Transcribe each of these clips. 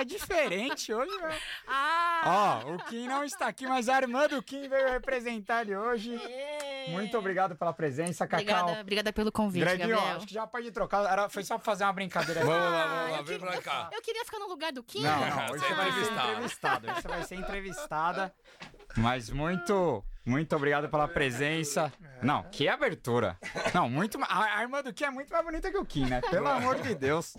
tá diferente hoje, velho. Ah! Ó, o Kim não está aqui, mas a irmã do Kim veio representar ele hoje. Muito obrigado pela presença, Cacau. Obrigada, obrigada pelo convite, Greginho, Gabriel. acho que já pode trocar. Era, foi só pra fazer uma brincadeira. Vamos aqui. lá, vamos lá, eu vem queria- pra cá. Eu queria ficar no lugar do Kim. Não, não, hoje Você você vai ser entrevistada. Hoje você vai ser entrevistada. Mas muito, muito obrigado pela presença. Não, que abertura. Não, muito. A a irmã do Kim é muito mais bonita que o Kim, né? Pelo amor de Deus.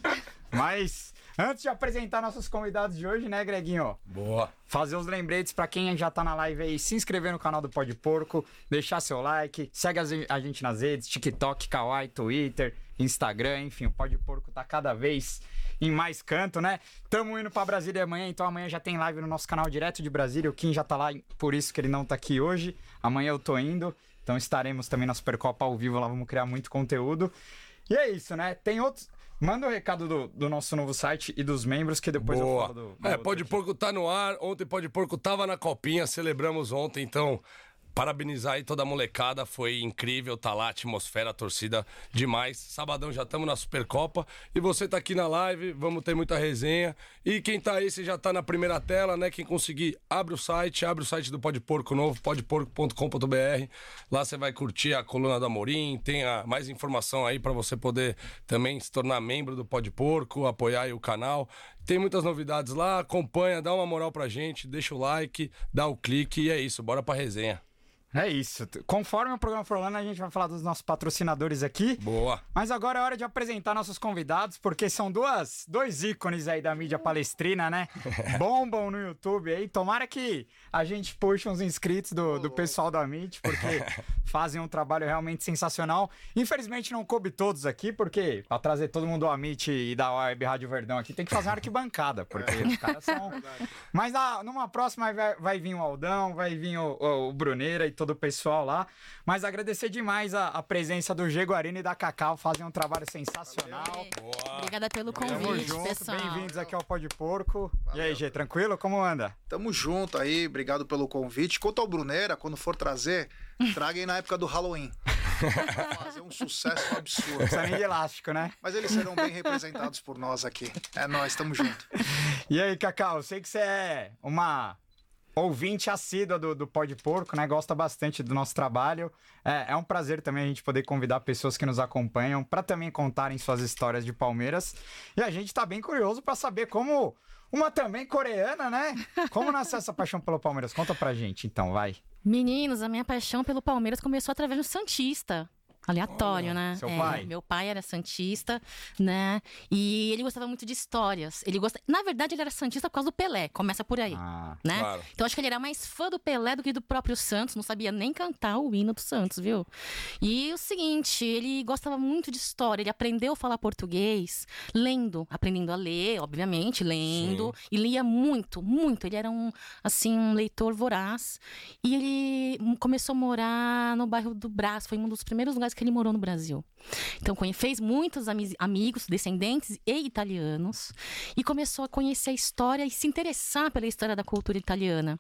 Mas antes de apresentar nossos convidados de hoje, né, Greginho? Boa. Fazer os lembretes pra quem já tá na live aí, se inscrever no canal do Pode Porco, deixar seu like, segue a gente nas redes, TikTok, Kawaii, Twitter, Instagram, enfim, o Pode Porco tá cada vez em mais canto, né? Tamo indo pra Brasília amanhã, então amanhã já tem live no nosso canal direto de Brasília, o Kim já tá lá, por isso que ele não tá aqui hoje. Amanhã eu tô indo, então estaremos também na Supercopa ao vivo, lá vamos criar muito conteúdo. E é isso, né? Tem outros... Manda o recado do, do nosso novo site e dos membros, que depois eu Boa. falo do... do é, Pode. Porco tá no ar. Ontem Pode Porco tava na copinha, celebramos ontem, então. Parabenizar aí toda a molecada, foi incrível, tá lá, a atmosfera, a torcida demais. Sabadão já estamos na Supercopa e você tá aqui na live, vamos ter muita resenha. E quem tá aí, você já tá na primeira tela, né? Quem conseguir, abre o site, abre o site do Pode Porco novo, podeporco.com.br. Lá você vai curtir a coluna da Morim, tem a- mais informação aí pra você poder também se tornar membro do Pode Porco, apoiar aí o canal. Tem muitas novidades lá, acompanha, dá uma moral pra gente, deixa o like, dá o clique e é isso, bora pra resenha. É isso. Conforme o programa for rolando, a gente vai falar dos nossos patrocinadores aqui. Boa. Mas agora é hora de apresentar nossos convidados, porque são duas, dois ícones aí da mídia palestrina, né? Bombam no YouTube aí. Tomara que a gente puxe uns inscritos do, do pessoal da Meet, porque fazem um trabalho realmente sensacional. Infelizmente não coube todos aqui, porque pra trazer todo mundo da Meet e da Web Rádio Verdão aqui, tem que fazer uma arquibancada, porque os caras são... Mas na- numa próxima vai, vai vir o Aldão, vai vir o, o- o Bruneira e todo o pessoal lá. Mas agradecer demais a, a presença do G Guarino e da Cacau, fazem um trabalho sensacional. Obrigada pelo Tamo convite, junto, pessoal. bem-vindos aqui ao Pó de Porco. E aí, G, tranquilo? Como anda? Tamo junto aí, obrigado pelo convite. Quanto ao Bruneira, quando for trazer, traguem na época do Halloween. Vai fazer um sucesso absurdo. Nem de elástico, né? Mas eles serão bem representados por nós aqui. É nós, tamo junto. E aí, Cacau, eu sei que você é uma ouvinte assídua do, do Pó de Porco, né? Gosta bastante do nosso trabalho. É, é um prazer também a gente poder convidar pessoas que nos acompanham para também contarem suas histórias de Palmeiras. E a gente tá bem curioso para saber como uma também coreana, né? Como nasceu essa paixão pelo Palmeiras? Conta pra gente, então, vai. Meninos, a minha paixão pelo Palmeiras começou através do Santista. Aleatório, né? seu É, pai? Meu pai era Santista, né? E ele gostava muito de histórias. Ele gosta... Na verdade, ele era Santista por causa do Pelé. Começa por aí. Ah, né? claro. Então acho que ele era mais fã do Pelé do que do próprio Santos, não sabia nem cantar o hino do Santos, viu? E o seguinte, ele gostava muito de história, ele aprendeu a falar português lendo, aprendendo a ler, obviamente, lendo, e lia muito, muito. Ele era um assim um leitor voraz. E ele começou a morar no bairro do Brás, foi um dos primeiros lugares que ele morou no Brasil. Então fez muitos ami- amigos, descendentes e italianos, e começou a conhecer a história e se interessar pela história da cultura italiana.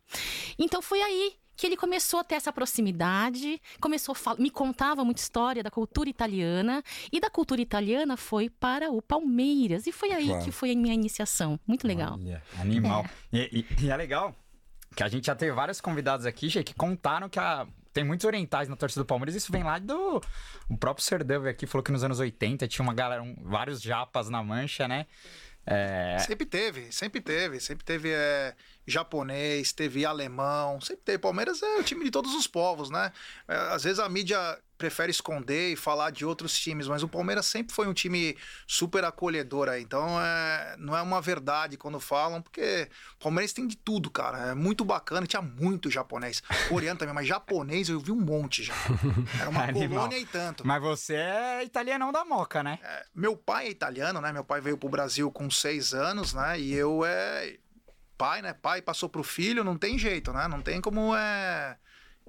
Então foi aí que ele começou a ter essa proximidade, começou me contava muita história da cultura italiana e da cultura italiana foi para o Palmeiras e foi aí Claro. que foi a minha iniciação. Muito legal. Olha, animal. E, e- e é legal que a gente já teve vários convidados aqui, Gê, que contaram que a- tem muitos orientais na torcida do Palmeiras. Isso vem lá do. O próprio Serdão aqui falou que nos anos 80 tinha uma galera, um- vários japas na mancha, né? É, Sempre teve, sempre teve. Sempre teve é, japonês, teve alemão, sempre teve. Palmeiras é o time de todos os povos, né? É, às vezes a mídia prefere esconder e falar de outros times, mas o Palmeiras sempre foi um time super acolhedor aí. Então é, não é uma verdade quando falam, porque o Palmeiras tem de tudo, cara. É muito bacana, tinha muito japonês. Coreano também, mas japonês eu vi um monte já. Era uma colônia e tanto. Mas você é italianão da moca, né? É, meu pai é italiano, né? Meu pai veio pro Brasil com seis anos, né? E eu é pai, né? Pai passou pro filho, não tem jeito, né? Não tem como é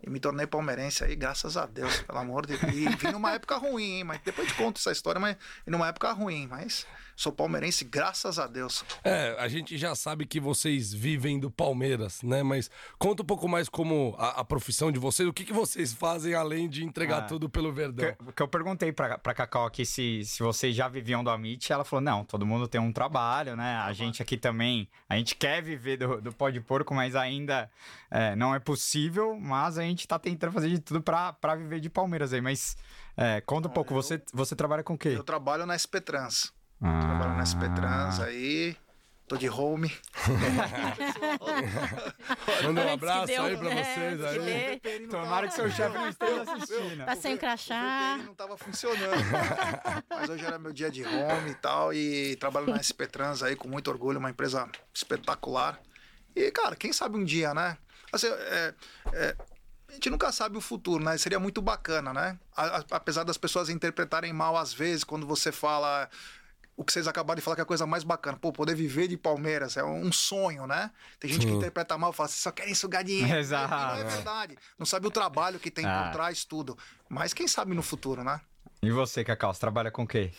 E me tornei palmeirense aí, graças a Deus, pelo amor de Deus. E vim numa época ruim, hein? Mas depois te conto essa história, mas numa época ruim, mas sou palmeirense, graças a Deus. É, a gente já sabe que vocês vivem do Palmeiras, né? Mas conta um pouco mais como a, a profissão de vocês, o que, que vocês fazem além de entregar Ah, tudo pelo Verdão. Que, que eu perguntei pra, pra Cacau aqui se, se vocês já viviam do Amit, ela falou: não, todo mundo tem um trabalho, né? A gente aqui também, a gente quer viver do, do pó de porco, mas ainda é, não é possível, mas a gente tá tentando fazer de tudo pra, pra viver de Palmeiras aí. Mas é, conta um pouco, eu- você, você trabalha com o quê? Eu trabalho na SP Trans. Ah. Trabalho na SP Trans aí. Tô de home. Manda um que abraço deu, aí pra né, vocês que aí. dê. Tomara que seu chefe não esteja assistindo. Tá sem crachá. Não tava funcionando. Mas hoje era meu dia de home e tal. E trabalho na SP Trans aí com muito orgulho, uma empresa espetacular. E, cara, quem sabe um dia, né? Assim, é, é, a gente nunca sabe o futuro, né? Seria muito bacana, né? A- a- apesar das pessoas interpretarem mal às vezes, quando você fala o que vocês acabaram de falar que é a coisa mais bacana. Pô, poder viver de Palmeiras é um sonho, né? Tem gente que Sim. interpreta mal, fala, vocês só querem sugar dinheiro. Exato. Não é verdade. Não sabe o trabalho que tem Ah. por trás, tudo. Mas quem sabe no futuro, né? E você, Cacau, você trabalha com o quê?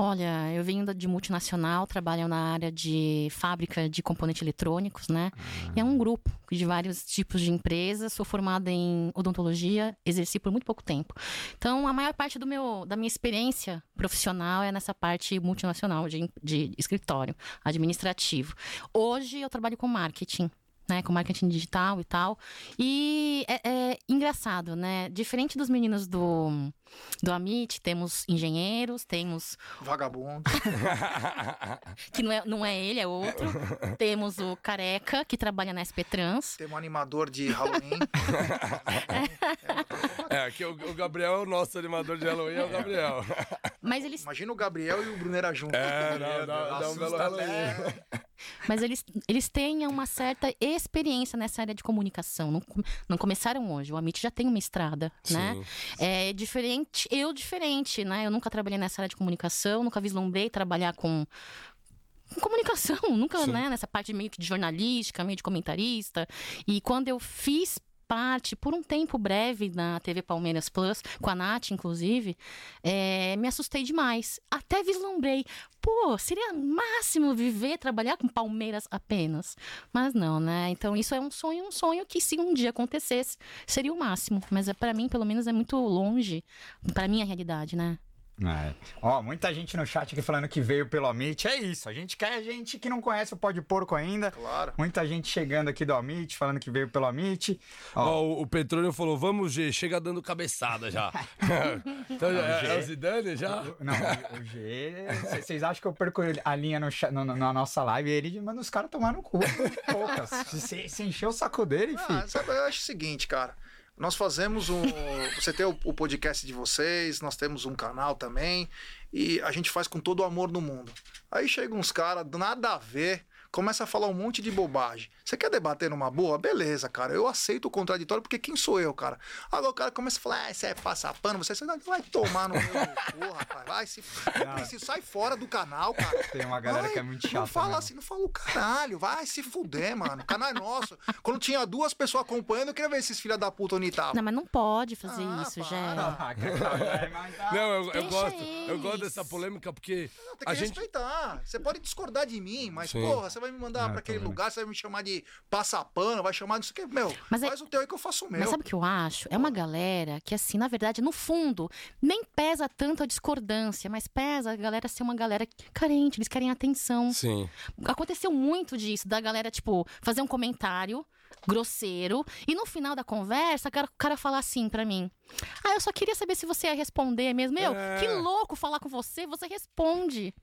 Olha, eu venho da- de multinacional, trabalho na área de fábrica de componentes eletrônicos, né? E é um grupo de vários tipos de empresas. Sou formada em odontologia, exerci por muito pouco tempo. Então, a maior parte do meu, da minha experiência profissional é nessa parte multinacional de, de escritório administrativo. Hoje eu trabalho com marketing. Né, com marketing digital e tal. E é, é engraçado, né? Diferente dos meninos do, do Amit, temos engenheiros, temos Vagabundo. que não é, não é ele, é outro. Temos o Careca, que trabalha na SP Trans. Tem um animador de Halloween. É, aqui o, o Gabriel é o nosso animador de Halloween, é o Gabriel. Mas eles, Imagina o Gabriel e o Bruneira junto. É, não, dá, dá um belo Halloween. mas eles, eles têm uma certa experiência nessa área de comunicação. Não, não começaram hoje. O Amit já tem uma estrada, né? Sim. É diferente, eu diferente, né? Eu nunca trabalhei nessa área de comunicação, nunca vislumbrei trabalhar com, com comunicação, nunca, Sim. né? Nessa parte meio que de jornalística, meio de comentarista. E quando eu fiz parte, por um tempo breve, na TV Palmeiras Plus, com a Nath, inclusive, é, me assustei demais. Até vislumbrei. Pô, seria máximo viver, trabalhar com Palmeiras apenas. Mas não, né? Então isso é um sonho, um sonho que se um dia acontecesse, seria o máximo. Mas é, para mim, pelo menos, é muito longe pra minha realidade, né? É. Ó, muita gente no chat aqui falando que veio pelo Amit. É isso, a gente quer gente que não conhece o pó de porco ainda. Claro. Muita gente chegando aqui do Amit, falando que veio pelo Amit. Ó, Ó, o, o Petrônio falou, vamos, G, chega dando cabeçada já. então, é, é o Zidane já? Não, o- o G. Vocês acham que eu perco a linha no, no- no- na nossa live? Ele manda os caras tomar no cu. Poucas. Se, se encher o saco dele, Ah, filho. sabe, eu acho o seguinte, cara. Nós fazemos um. Você tem o, o podcast de vocês, nós temos um canal também. E a gente faz com todo o amor do mundo. Aí chegam uns caras, nada a ver, começa a falar um monte de bobagem. Você quer debater numa boa? Beleza, cara. Eu aceito o contraditório, porque quem sou eu, cara? Agora o cara começa a falar, ah, você é passapano, você vai tomar no meu cu, rapaz. Vai se. se sai fora do canal, cara. Tem uma galera Vai, que é muito Não chata. fala mesmo. assim, não fala o caralho. Vai se fuder, mano. O canal é nosso. Quando tinha duas pessoas acompanhando, eu queria ver esses filha da puta onde estavam. Não, mas não pode fazer Ah, isso, para. já. Ah, é, Não, eu, eu gosto. Eu gosto dessa polêmica porque Não, tem que a gente. respeitar. Você pode discordar de mim, mas, Sim. porra, você vai me mandar Não, pra aquele lugar, você vai me chamar de passapano, vai chamar disso que. Meu, Mas é- faz o teu aí que eu faço o meu. Mas sabe o que eu acho? É uma galera que, assim, na verdade, no fundo, nem pesa tanto a discordância, mas pesa a galera ser uma galera carente, eles querem atenção. Sim. Aconteceu muito disso, da galera, tipo, fazer um comentário grosseiro e no final da conversa, o cara, o cara falar assim pra mim: Ah, eu só queria saber se você ia responder mesmo. Meu, É. que louco falar com você, você responde.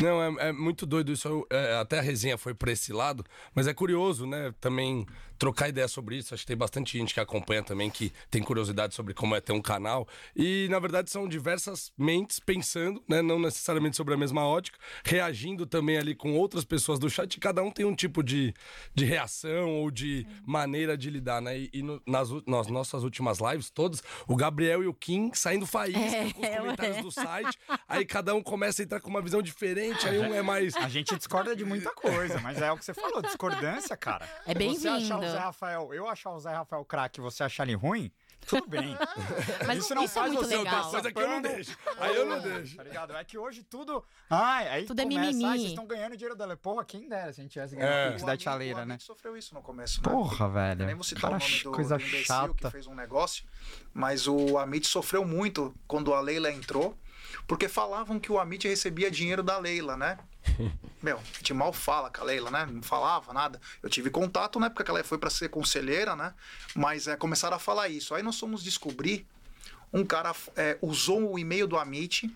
Não, é, é muito doido isso. Eu, é, até a resenha foi pra esse lado, mas é curioso, né? Também trocar ideia sobre isso. Acho que tem bastante gente que acompanha também, que tem curiosidade sobre como é ter um canal. E, na verdade, são diversas mentes pensando, né? Não necessariamente sobre a mesma ótica, reagindo também ali com outras pessoas do chat. E cada um tem um tipo de, de reação ou de maneira de lidar, né? E, e no- nas, nas nossas últimas lives, todas, o Gabriel e o Kim saindo faísca É, com os comentários é. do site. Aí cada um começa a entrar com uma visão diferente, aí um é mais. A gente discorda de muita coisa, mas é o que você falou, discordância, cara. É bem-vindo. Zé Rafael, eu achar o Zé Rafael craque e você achar ele ruim, tudo bem. Mas Isso não isso é faz muito você legal. Coisa que eu não deixo. Aí eu não deixo. Tá ligado? É que hoje tudo. Ai, aí Tudo é começa, mimimi. ai, vocês estão ganhando dinheiro da Porra, quem dera se a gente tivesse É. ganhado o Pix O da chaleira, né? Sofreu isso no começo, né? Porra, velho. Eu nem vou citar Cara, o nome do, coisa do imbecil chata. que fez um negócio, mas o Amit sofreu muito quando a Leila entrou, porque falavam que o Amit recebia dinheiro da Leila, né? Meu, a gente mal fala com a Leila, né? Não falava nada. Eu tive contato na época que ela foi para ser conselheira, né? Mas é, começaram a falar isso. Aí nós fomos descobrir, um cara é, usou o e-mail do Amit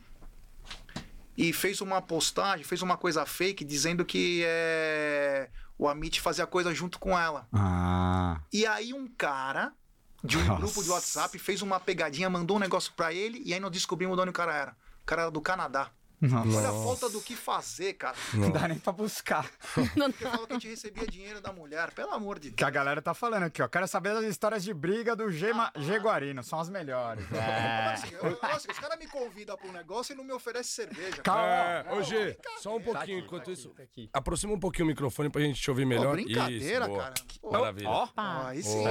e fez uma postagem, fez uma coisa fake dizendo que é, o Amit fazia coisa junto com ela. Ah. E aí um cara de um Nossa. grupo de WhatsApp fez uma pegadinha, mandou um negócio pra ele e aí nós descobrimos de onde o cara era. Cara do Canadá. Nossa. Olha a falta do que fazer, cara. Não dá nem pra buscar. Porque falou que a gente recebia dinheiro da mulher, pelo amor de Deus. Que a galera tá falando aqui, ó. Quero saber das histórias de briga do Gema... Jaguarino. São as melhores. É. Assim, eu- nossa, os caras me convidam pra um negócio e não me oferecem cerveja. Calma. É, ô G, só um Tá pouquinho, aqui, enquanto tá isso. aqui, tá aqui. Aproxima um pouquinho o microfone pra gente te ouvir melhor. Pô, brincadeira, Isso, cara. Pô, Maravilha. Ó. Aí sim.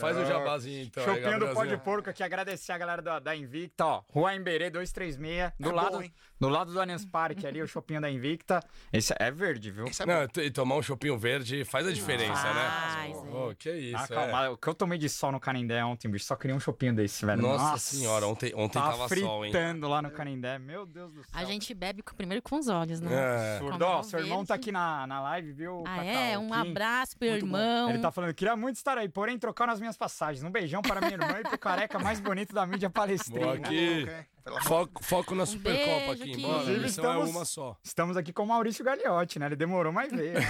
faz o jabazinho então. Chopinho do Pó de. Porco aqui, agradecer a galera da, da Invicta, ó. Rua Emberê 236, do, É lado, bom, do lado do Allianz Parque ali, o Chopinho da Invicta. Esse é verde, viu? Esse é Não, e tomar um chopinho verde faz a diferença, Faz, né? é. Ô, que isso, Ah, é. calma, o que eu tomei de sol no Canindé ontem, bicho, só queria um chopinho desse, velho. Nossa, senhora, ontem, ontem tava, tava fritando sol, hein? lá no Canindé, meu Deus do céu. A gente bebe com- primeiro com os olhos, né? É. Surdo, ó, não seu irmão tá aqui na, na live, viu? Ah, Cacau? é? Um Kim. abraço pro Muito bom. irmão. Ele tá falando, queria muito estar aí, porém trocaram as minhas passagens. Um beijão para minha irmã e pro careca mais bonito da mídia palestrina. Boa, aqui. hein? Pelo amor Foco, foco na Supercopa beijo, aqui, Kim. embora. A Inclusive, missão estamos- é uma só. Estamos aqui com o Maurício Gagliotti, né? Ele demorou, mas veio. Né?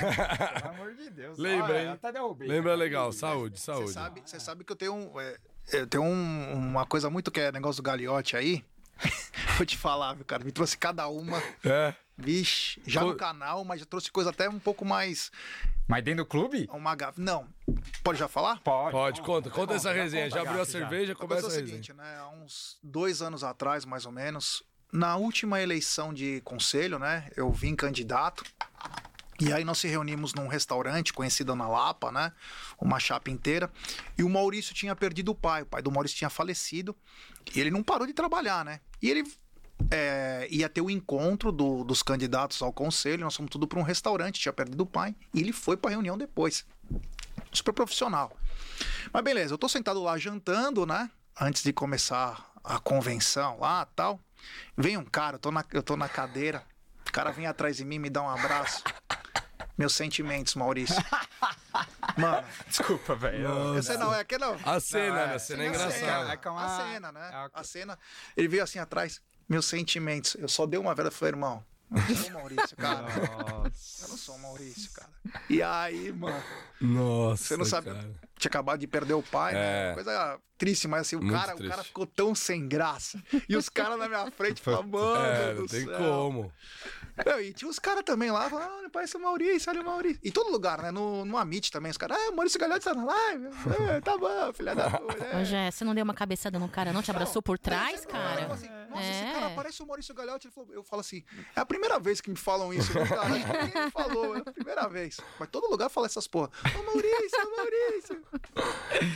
Pelo amor de Deus. Lembra, Olha, hein? Até derrubei. Lembra cara. legal. Saúde, Você saúde. sabe, você sabe que eu tenho um. é, eu tenho um- uma coisa muito que é negócio do galiote aí. Vou te falar, viu, cara? Me trouxe cada uma. É. Vixe, já Co- no canal, mas já trouxe coisa até um pouco mais. Mas dentro do clube? Uma gaf... Não. Pode já falar? Pode. Pode, conta, conta essa resenha. conta, Já abriu a gato, já. cerveja, começa a Aconteceu o resenha. seguinte, né? Há uns dois anos atrás, mais ou menos, na última eleição de conselho, né? Eu vim candidato. E aí nós se reunimos num restaurante conhecido na Lapa, né? Uma chapa inteira. E o Maurício tinha perdido o pai. O pai do Maurício tinha falecido. E ele não parou de trabalhar, né? E ele é, ia ter o encontro do- dos candidatos ao conselho. Nós fomos tudo para um restaurante, tinha perdido o pai. E ele foi para a reunião depois. Super profissional. Mas beleza, eu tô sentado lá jantando, né? Antes de começar a convenção lá tal. Vem um cara, eu tô na, eu tô na cadeira. O cara vem atrás de mim e me dá um abraço. Meus sentimentos, Maurício. Mano, Desculpa, velho. esse não é aquele não. A cena, Não, né? é- A cena é A cena, engraçada. É que é uma- A cena, né? é A cena. Ele veio assim atrás. Meus sentimentos. Eu só dei uma vela e falei, irmão, eu não sou o Maurício, cara. Eu não sou o Maurício, cara. E aí, mano, Nossa, você não sabe. cara. Tinha acabado de perder o pai, né? É. Coisa triste, mas assim, o Muito cara, o triste. cara ficou tão sem graça. E os caras na minha frente falando, mano. É, do não tem céu. como. Não, e tinha os caras também lá, falando, ah, parece o Maurício, olha o Maurício. Em todo lugar, né? No, no Amit também, os caras, ah, o Maurício Galhote tá na live. É, tá bom, filha da puta. É. Jé, você não deu uma cabeçada no cara, não? Te abraçou por trás, cara? falou assim, Nossa, esse É. cara parece o Maurício Galhote. Ele falou, eu falo assim, é a primeira vez que me falam isso, viu, cara? Ninguém me falou, é a primeira vez. Mas todo lugar fala essas porra. Ô Maurício, ô Maurício.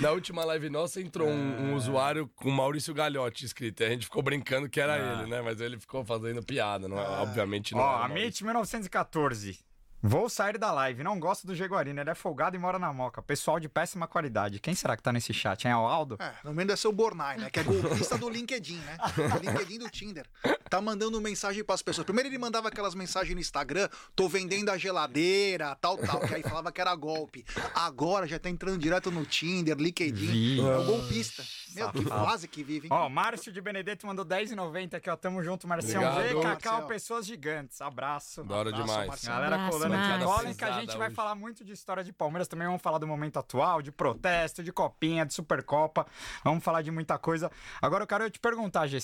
Na última live nossa entrou um, um usuário com Maurício Galhote escrito. E a gente ficou brincando que era ele, né? Mas ele ficou fazendo piada. Não, é- obviamente não. Ó, era a. MIT 1914. Vou sair da live. Não gosto do Jaguarino. Ele é folgado e mora na moca. Pessoal de péssima qualidade. Quem será que tá nesse chat? É o Aldo? É, no meio deve ser o Bornai, né? Que é golpista do LinkedIn, né? Do LinkedIn do Tinder. Tá mandando mensagem pras pessoas. Primeiro ele mandava aquelas mensagens no Instagram, tô vendendo a geladeira, tal, tal, que aí falava que era golpe. Agora já tá entrando direto no Tinder, LinkedIn. É o golpista. Meu, que Safado. fase que vive, hein? Ó, Márcio de Benedetto mandou 10,90 aqui, ó. Tamo junto, Marcião. Obrigado. Vê, Cacau, pessoas gigantes. Abraço. Da hora Abraço, demais. Galera Abraço, colando Colhem que a gente Pesada vai hoje. falar muito de história de Palmeiras. Também vamos falar do momento atual, de protesto, de copinha, de Supercopa. Vamos falar de muita coisa. Agora eu quero te perguntar, Gê,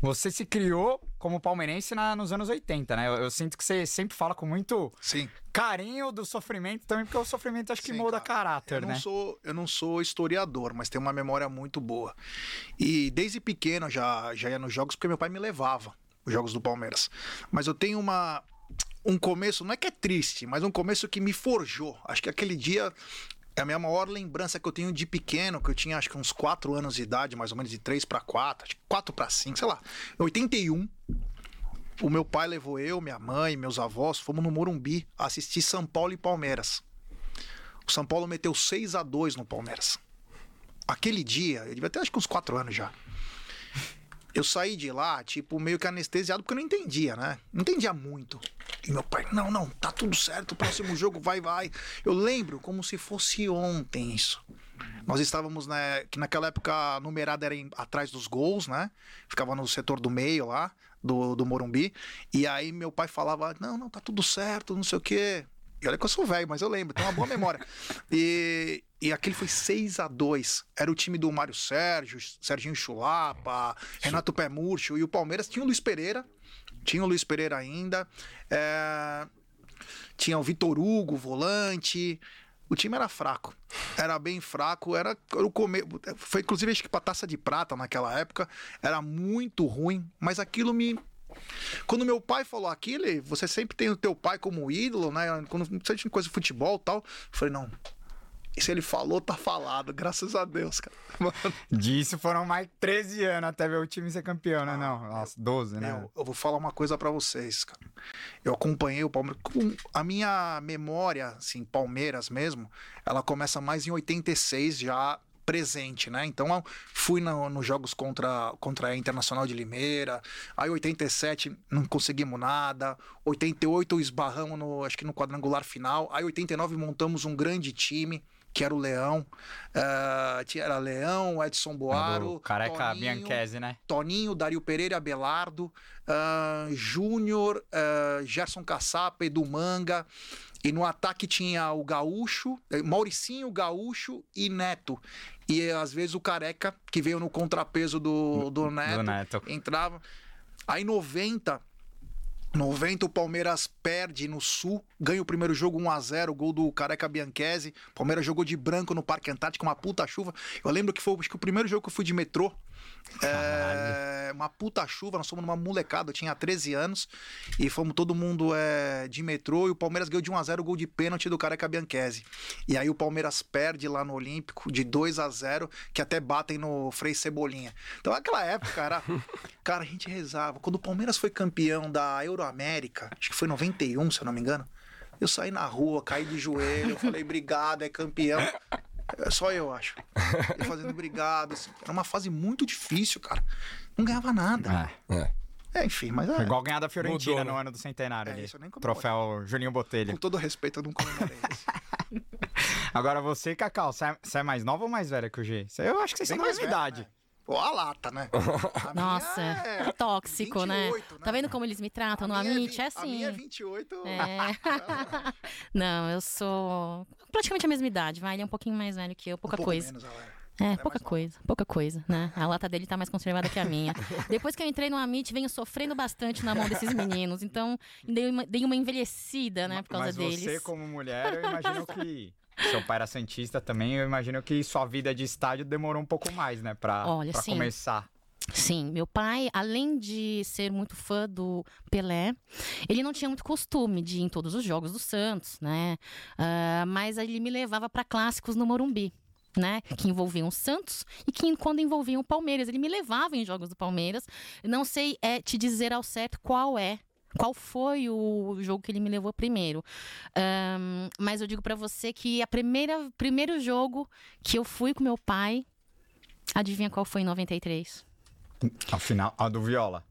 você se criou como palmeirense na- nos anos 80, né? Eu, eu sinto que você sempre fala com muito Sim. carinho do sofrimento também, porque o sofrimento acho que Sim, molda cara. caráter, Eu não, né? sou, eu não sou historiador, mas tenho uma memória muito boa. E desde pequeno eu já, já ia nos jogos porque meu pai me levava, os jogos do Palmeiras. Mas eu tenho uma, um começo, não é que é triste, mas um começo que me forjou. Acho que aquele dia é a minha maior lembrança que eu tenho de pequeno, que eu tinha acho que uns 4 anos de idade, mais ou menos de 3 para 4, acho que 4 para 5, sei lá. Em 81, o meu pai levou eu, minha mãe, meus avós, fomos no Morumbi assistir São Paulo e Palmeiras. O São Paulo meteu 6 a 2 no Palmeiras. Aquele dia, eu devia ter acho que uns 4 anos já. Eu saí de lá, tipo, meio que anestesiado, porque eu não entendia, né? Não entendia muito. E meu pai, não, não, tá tudo certo, o próximo jogo vai, vai. Eu lembro como se fosse ontem isso. Nós estávamos, né, que naquela época a numerada era em- atrás dos gols, né? Ficava no setor do meio lá, do, do Morumbi. E aí meu pai falava, não, não, tá tudo certo, não sei o quê. E olha que eu sou velho, mas eu lembro, tenho uma boa memória. E, e aquele foi 6 a 2 Era o time do Mário Sérgio, Serginho Chulapa, Renato Pé Murcho. E o Palmeiras tinha o Luiz Pereira. Tinha o Luiz Pereira ainda. é, Tinha o Vitor Hugo, volante. O time era fraco. Era bem fraco. Era, era o come... Foi inclusive acho que pra taça de prata naquela época. Era muito ruim. Mas aquilo me quando meu pai falou aquilo, você sempre tem o teu pai como ídolo, né? Quando você tinha coisa de futebol e tal, eu falei, não. E se ele falou, tá falado, graças a Deus, cara. Mano, Disso foram mais 13 anos até ver o time ser campeão, né? Não, nossa, 12, né? eu, eu vou falar uma coisa pra vocês, cara. Eu acompanhei o Palmeiras. com- A minha memória, assim, Palmeiras mesmo, ela começa mais em 86, já presente, né? Então eu fui no- nos jogos contra, contra a Internacional de Limeira. Aí 87 não conseguimos nada. 88 esbarramos no, acho que no quadrangular final. Aí 89 montamos um grande time. Que era o Leão, tinha era Leão, Edson Boaro, careca Toninho, Bianchese, né? Toninho, Dario Pereira, Abelardo, ah, Júnior, ah, Gerson Caçapa, Edu Manga. E no ataque tinha o Gaúcho, eh, Mauricinho, Gaúcho e Neto. E às vezes o Careca, que veio no contrapeso do, do Neto, Do Neto. entrava. Aí 90, 90 o Palmeiras perde no Sul, ganha o primeiro jogo 1 a 0 gol do Careca Bianchese. Palmeiras jogou de branco no Parque Antártico, uma puta chuva. Eu lembro que foi acho que o primeiro jogo que eu fui de metrô. É, uma puta chuva, nós fomos numa molecada, eu tinha 13 anos e fomos todo mundo é, de metrô e o Palmeiras ganhou de 1 a 0 gol de pênalti do Careca Bianchese. E aí o Palmeiras perde lá no Olímpico de 2 a 0 que até batem no Frei Cebolinha. Então naquela época era, cara, a gente rezava. Quando o Palmeiras foi campeão da Euroamérica, acho que foi 91, se eu não me engano. Eu saí na rua, caí de joelho, falei, obrigado, é campeão. É só eu, acho. E fazendo obrigado. assim. Era uma fase muito difícil, cara. Não ganhava nada. É. É. É, enfim, mas Foi é, igual ganhar da Fiorentina Mudou, né? no ano do centenário É, ali. isso eu nem comemoro. Troféu Juninho Botelho. com todo respeito, eu não comemorei isso. Agora você, Cacau, você é, é mais nova ou mais velha que o G? Eu acho que vocês são da mais mesma velho, idade. né? Pô, a lata, né? A Nossa, é tóxico, né? 28, né? Tá vendo como eles me tratam no A minha Amit? vi- É A minha é assim. 28. É. Não, eu sou praticamente a mesma idade, vai. Ele é um pouquinho mais velho que eu, pouca Um pouco coisa. menos, ela é. É, é pouca mais nova. coisa, pouca coisa, né? A lata dele tá mais conservada que a minha. Depois que eu entrei no Amit, venho sofrendo bastante na mão desses meninos. Então, dei uma, dei uma envelhecida, né, por causa Mas deles. você, como mulher, eu imagino que. Seu pai era Santista também, eu imagino que sua vida de estádio demorou um pouco mais, né? Pra, Olha, pra sim. começar. Sim, meu pai, além de ser muito fã do Pelé, ele não tinha muito costume de ir em todos os jogos do Santos, né? Ah, mas ele me levava para clássicos no Morumbi. Né, que envolviam o Santos e que quando envolviam o Palmeiras. Ele me levava em jogos do Palmeiras. Não sei é, te dizer ao certo qual é, qual foi o jogo que ele me levou primeiro. Ahn, mas eu digo para você que a primeira primeiro jogo que eu fui com meu pai, adivinha qual foi em 93? Ao final, a do Viola.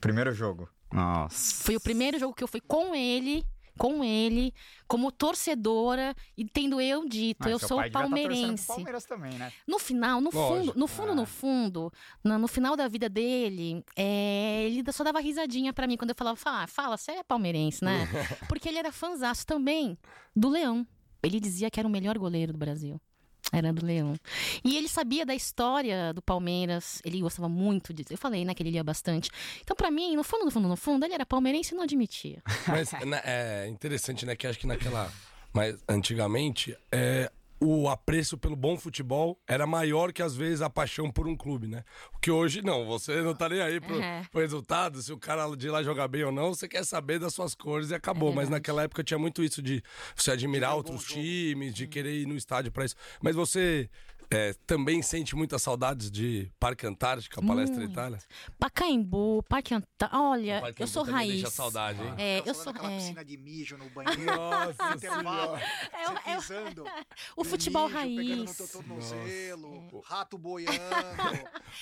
Primeiro jogo. Nossa. Foi o primeiro jogo que eu fui com ele, com ele, como torcedora, e tendo eu dito, Mas eu seu sou tá palmeirense. Palmeiras também, né? No final, no fundo, Lógico. no fundo, Ah. no fundo, no, no final da vida dele, é, ele só dava risadinha pra mim quando eu falava, fala, fala, você é palmeirense, né? Porque ele era fanzaço também do Leão. Ele dizia que era o melhor goleiro do Brasil. Era do Leão. E ele sabia da história do Palmeiras, ele gostava muito disso. Eu falei, né, que ele lia bastante. Então, pra mim, no fundo, no fundo, no fundo, ele era palmeirense e não admitia. Mas né, é interessante, né? Que acho que naquela. Mas antigamente, é, o apreço pelo bom futebol era maior que às vezes a paixão por um clube, né? O que hoje não, você não tá nem aí pro, É. pro resultado, se o cara de lá jogar bem ou não, você quer saber das suas cores e acabou. É Mas naquela época tinha muito isso de você admirar outros jogo. times, de querer ir no estádio pra isso. Mas você é, também sente muitas saudades de Parque Antártica, Palestra Muito. Itália? Pacaembu, Parque Antártico. Olha, Parque eu sou Antártica raiz. Deixa saudade, hein? É, Aquela eu saudade sou. é. piscina de mijo no banheiro. Nossa no intervalo. É, é, pisando. o no futebol mijo, Pegando no raiz. teu tornozelo, rato boiando.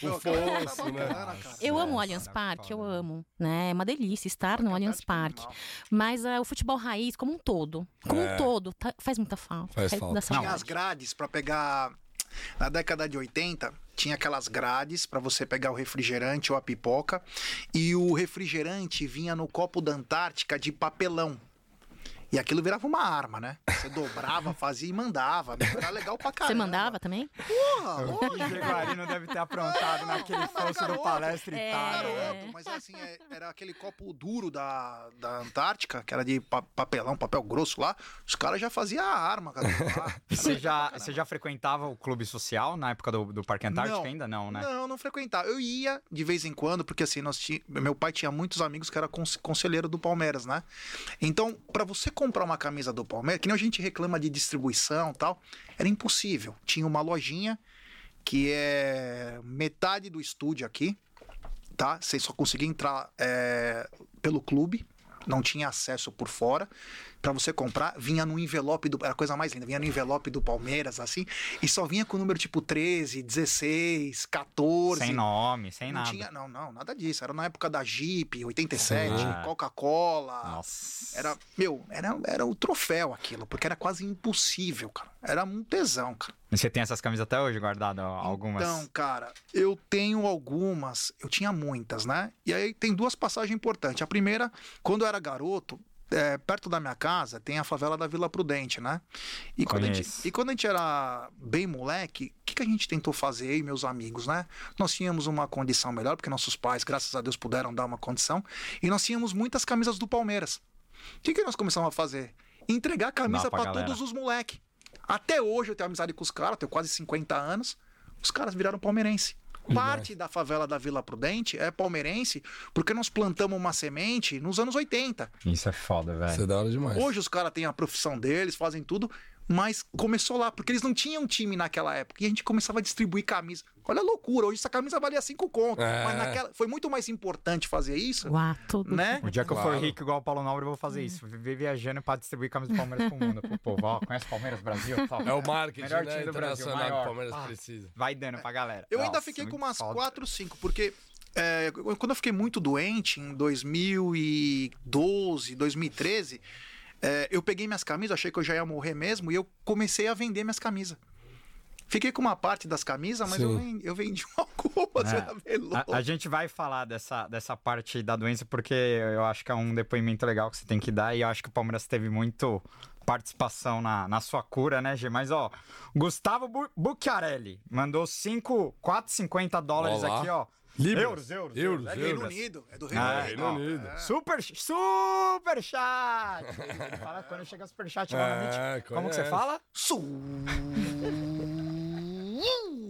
O fosso, né? bacana, cara. Eu amo o Allianz Parque, eu né? amo. Né? É uma delícia estar no Allianz Antártica é Parque. Mas ah, o futebol raiz, como um todo, como É. um todo, tá- faz muita falta. Faz falta. Tinha as grades pra pegar. Na década de 80, tinha aquelas grades pra você pegar o refrigerante ou a pipoca. E o refrigerante vinha no copo da Antártica de papelão. E aquilo virava uma arma, né? Você dobrava, fazia e mandava. meu, Era legal pra caramba. Você mandava também? Porra, O que Jaguarino deve ter aprontado naquele fosso do. Palestra É. Itália. né? garoto, mas assim, é- era aquele copo duro da, da Antártica, que era de pa- papelão, papel grosso lá. Os caras já faziam a arma, cara. Você já, você já frequentava o clube social na época do, do Parque Antártico Não. ainda? Não, né? Não, não frequentava. Eu ia de vez em quando, porque assim, nós ti- meu pai tinha muitos amigos que era cons- conselheiro do Palmeiras, né? Então, pra você comprar uma camisa do Palmeiras, que nem a gente reclama de distribuição tal, era impossível. Tinha uma lojinha que é metade do estúdio aqui, tá? Você só conseguia entrar é, pelo clube, não tinha acesso por fora. Pra você comprar, vinha no envelope do. Era a coisa mais linda, vinha no envelope do Palmeiras, assim, e só vinha com o número tipo 13, 16, 14. Sem nome, sem não nada. tinha, não, não, nada disso. Era na época da Jeep, 87, Sim. Coca-Cola. Nossa. Era, meu, era, era o troféu aquilo, porque era quase impossível, cara. Era um tesão, cara. E você tem essas camisas até hoje guardadas, algumas? Então, cara, eu tenho algumas, eu tinha muitas, né? E aí tem duas passagens importantes. A primeira, quando eu era garoto, é, perto da minha casa tem a favela da Vila Prudente, né? E quando, a gente, e quando a gente era bem moleque, o que, que a gente tentou fazer, eu e meus amigos, né? Nós tínhamos uma condição melhor, porque nossos pais, graças a Deus, puderam dar uma condição, e nós tínhamos muitas camisas do Palmeiras. O que, que nós começamos a fazer? Entregar camisa galera. todos os moleques. Até hoje eu tenho amizade com os caras, tenho quase 50 anos. Os caras viraram palmeirense. Parte da favela da Vila Prudente é palmeirense porque nós plantamos uma semente nos anos 80. Isso é foda, velho. Isso é da hora demais. Hoje os caras têm a profissão deles, fazem tudo, mas começou lá, porque eles não tinham time naquela época. E a gente começava a distribuir camisa. Olha a loucura, hoje essa camisa valia 5 conto. É. Mas naquela foi muito mais importante fazer isso, Uau, tudo. né? O dia que eu for Claro. rico igual o Paulo Nobre, eu vou fazer isso. Viver viajando pra distribuir camisas do Palmeiras pro mundo. Pro povo, ó, conhece o Palmeiras Brasil? É o marketing Melhor né, time do Brasil, internacional que o maior. Palmeiras Ah. precisa. Vai dando pra galera. Eu ainda Nossa, fiquei com umas foda. 4, 5, porque é, quando eu fiquei muito doente, em 2012, 2013, é, eu peguei minhas camisas, achei que eu já ia morrer mesmo, e eu comecei a vender minhas camisas. Fiquei com uma parte das camisas, mas eu vendi, eu vendi algumas, É. A, a gente vai falar dessa, dessa parte da doença porque eu acho que é um depoimento legal que você tem que dar e eu acho que o Palmeiras teve muito participação na, na sua cura, né, G? Mas, ó, Gustavo Bu Bucchiarelli mandou 5, 4,50 dólares Olá. aqui, ó. Libras. Euros, euros, Euros, É Reino libras. Unido, é do Reino Ah, Unido. Reino Unido. É. Super, super chat! Fala quando chega super chat É, Meet. Como que você fala?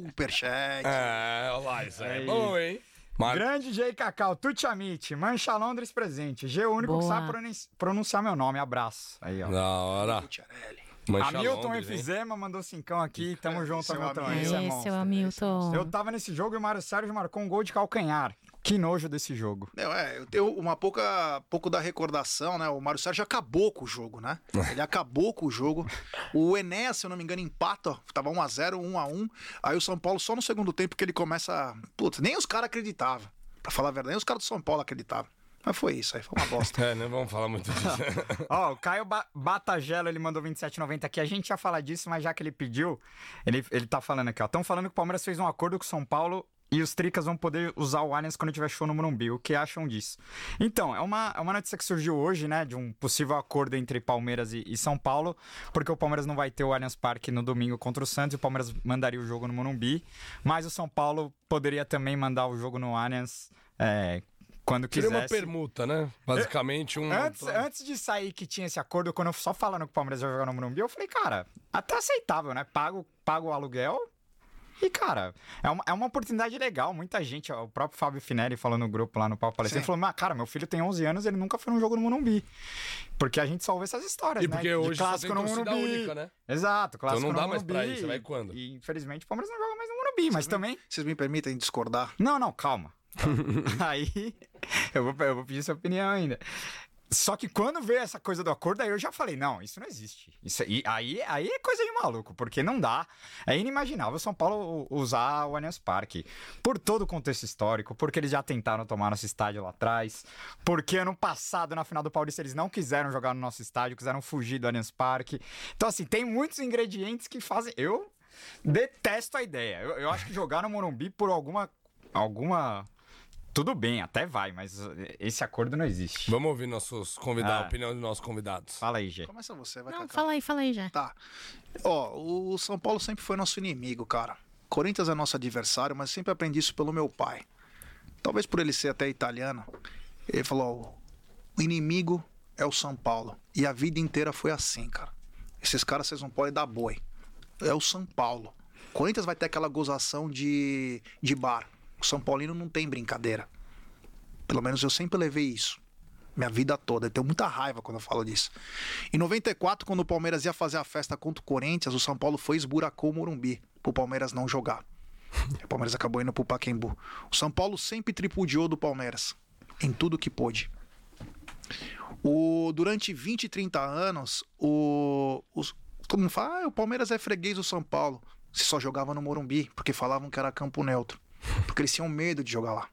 Superchat. É, olha lá, isso aí é Aí. bom, hein? Mar... Grande J Cacau, Tuchamite, Mancha Londres presente. G o único que Boa. sabe pronunci- pronunciar meu nome. Abraço. Aí, ó. Da hora. Pucciarelli. Mancha Hamilton Londres, hein? Efizema mandou cincão aqui. Tamo junto, Esse é Hamilton. Hamilton. Esse é Esse é monstro. o Hamilton. Eu tava nesse jogo e o Mário Sérgio marcou um gol de calcanhar. Que nojo desse jogo. Não, é, eu tenho uma pouca, pouco da recordação, né? O Mário Sérgio acabou com o jogo, né? Ele acabou com o jogo. O Enéas, se eu não me engano, empata, ó, tava 1x0, 1x1. Aí o São Paulo só no segundo tempo que ele começa. Putz, nem os caras acreditavam. Pra falar a verdade, nem os caras do São Paulo acreditavam. Mas foi isso aí, foi uma bosta. É, não vamos falar muito disso. Ó, o Caio ba Batagelo, ele mandou 27,90 aqui. A gente ia falar disso, mas já que ele pediu, ele, ele tá falando aqui, ó. Estão falando que o Palmeiras fez um acordo com o São Paulo e os Tricas vão poder usar o Allianz quando tiver show no Morumbi. O que acham disso? Então, é uma, é uma notícia que surgiu hoje, né? De um possível acordo entre Palmeiras e, e São Paulo, porque o Palmeiras não vai ter o Allianz Parque no domingo contra o Santos e o Palmeiras mandaria o jogo no Morumbi. Mas o São Paulo poderia também mandar o jogo no Allianz é, quando Seria quisesse. uma permuta, né? Basicamente um. Antes, antes de sair que tinha esse acordo, quando eu só falando que o Palmeiras ia jogar no Morumbi, eu falei, cara, até aceitável, né? Pago, pago o aluguel. E, cara, é uma, é uma oportunidade legal. Muita gente, ó, o próprio Fábio Finelli falou no grupo lá no Papo Palestina, Sim. falou, mas, cara, meu filho tem 11 anos ele nunca foi num jogo no Morumbi. Porque a gente só ouve essas histórias, E né? porque De hoje só clássico tem no Morumbi. única, né? Exato, clássico não dá mais pra ir, você vai quando? E, infelizmente, o Palmeiras não joga mais no Morumbi. Mas também... Vocês me permitem discordar? Não, não, calma. aí eu vou, eu vou pedir sua opinião ainda. Só que quando veio essa coisa do acordo, aí eu já falei, não, isso não existe. Isso aí, aí, aí é coisa de maluco, porque não dá. É inimaginável São Paulo usar o Allianz Parque. Por todo o contexto histórico, porque eles já tentaram tomar nosso estádio lá atrás, porque ano passado, na final do Paulista, eles não quiseram jogar no nosso estádio, quiseram fugir do Allianz Parque. Então, assim, tem muitos ingredientes que fazem. Eu detesto a ideia. Eu, eu acho que jogar no Morumbi por alguma. alguma. Tudo bem, até vai, mas esse acordo não existe. Vamos ouvir nossos convidados, Ah. a opinião dos nossos convidados. Fala aí, Gê. Começa você, vai Não, Cacá. fala aí, fala aí já. Tá. Ó, o São Paulo sempre foi nosso inimigo, cara. Corinthians é nosso adversário, mas sempre aprendi isso pelo meu pai. Talvez por ele ser até italiano. Ele falou: ó, o inimigo é o São Paulo. E a vida inteira foi assim, cara. Esses caras vocês não podem dar boi. É o São Paulo. Corinthians vai ter aquela gozação de, de bar. O São Paulino não tem brincadeira. Pelo menos eu sempre levei isso. Minha vida toda. Eu tenho muita raiva quando eu falo disso. Em 94, quando o Palmeiras ia fazer a festa contra o Corinthians, o São Paulo foi esburacou o Morumbi pro Palmeiras não jogar. O Palmeiras acabou indo pro Pacaembu. O São Paulo sempre tripudiou do Palmeiras. Em tudo que pôde. O, durante 20, 30 anos, o, os, todo mundo fala, ah, o Palmeiras é freguês do São Paulo. Se só jogava no Morumbi, porque falavam que era campo neutro. Porque eles tinham medo de jogar lá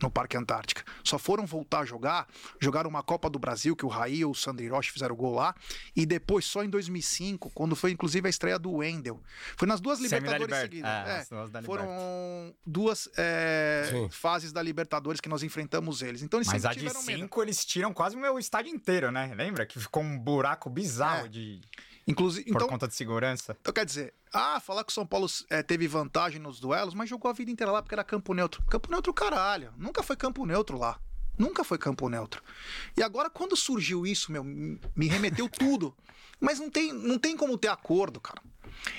no Parque Antártica. Só foram voltar a jogar, jogaram uma Copa do Brasil, que o Raí e o Sandro Hiroshi fizeram gol lá, e depois só em 2005, quando foi inclusive a estreia do Wendel. Foi nas duas Libertadores Liber- seguidas. é, É, foram duas é, fases da Libertadores que nós enfrentamos eles. Então eles Mas a de tiveram medo. 5 eles tiram quase o meu estádio inteiro, né? Lembra? Que ficou um buraco bizarro É. de, Inclusive, por então, conta de segurança. Então, quer dizer, ah, falar que o São Paulo é, teve vantagem nos duelos, mas jogou a vida inteira lá porque era campo neutro. Campo neutro, caralho. Nunca foi campo neutro lá. Nunca foi campo neutro. E agora, quando surgiu isso, meu, me remeteu tudo. Mas não tem, não tem como ter acordo, cara.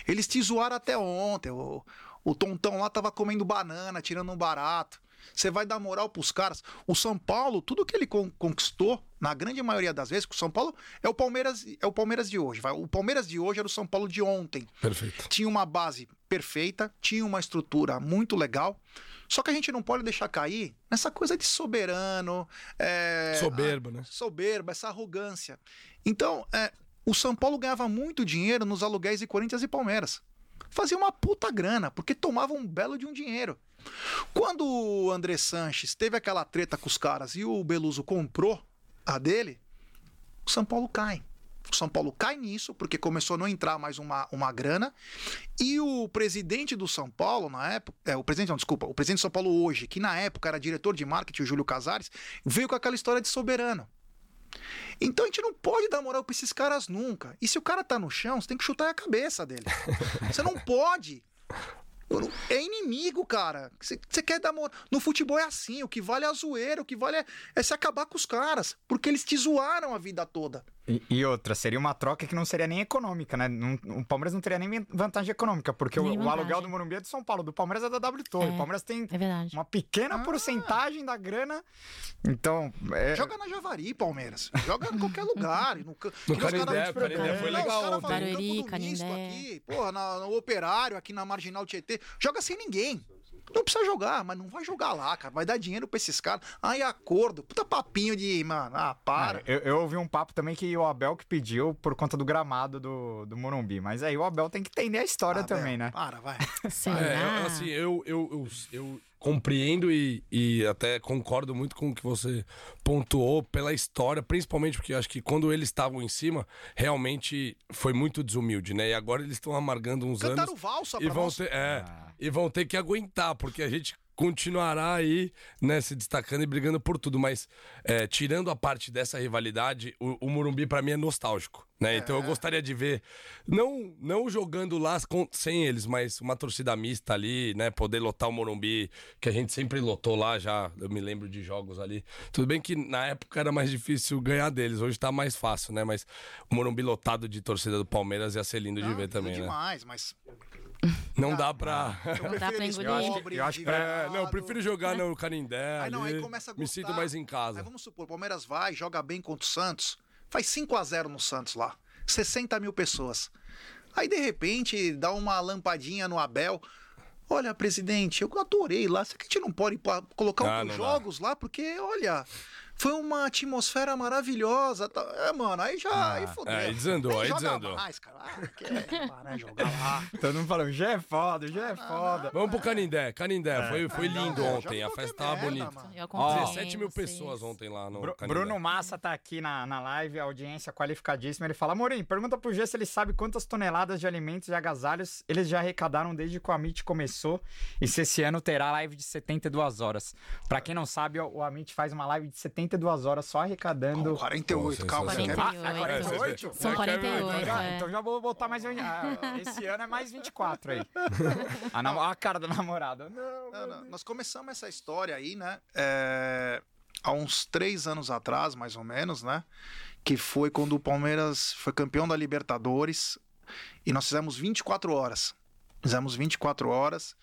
Eles te zoaram até ontem. O, o Tontão lá tava comendo banana, tirando um barato. Você vai dar moral pros caras. O São Paulo, tudo que ele con- conquistou, na grande maioria das vezes, que o São Paulo é o Palmeiras, é o Palmeiras de hoje. vai. O Palmeiras de hoje era o São Paulo de ontem Perfeito. tinha uma base perfeita, tinha uma estrutura muito legal. Só que a gente não pode deixar cair nessa coisa de soberano, é, Soberbo, né? soberba, essa arrogância. Então, é, o São Paulo ganhava muito dinheiro nos aluguéis de Corinthians e Palmeiras. Fazia uma puta grana, porque tomava um belo de um dinheiro. Quando o André Sanches teve aquela treta com os caras e o Beluso comprou a dele, o São Paulo cai. O São Paulo cai nisso, porque começou a não entrar mais uma, uma grana. E o presidente do São Paulo, na época. É, o presidente, não, desculpa. O presidente do São Paulo hoje, que na época era diretor de marketing, o Júlio Casares, veio com aquela história de soberano. Então a gente não pode dar moral pra esses caras nunca. E se o cara tá no chão, você tem que chutar a cabeça dele. Você não pode. É inimigo, cara. Você quer dar moral. No futebol é assim: o que vale é a zoeira, o que vale é, é se acabar com os caras. Porque eles te zoaram a vida toda. E, e outra, seria uma troca que não seria nem econômica, né? Não- o Palmeiras não teria nem vantagem econômica, porque o, Nem o vantagem. aluguel do Morumbi é do São Paulo, do Palmeiras é da W Torre. É. O Palmeiras tem É uma pequena Ah. porcentagem da grana. Então, é, Joga na Javari, Palmeiras. Joga em qualquer lugar. e No, No que os caras- Canindé, Canindé foi Não, os legal caras falam no Barueri, campo do misto Canindé. aqui, porra, na- no operário, aqui na Marginal Tietê. Joga sem ninguém. Não precisa jogar, mas não vai jogar lá, cara. Vai dar dinheiro pra esses caras. Ai, acordo. Puta papinho de, mano, ah, para. Eu, eu ouvi um papo também que o Abel que pediu por conta do gramado do, do Morumbi. Mas aí o Abel tem que entender a história Ah, também, né? Para, vai. Será? É, eu- assim, eu, eu, eu, eu compreendo e, e até concordo muito com o que você pontuou pela história, principalmente porque acho que quando eles estavam em cima, realmente foi muito desumilde, né? E agora eles estão amargando uns Cantaram anos. valsa E vão, nós. ter, é, Ah. e vão ter que aguentar, porque a gente continuará aí, né, se destacando e brigando por tudo. Mas, é, tirando a parte dessa rivalidade, o, o Morumbi pra mim é nostálgico, né? Então eu gostaria de ver, não, não jogando lá com- sem eles, mas uma torcida mista ali, né? Poder lotar o Morumbi, que a gente sempre lotou lá já, eu me lembro de jogos ali. Tudo bem que na época era mais difícil ganhar deles, hoje tá mais fácil, né? Mas o Morumbi lotado de torcida do Palmeiras ia ser lindo de Não, ver também, né? demais, mas Não dá pra. eu Não dá prefiro pra engolir. Eu acho que- eu acho que- É, não, eu prefiro jogar no Canindé. Aí não, aí começa a Me sinto gostar. mais em casa. Aí vamos supor, o Palmeiras vai, joga bem contra o Santos, faz 5 a 0 no Santos lá. 60 mil pessoas. Aí, de repente, dá uma lampadinha no Abel. Olha, presidente, eu adorei lá. Será que a gente não pode colocar Ah, outros não dá. jogos lá? Porque, olha, foi uma atmosfera maravilhosa. tá- É, mano, aí já aí fodeu. é, aí desandou, Nem aí desandou. Mais, cara. Ah, quer, para, jogar lá. Todo mundo falando, já é foda, já é foda. Vamos pro Canindé. Canindé, foi, foi lindo É, ontem. A festa tava bonita. mano. Eu acompanhei 17 mil vocês. pessoas ontem lá no Bru- Canindé. Bruno Massa tá aqui na, na live, a audiência qualificadíssima. Ele fala: Morim, pergunta pro G se ele sabe quantas toneladas de alimentos e agasalhos eles já arrecadaram desde que o Amit começou e se esse ano terá live de 72 horas. Pra quem não sabe, o o Amit faz uma live de 72 horas só arrecadando. 48, Pô, calma. você quer- sensacional. Ah, é 48. 48? São É, 48, Já- é. Então já vou botar mais. um- ah, Esse ano é mais 24 aí. A, namo- a cara da namorada. Não, Não, não, Nós começamos essa história aí, né? é, há uns três anos atrás, mais ou menos, né? Que foi quando o Palmeiras foi campeão da Libertadores e nós fizemos 24 horas. Fizemos 24 horas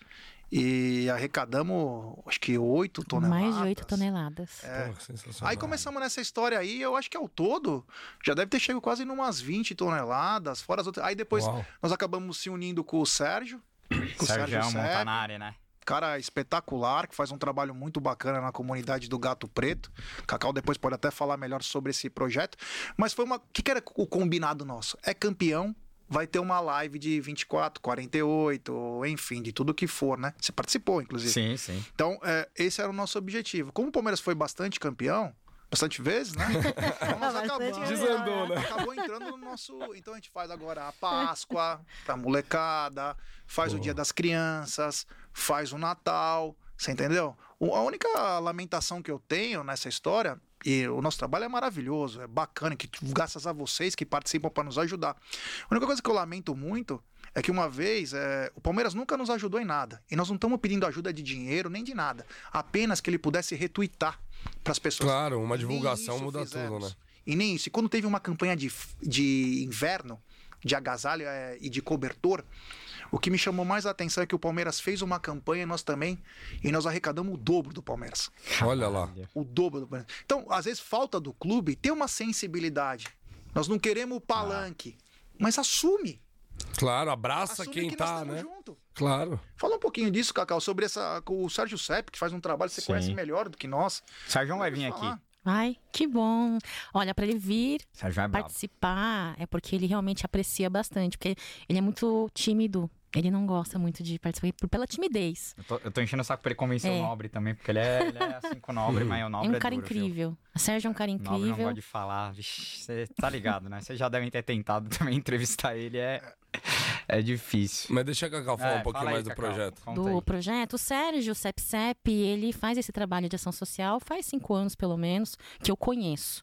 e arrecadamos, acho que 8 toneladas. Mais de 8 toneladas. É. Pô. Aí começamos nessa história aí, eu acho que ao todo já deve ter chegado quase numas 20 toneladas, fora as outras. Aí depois Uau. nós acabamos se unindo com o Sérgio. Com o Sérgio Sepp, Montanari, né? cara espetacular, que faz um trabalho muito bacana na comunidade do Gato Preto. Cacau depois pode até falar melhor sobre esse projeto. Mas foi uma. O que, que era o combinado nosso? É campeão. Vai ter uma live de 24, 48, enfim, de tudo que for, né? Você participou, inclusive. Sim, sim. Então, é, esse era o nosso objetivo. Como o Palmeiras foi bastante campeão, bastante vezes, né? Então nós Bastante acabamos. Desandou, né? Acabou entrando no nosso. Então a gente faz agora a Páscoa pra molecada, faz o Dia das Crianças, faz o Natal. Você entendeu? A única lamentação que eu tenho nessa história, e o nosso trabalho é maravilhoso, é bacana, que graças a vocês que participam para nos ajudar. A única coisa que eu lamento muito é que uma vez é, o Palmeiras nunca nos ajudou em nada. E nós não estamos pedindo ajuda de dinheiro nem de nada. Apenas que ele pudesse retweetar para as pessoas. Claro, uma divulgação muda fizemos. tudo, né? E nem isso. E quando teve uma campanha de, de inverno, de agasalho é, e de cobertor, o que me chamou mais a atenção é que o Palmeiras fez uma campanha, nós também, e nós arrecadamos o dobro do Palmeiras. Olha lá. O dobro do Palmeiras. Então, às vezes, falta do clube ter uma sensibilidade. Nós não queremos o palanque, mas assume. Claro, abraça assume quem que tá, nós né? junto. Claro. Fala um pouquinho disso, Cacau, sobre essa, com o Sérgio Sepp, que faz um trabalho que você Sim. conhece melhor do que nós. Sérgio vai vir falar. aqui. Ai, que bom. Olha, para ele vir é participar é porque ele realmente aprecia bastante, porque ele é muito tímido. Ele não gosta muito de participar por- pela timidez. Eu tô, eu tô enchendo o saco pra ele convencer É. o Nobre também, porque ele é, ele é assim com o Nobre, mas o É Nobre um é, cara duro, viu? incrível. O Sérgio é um cara O Nobre não incrível. gosta de falar. Você tá ligado, né? Vocês já devem ter tentado também entrevistar ele, é, é difícil. Mas deixa a Cacau falar É, um pouquinho fala aí, mais do Cacau, projeto. conta do aí. projeto. O Sérgio Sepsep, ele faz esse trabalho de ação social faz cinco anos, pelo menos, que eu conheço.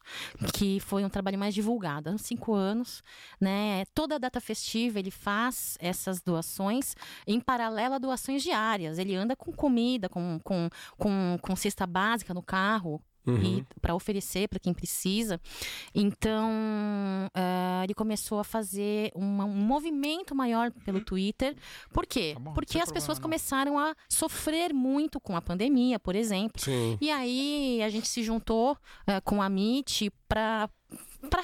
Que foi um trabalho mais divulgado. Há cinco anos, né? Toda data festiva ele faz essas doações em paralelo a doações diárias. Ele anda com comida, com, com, com, com cesta básica no carro. Uhum. para oferecer para quem precisa. Então, ah, ele começou a fazer uma- um movimento maior pelo Twitter. Por quê? Tá bom, Porque as pessoas problema, não. começaram a sofrer muito com a pandemia, por exemplo. Sim. E aí a gente se juntou eh, com a MIT para para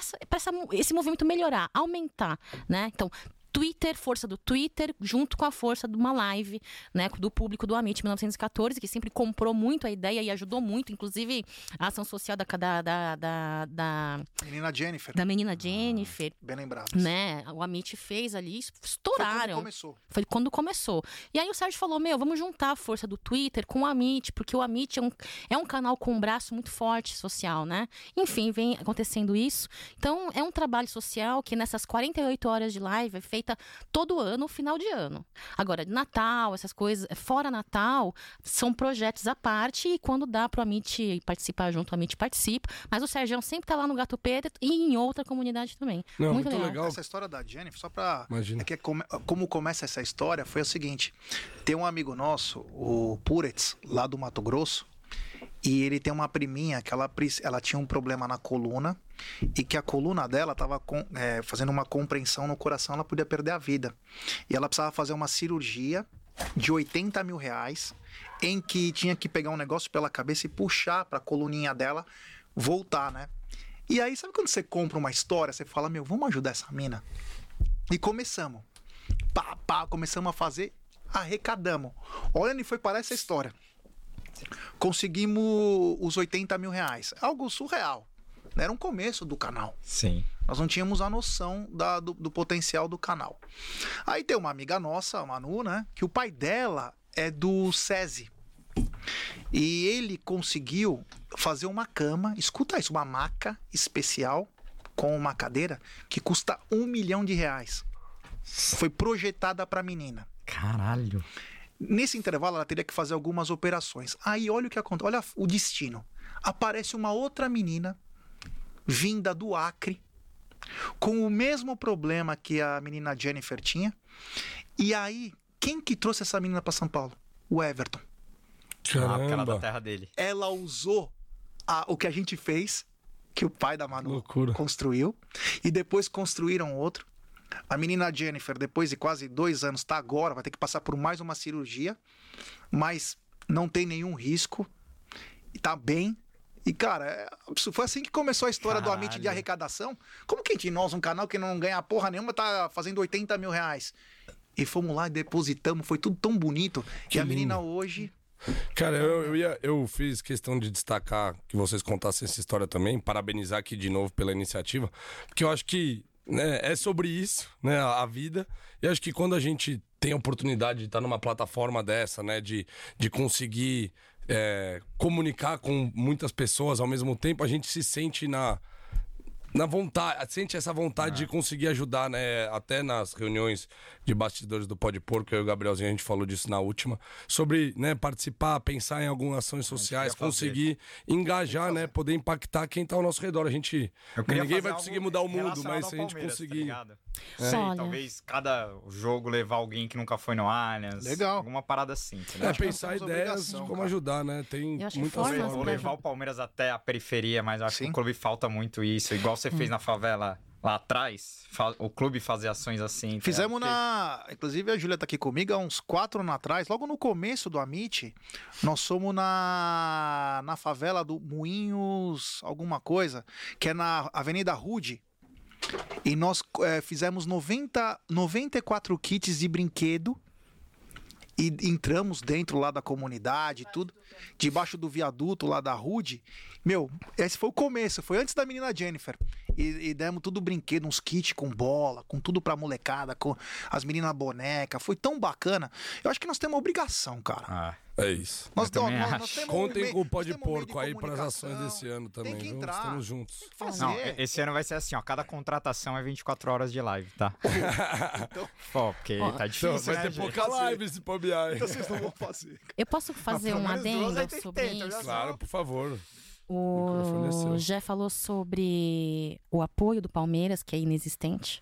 esse movimento melhorar, aumentar, né? Então, Twitter, força do Twitter, junto com a força de uma live, né, do público do Amit 1914, que sempre comprou muito a ideia e ajudou muito, inclusive a ação social da da, da, da, da Menina Jennifer. da menina Jennifer, Bem lembrado. né? O Amit fez ali, Foi quando estouraram. começou. Foi quando começou. E aí o Sérgio falou: Meu, vamos juntar a força do Twitter com o Amit, porque o Amit é um, é um canal com um braço muito forte social, né? Enfim, vem acontecendo isso. Então, é um trabalho social que nessas 48 horas de live é feita todo ano, final de ano. Agora, de Natal, essas coisas, fora Natal, são projetos à parte e quando dá pro Amit participar junto, o Amit participa. Mas o Sérgio sempre tá lá no Gato Preto e em outra comunidade também. Não, muito, muito legal. legal. Essa história da Jennifer, só pra. Imagina. É que é come- como começa essa história foi o seguinte: tem um amigo nosso, o Puretz, lá do Mato Grosso, e ele tem uma priminha que ela, ela tinha um problema na coluna e que a coluna dela estava fazendo uma compreensão no coração, ela podia perder a vida. E ela precisava fazer uma cirurgia de 80 mil reais, em que tinha que pegar um negócio pela cabeça e puxar para a coluninha dela voltar, né? E aí, sabe quando você compra uma história, você fala, meu, vamos ajudar essa mina? E começamos. Pá, pá, começamos a fazer, arrecadamos. Olha onde foi parar essa história. Conseguimos os 80 mil reais. Algo surreal. Era um começo do canal. Sim. Nós não tínhamos a noção da- do, do potencial do canal. Aí tem uma amiga nossa, a Manu, né? Que o pai dela é do SESI. E ele conseguiu fazer uma cama, escuta isso, uma maca especial com uma cadeira que custa um milhão de reais. Foi projetada para menina. Caralho. Nesse intervalo, ela teria que fazer algumas operações. Aí, olha o que acontece. Olha o destino. Aparece uma outra menina, vinda do Acre, com o mesmo problema que a menina Jennifer tinha. E aí, quem que trouxe essa menina para São Paulo? O Everton. Ah, porque ela é da Caramba. terra dele. Ela usou a- o que a gente fez, que o pai da Manu Loucura. construiu, e depois construíram outro. A menina Jennifer, depois de quase dois anos, está agora, vai ter que passar por mais uma cirurgia, mas não tem nenhum risco, e tá bem. E, cara, é foi assim que começou a história do Amit de Caralho. arrecadação. Como que de nós, um canal que não ganha porra nenhuma, tá fazendo 80 mil reais? E fomos lá e depositamos, foi tudo tão bonito. Que e a menina lindo. hoje. Cara, eu, eu, ia, eu fiz questão de destacar que vocês contassem essa história também, parabenizar aqui de novo pela iniciativa, porque eu acho que né, é sobre isso, né, a, vida. E acho que quando a gente tem a oportunidade de estar numa plataforma dessa, né, de, de conseguir é, comunicar com muitas pessoas ao mesmo tempo, a gente se sente na na vontade, sente essa vontade de conseguir ajudar, né? Até nas reuniões de bastidores do Pode Porco, eu e o Gabrielzinho, a gente falou disso na última, sobre né, participar, pensar em algumas ações sociais, conseguir engajar, né? Poder impactar quem tá ao nosso redor. A gente. Ninguém vai conseguir mudar o mundo, mas se a gente tá conseguir. ligado? É. Sei, Olha. talvez cada jogo levar alguém que nunca foi no Allianz. Legal. Alguma parada assim. entendeu? é, pensar temos ideias de como cara. ajudar, né? Tem muitas formas Ou formas. ou pra levar o Palmeiras até a periferia, mas eu acho Sim. que o clube falta muito isso. Igual você Hum. fez na favela lá atrás, o clube fazer ações assim. Fizemos na. Inclusive a Júlia tá aqui comigo há uns quatro anos atrás, logo no começo do Amit, nós somos na, na favela do Moinhos, alguma coisa, que é na Avenida Rude. E nós eh, fizemos 90, 94 kits de brinquedo. E entramos dentro lá da comunidade, tudo, debaixo do viaduto lá da Rude. Meu, esse foi o começo, foi antes da menina Jennifer. E, e demos tudo brinquedo, uns kits com bola, com tudo pra molecada, com as meninas boneca. Foi tão bacana. Eu acho que nós temos uma obrigação, cara. Ah, É isso. Nós, Eu também nós- nós acho. temos Contem com o nós um meio de Porco aí para as ações desse ano também. Tem que viu? entrar. Estamos juntos. Tem que fazer. não, esse ano vai ser assim, ó. Cada contratação é 24 horas de live, tá? Pô, porque Ó, tá difícil, Então, vai né, ter gente? pouca live se bobear. hein? Então vocês não vão fazer. Eu posso fazer um adendo sobre isso? Claro, por favor. É. O Jé falou sobre o apoio do Palmeiras, que é inexistente.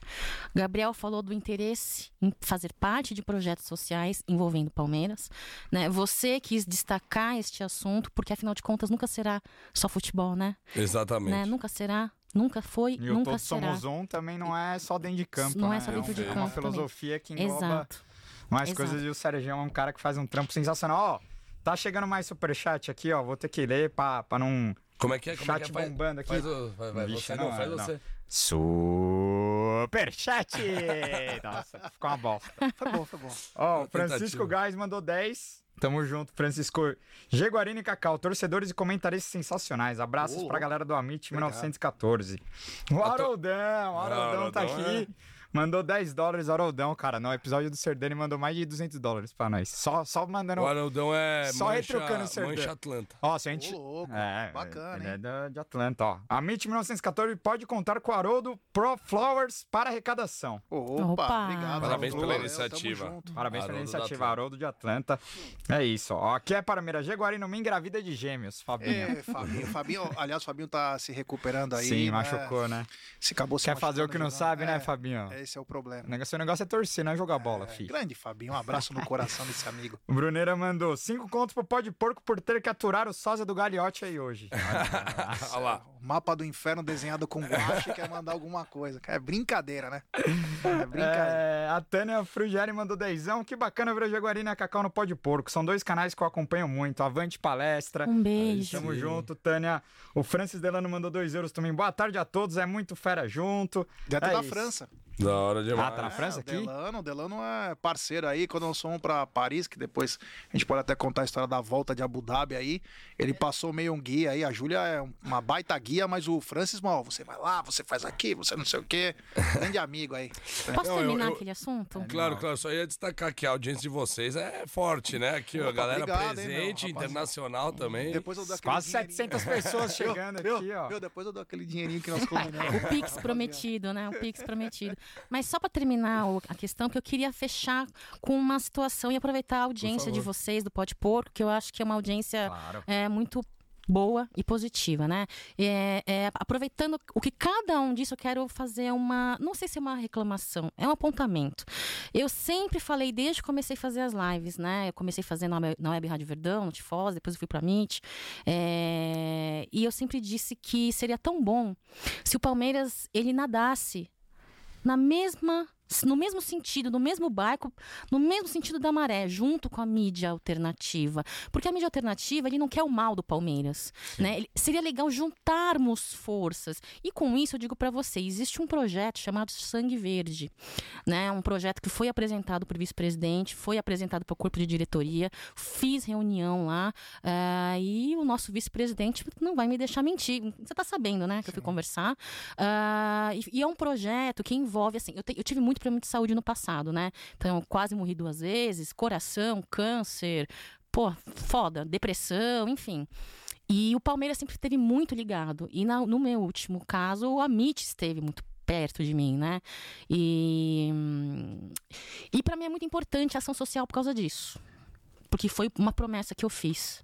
Gabriel falou do interesse em fazer parte de projetos sociais envolvendo o Palmeiras. Né? Você quis destacar este assunto, porque afinal de contas nunca será só futebol, né? Exatamente. né? Nunca será, nunca foi, E o nunca Todos será. Somos Um também não é só dentro de campo, Não né? é só dentro de uma campo também. filosofia que engloba Exato. mais Exato. coisas e o Sérgio é um cara que faz um trampo sensacional. Ó, tá chegando mais superchat aqui, ó. Vou ter que ler pra, pra não... Como é que é? Como é Chat que é? Faz- bombando aqui. Faz, o, vai, vai, Vixe, você não, não, faz não. você. Superchat! Nossa, ficou uma bosta. Foi bom, foi bom. Ó, o Francisco. Gás mandou 10. Tamo junto, Francisco. Jaguarino e Cacau, torcedores e comentaristas sensacionais. Abraços Ô, pra galera do Amit Obrigado. 1914. O Haroldão, o Haroldão tá aqui. Mandou 10 dólares, Haroldão, cara. No episódio do Serdani mandou mais de 200 dólares pra nós. Só, só mandando. O Araldão é Só mancha, retrucando o Serdã. mancha Atlanta. Ó, se a gente. Ô, louco. É, Bacana, ele hein? é de Atlanta, ó. A MIT 1914 pode contar com o Haroldo Pro Flowers para arrecadação. Opa, Opa. obrigado. Parabéns Haroldo. pela iniciativa. Parabéns pela Haroldo da iniciativa. Haroldo de Atlanta. É isso, ó. Aqui é para Mira Jaguarino, me engravida de gêmeos, Fabinho. É, Fabinho, Fabinho, aliás, o Fabinho tá se recuperando aí. Sim, né? machucou, né? Se acabou se Quer fazer o que não jogando. sabe, né, É, Fabinho? Esse é o problema. O negócio, o negócio é torcer, não é jogar bola, É, filho. grande Fabinho, um abraço no coração desse amigo. O Bruneira mandou cinco contos pro pó de porco por ter que aturar o sósia do Gagliotti aí hoje. Olha lá. O mapa do inferno desenhado com guache quer mandar alguma coisa. É brincadeira, né? É brincadeira. É, a Tânia Frugieri mandou dezão. Que bacana ver o Jaguarina e a Cacau no Pó de Porco. São dois canais que eu acompanho muito. Avante Palestra. Um beijo. Tamo junto, Tânia. O Francis Delano mandou dois euros também. Boa tarde a todos. É muito fera junto. Direto é da isso. França. Da hora demais. Ah, tá na França É, aqui? O Delano, Delano é parceiro aí. Quando nós fomos pra Paris, que depois a gente pode até contar a história da volta de Abu Dhabi aí. Ele passou meio um guia aí. A Júlia é uma baita guia, mas o Francis, mal, você vai lá, você faz aqui, você não sei o quê. Grande amigo aí. Posso Não, eu- terminar eu- aquele assunto? Claro, claro. Só ia destacar que a audiência de vocês é forte, né? Aqui, a galera obrigado, hein, meu, presente, rapaz. internacional também. Depois eu dou aquele Quase dinheirinho. 700 pessoas chegando Viu? aqui, ó. Depois eu dou aquele dinheirinho que nós combinamos. O Pix prometido, né? O Pix prometido. Mas só para terminar a questão, que eu queria fechar com uma situação e aproveitar a audiência de vocês do Pode Porco, que eu acho que é uma audiência Claro. é, muito boa e positiva, né? É, é, aproveitando o que cada um disse, eu quero fazer uma, não sei se é uma reclamação, é um apontamento. Eu sempre falei, desde que comecei a fazer as lives, né? Eu comecei fazendo na Web- na Web Rádio Verdão, no Tifós, depois eu fui pra Meet, é, e eu sempre disse que seria tão bom se o Palmeiras ele nadasse na mesma no mesmo sentido, no mesmo barco, no mesmo sentido da maré, junto com a mídia alternativa. Porque a mídia alternativa, ele não quer o mal do Palmeiras, né? Seria legal juntarmos forças. E com isso eu digo para você, existe um projeto chamado Sangue Verde, né? Um projeto que foi apresentado para o vice-presidente, foi apresentado para o corpo de diretoria, fiz reunião lá, ah, e o nosso vice-presidente não vai me deixar mentir. Você tá sabendo, né, que eu fui conversar. Ah, e, e é um projeto que envolve, assim, eu, te- eu tive muito problema de saúde no passado, né? Então, quase morri duas vezes, coração, câncer, pô, foda, depressão, enfim. E o Palmeiras sempre esteve muito ligado. E na- no meu último caso, o Amit esteve muito perto de mim, né? E, e para mim é muito importante a ação social por causa disso. Porque foi uma promessa que eu fiz,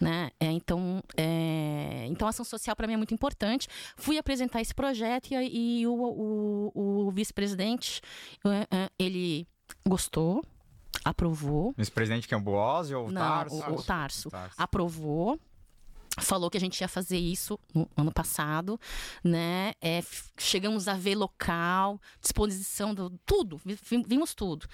né? É, então, é, então a ação social para mim é muito importante. Fui apresentar esse projeto e, e o, o- o vice-presidente, é, é, ele gostou, aprovou. Vice-presidente que é o Boazzi ou o Não, Tarso? o, o Tarso. Tarso. Aprovou. Falou que a gente ia fazer isso no ano passado, né? É, chegamos a ver local, disposição do tudo, vi- vi- vimos tudo.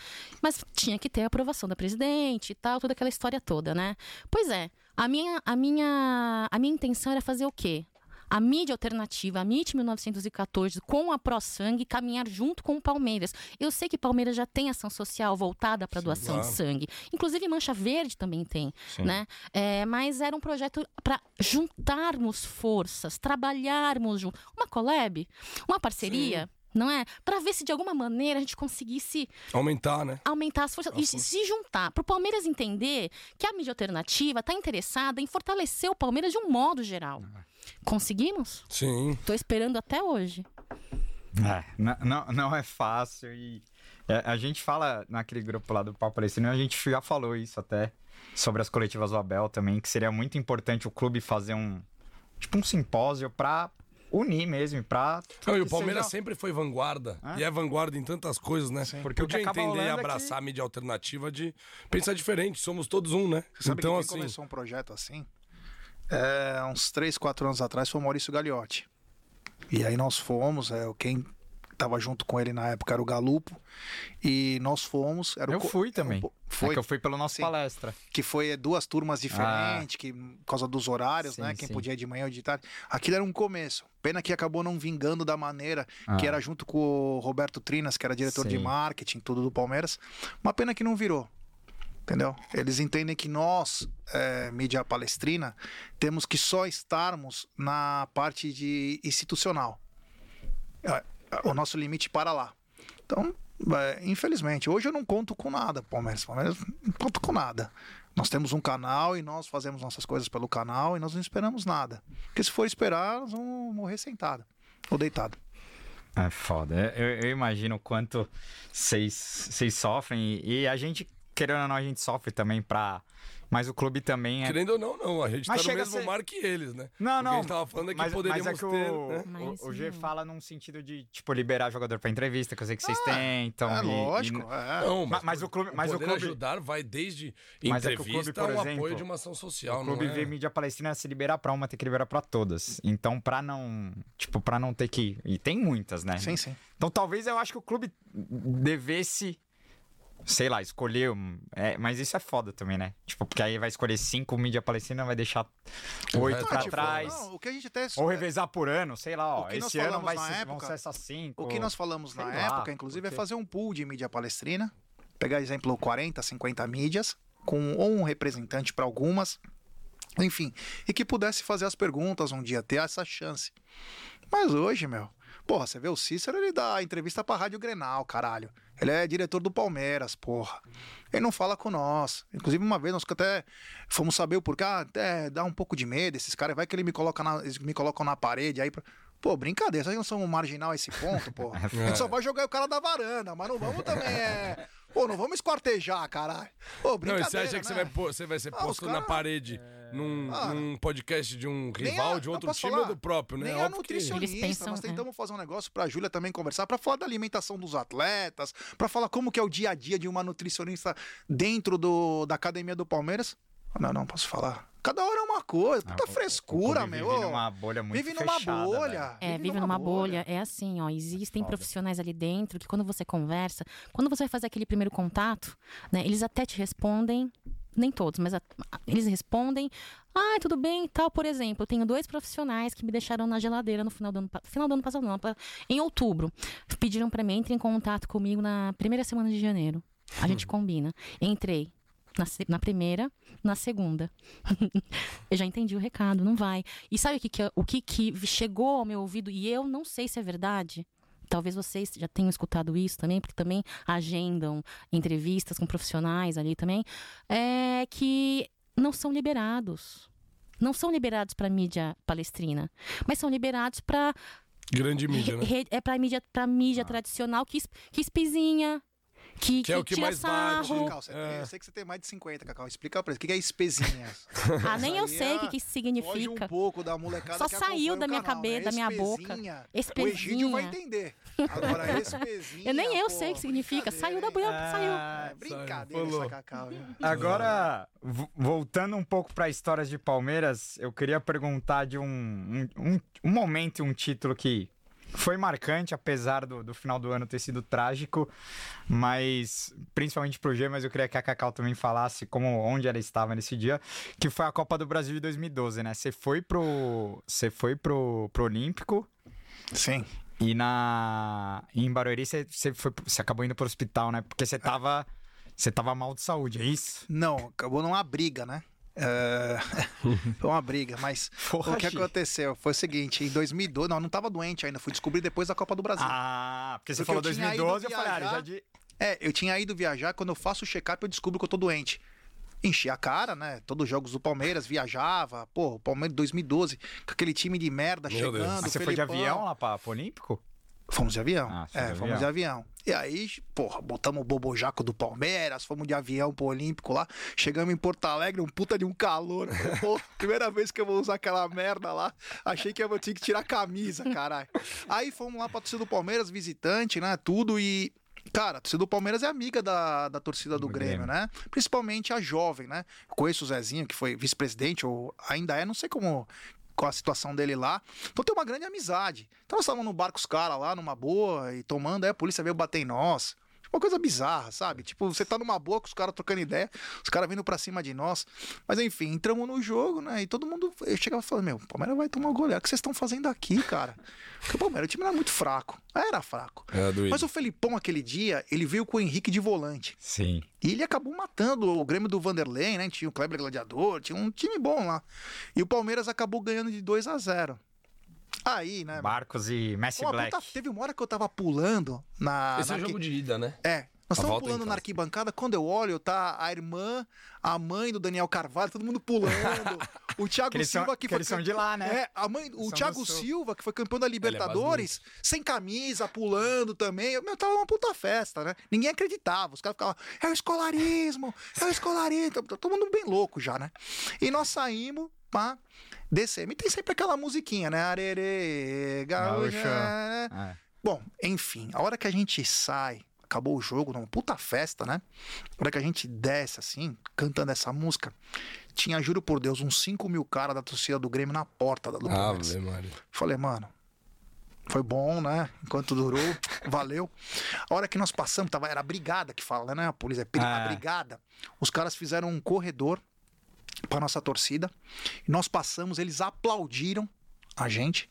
Mas tinha que ter a aprovação da presidente e tal, toda aquela história toda, né? Pois é, a minha, a minha, a minha intenção era fazer o quê? A mídia alternativa, a MIT 1914, com a Pro Sangue, caminhar junto com o Palmeiras. Eu sei que Palmeiras já tem ação social voltada para doação claro. de sangue. Inclusive Mancha Verde também tem, Sim. né? É, mas era um projeto para juntarmos forças, trabalharmos junto. Uma collab, uma parceria, não é? Para ver se de alguma maneira a gente conseguisse Aumentar, né? aumentar as forças e se juntar. Para o Palmeiras entender que a mídia alternativa está interessada em fortalecer o Palmeiras de um modo geral. Conseguimos? Sim. Tô esperando até hoje. É, não, não, é fácil e é, a gente fala naquele grupo lá do Papo Palestino, a gente já falou isso até sobre as coletivas do Abel também, que seria muito importante o clube fazer um tipo um simpósio pra unir mesmo, pra Não, e o que Palmeiras seja- sempre foi vanguarda. É? E é vanguarda em tantas coisas, né? Porque o que Podia entender e é abraçar a mídia alternativa de pensar diferente. Somos todos um, né? Sabe então, que assim. quem começou um projeto assim? É, uns 3, 4 anos atrás foi o Maurício Gagliotti. E aí nós fomos, é, quem tava junto com ele na época, era o Galupo. E nós fomos. Eu fui também. o- Foi Foi, que eu fui pelo nosso Sim. palestra. que foi duas turmas diferentes, que por causa dos horários, Sim, né? Quem sim. podia ir de manhã ou de tarde. Aquilo era um começo. Pena que acabou não vingando da maneira que Ah. era junto com o Roberto Trinas, que era diretor de marketing, tudo do Palmeiras. Uma pena que não virou. Entendeu? Eles entendem que nós, é, mídia palestrina, temos que só estarmos na parte de institucional. O nosso limite para lá. Então, é, infelizmente, hoje eu não conto com nada, Palmeiras. Palmeiras não conto com nada. Nós temos um canal e nós fazemos nossas coisas pelo canal e nós não esperamos nada. Porque se for esperar, nós vamos morrer sentado ou deitado. É foda. Eu, eu imagino o quanto vocês sofrem. E, a gente, querendo ou não, a gente sofre também pra. Mas o clube também é. Querendo ou não, não. A gente Mas tá no mesmo ser- mar que eles, né? Não, O que não. a gente tava falando é que mas, poderíamos mas é que ter, o, né? Mas, o, o G não. fala num sentido de, tipo, liberar jogador pra entrevista, que eu sei que vocês tentam. é e- lógico. e- é. Não, Ma- mas o clube- mas o clube- ajudar vai desde Mas é que o entrevista clube, por exemplo, apoio de uma ação social, o clube não é? vê mídia palestina se liberar pra uma, tem que liberar pra todas. Então, pra não. Tipo, pra não ter que. E tem muitas, né? Sim, sim. Então talvez eu acho que o clube devesse, sei lá, escolher. é, mas isso é foda também, né? Tipo, porque aí vai escolher cinco mídia palestina, vai deixar oito pra é tipo, trás. não, o que a gente até Ou revezar por ano, sei lá, ó. O que nós Esse ano falamos vai na ser, vão época- ser essas cinco. O que nós falamos na lá, época, inclusive, é porque- fazer um pool de mídia palestrina. Pegar, exemplo, 40, 50 mídias, com ou um representante para algumas. Enfim, e que pudesse fazer as perguntas um dia, ter essa chance. Mas hoje, meu, porra, você vê o Cícero, ele dá entrevista pra Rádio Grenal, caralho. Ele é diretor do Palmeiras, porra. Ele não fala com nós. Inclusive, uma vez nós até fomos saber o porquê. Ah, até dá um pouco de medo esses caras. Vai que ele me coloca na, eles me colocam na parede aí. Pra... Pô, brincadeira. Vocês não são marginal a esse ponto, pô. A gente só vai jogar o cara da varanda, mas não vamos também, é... Pô, não vamos esquartejar, caralho. Pô, Não, e brincadeira, você acha que você né? vai, você vai ser Ah, os posto na cara- parede num, Ah, num podcast de um rival, a- de outro time falar? ou do próprio, né? Nem a Óbvio que- nutricionista. Pensam, Nós é. tentamos fazer um negócio pra Júlia também conversar, pra falar da alimentação dos atletas, pra falar como que é o dia a dia de uma nutricionista dentro do, da academia do Palmeiras. Não, não posso falar. Cada hora é uma coisa, Ah, puta o frescura, meu. Vive numa bolha muito Vive numa fechada, bolha. velho. É, vive numa bolha. É assim, ó. Existem Foda. profissionais ali dentro que quando você conversa, quando você vai fazer aquele primeiro contato, né, eles até te respondem, nem todos, mas a- eles respondem, ah, tudo bem e tal. Por exemplo, eu tenho dois profissionais que me deixaram na geladeira no final do ano, final do ano passado, não, em outubro. Pediram pra mim, entre em contato comigo na primeira semana de janeiro. A gente combina. Entrei. Na, na primeira, na segunda. eu já entendi o recado, não vai. E sabe o que, que, é- o que, que chegou ao meu ouvido e eu não sei se é verdade? Talvez vocês já tenham escutado isso também, porque também agendam entrevistas com profissionais ali também. É que não são liberados. Não são liberados para mídia palestrina, mas são liberados para Grande mídia, né? é para mídia, pra mídia tradicional que, que espizinha, que, Que é o que tira mais bate. sarro. Cacau, você tem- É. eu sei que você tem mais de 50, Cacau. Explica pra eles. O que que é espezinha? Ah, nem eu sei o é- que, que significa. um pouco da molecada Só que saiu da minha canal, cabeça, né? da minha boca. Espezinha. O Egídio vai entender. Agora, espezinha... Eu nem eu pô, sei o que significa. Saiu da boia, Ah, saiu. brincadeira Falou. essa Cacau. Agora, vo- voltando um pouco para histórias de Palmeiras, eu queria perguntar de um, um, um, um momento e um título que foi marcante, apesar do, do final do ano ter sido trágico, mas principalmente pro G, mas eu queria que a Cacau também falasse como onde ela estava nesse dia, que foi a Copa do Brasil de 2012, né? Você foi pro você foi pro, pro Olímpico Sim. e na em Barueri você, você foi você acabou indo pro hospital, né? Porque você tava você tava mal de saúde, é isso? Não, acabou numa briga, né? É, Foi uma briga, mas o que aconteceu foi o seguinte: em 2012, não, não tava doente ainda, fui descobrir depois da Copa do Brasil. Ah, porque você Porque falou eu tinha ido 2012, eu falei, ah, viajar. já de... É, eu tinha ido viajar, quando eu faço o check-up, eu descubro que eu tô doente. Enchi a cara, né? Todos os jogos do Palmeiras, viajava. Pô, o Palmeiras 2012, com aquele time de merda Meu Deus. chegando. Ah, você foi de Felipão. avião lá pra, pro Olímpico? Fomos de avião. Ah, é, fomos de avião. E aí, porra, botamos o bobojaco do Palmeiras, fomos de avião pro Olímpico lá. Chegamos em Porto Alegre, um puta de um calor. Primeira vez que eu vou usar aquela merda lá. Achei que eu ter que tirar a camisa, caralho. Aí fomos lá pra torcida do Palmeiras, visitante, né? Tudo e. Cara, a torcida do Palmeiras é amiga da, da torcida do, Do Grêmio, Grêmio. né? Principalmente a jovem, né? Conheço o Zezinho, que foi vice-presidente, ou ainda é, não sei como com a situação dele lá. Então tem uma grande amizade. Então nós estávamos no bar com os caras lá, numa boa, e tomando, aí a polícia veio bater em nós. Uma coisa bizarra, sabe? Tipo, você tá numa boa com os caras trocando ideia, os caras vindo pra cima de nós. Mas enfim, entramos no jogo, né? E todo mundo eu chegava falando: Meu, o Palmeiras vai tomar o goleiro. O que vocês estão fazendo aqui, cara? Porque o Palmeiras, o time era muito fraco. Era fraco. Doído. Mas o Felipão, aquele dia, ele veio com o Henrique de volante. Sim. E ele acabou matando o Grêmio do Vanderlei, né? Tinha o Kleber Gladiador, tinha um time bom lá. E o Palmeiras acabou ganhando de 2 a 0 Aí, né? Barcos e Messi uma Black. puta- teve uma hora que eu tava pulando na. Esse na é o jogo de ida, né? É. Nós estamos pulando na arquibancada, quando eu olho, tá a irmã, a mãe do Daniel Carvalho, todo mundo pulando. o Thiago Que Silva que que foi. eles são de lá, né? É, a mãe, o Thiago. Silva, que foi campeão da é Libertadores, sem camisa, pulando também. Meu, tava uma puta festa, né? Ninguém acreditava. Os caras ficavam, é o escolarismo, é o escolarismo. Todo mundo bem louco já, né? E nós saímos, pá, descemos. E tem sempre aquela musiquinha, né? Arerê, gaúcha. Gaúcha. né? É. Bom, enfim, a hora que a gente sai, acabou o jogo, numa puta festa, né? A hora que a gente desce assim, cantando essa música, tinha, juro por Deus, uns 5 mil caras da torcida do Grêmio na porta da- do Maria. Falei, mano, foi bom, né? Enquanto durou, valeu. A hora que nós passamos, tava, era a brigada que fala, né? A polícia, é É. brigada. Os caras fizeram um corredor pra nossa torcida. Nós passamos, eles aplaudiram a gente.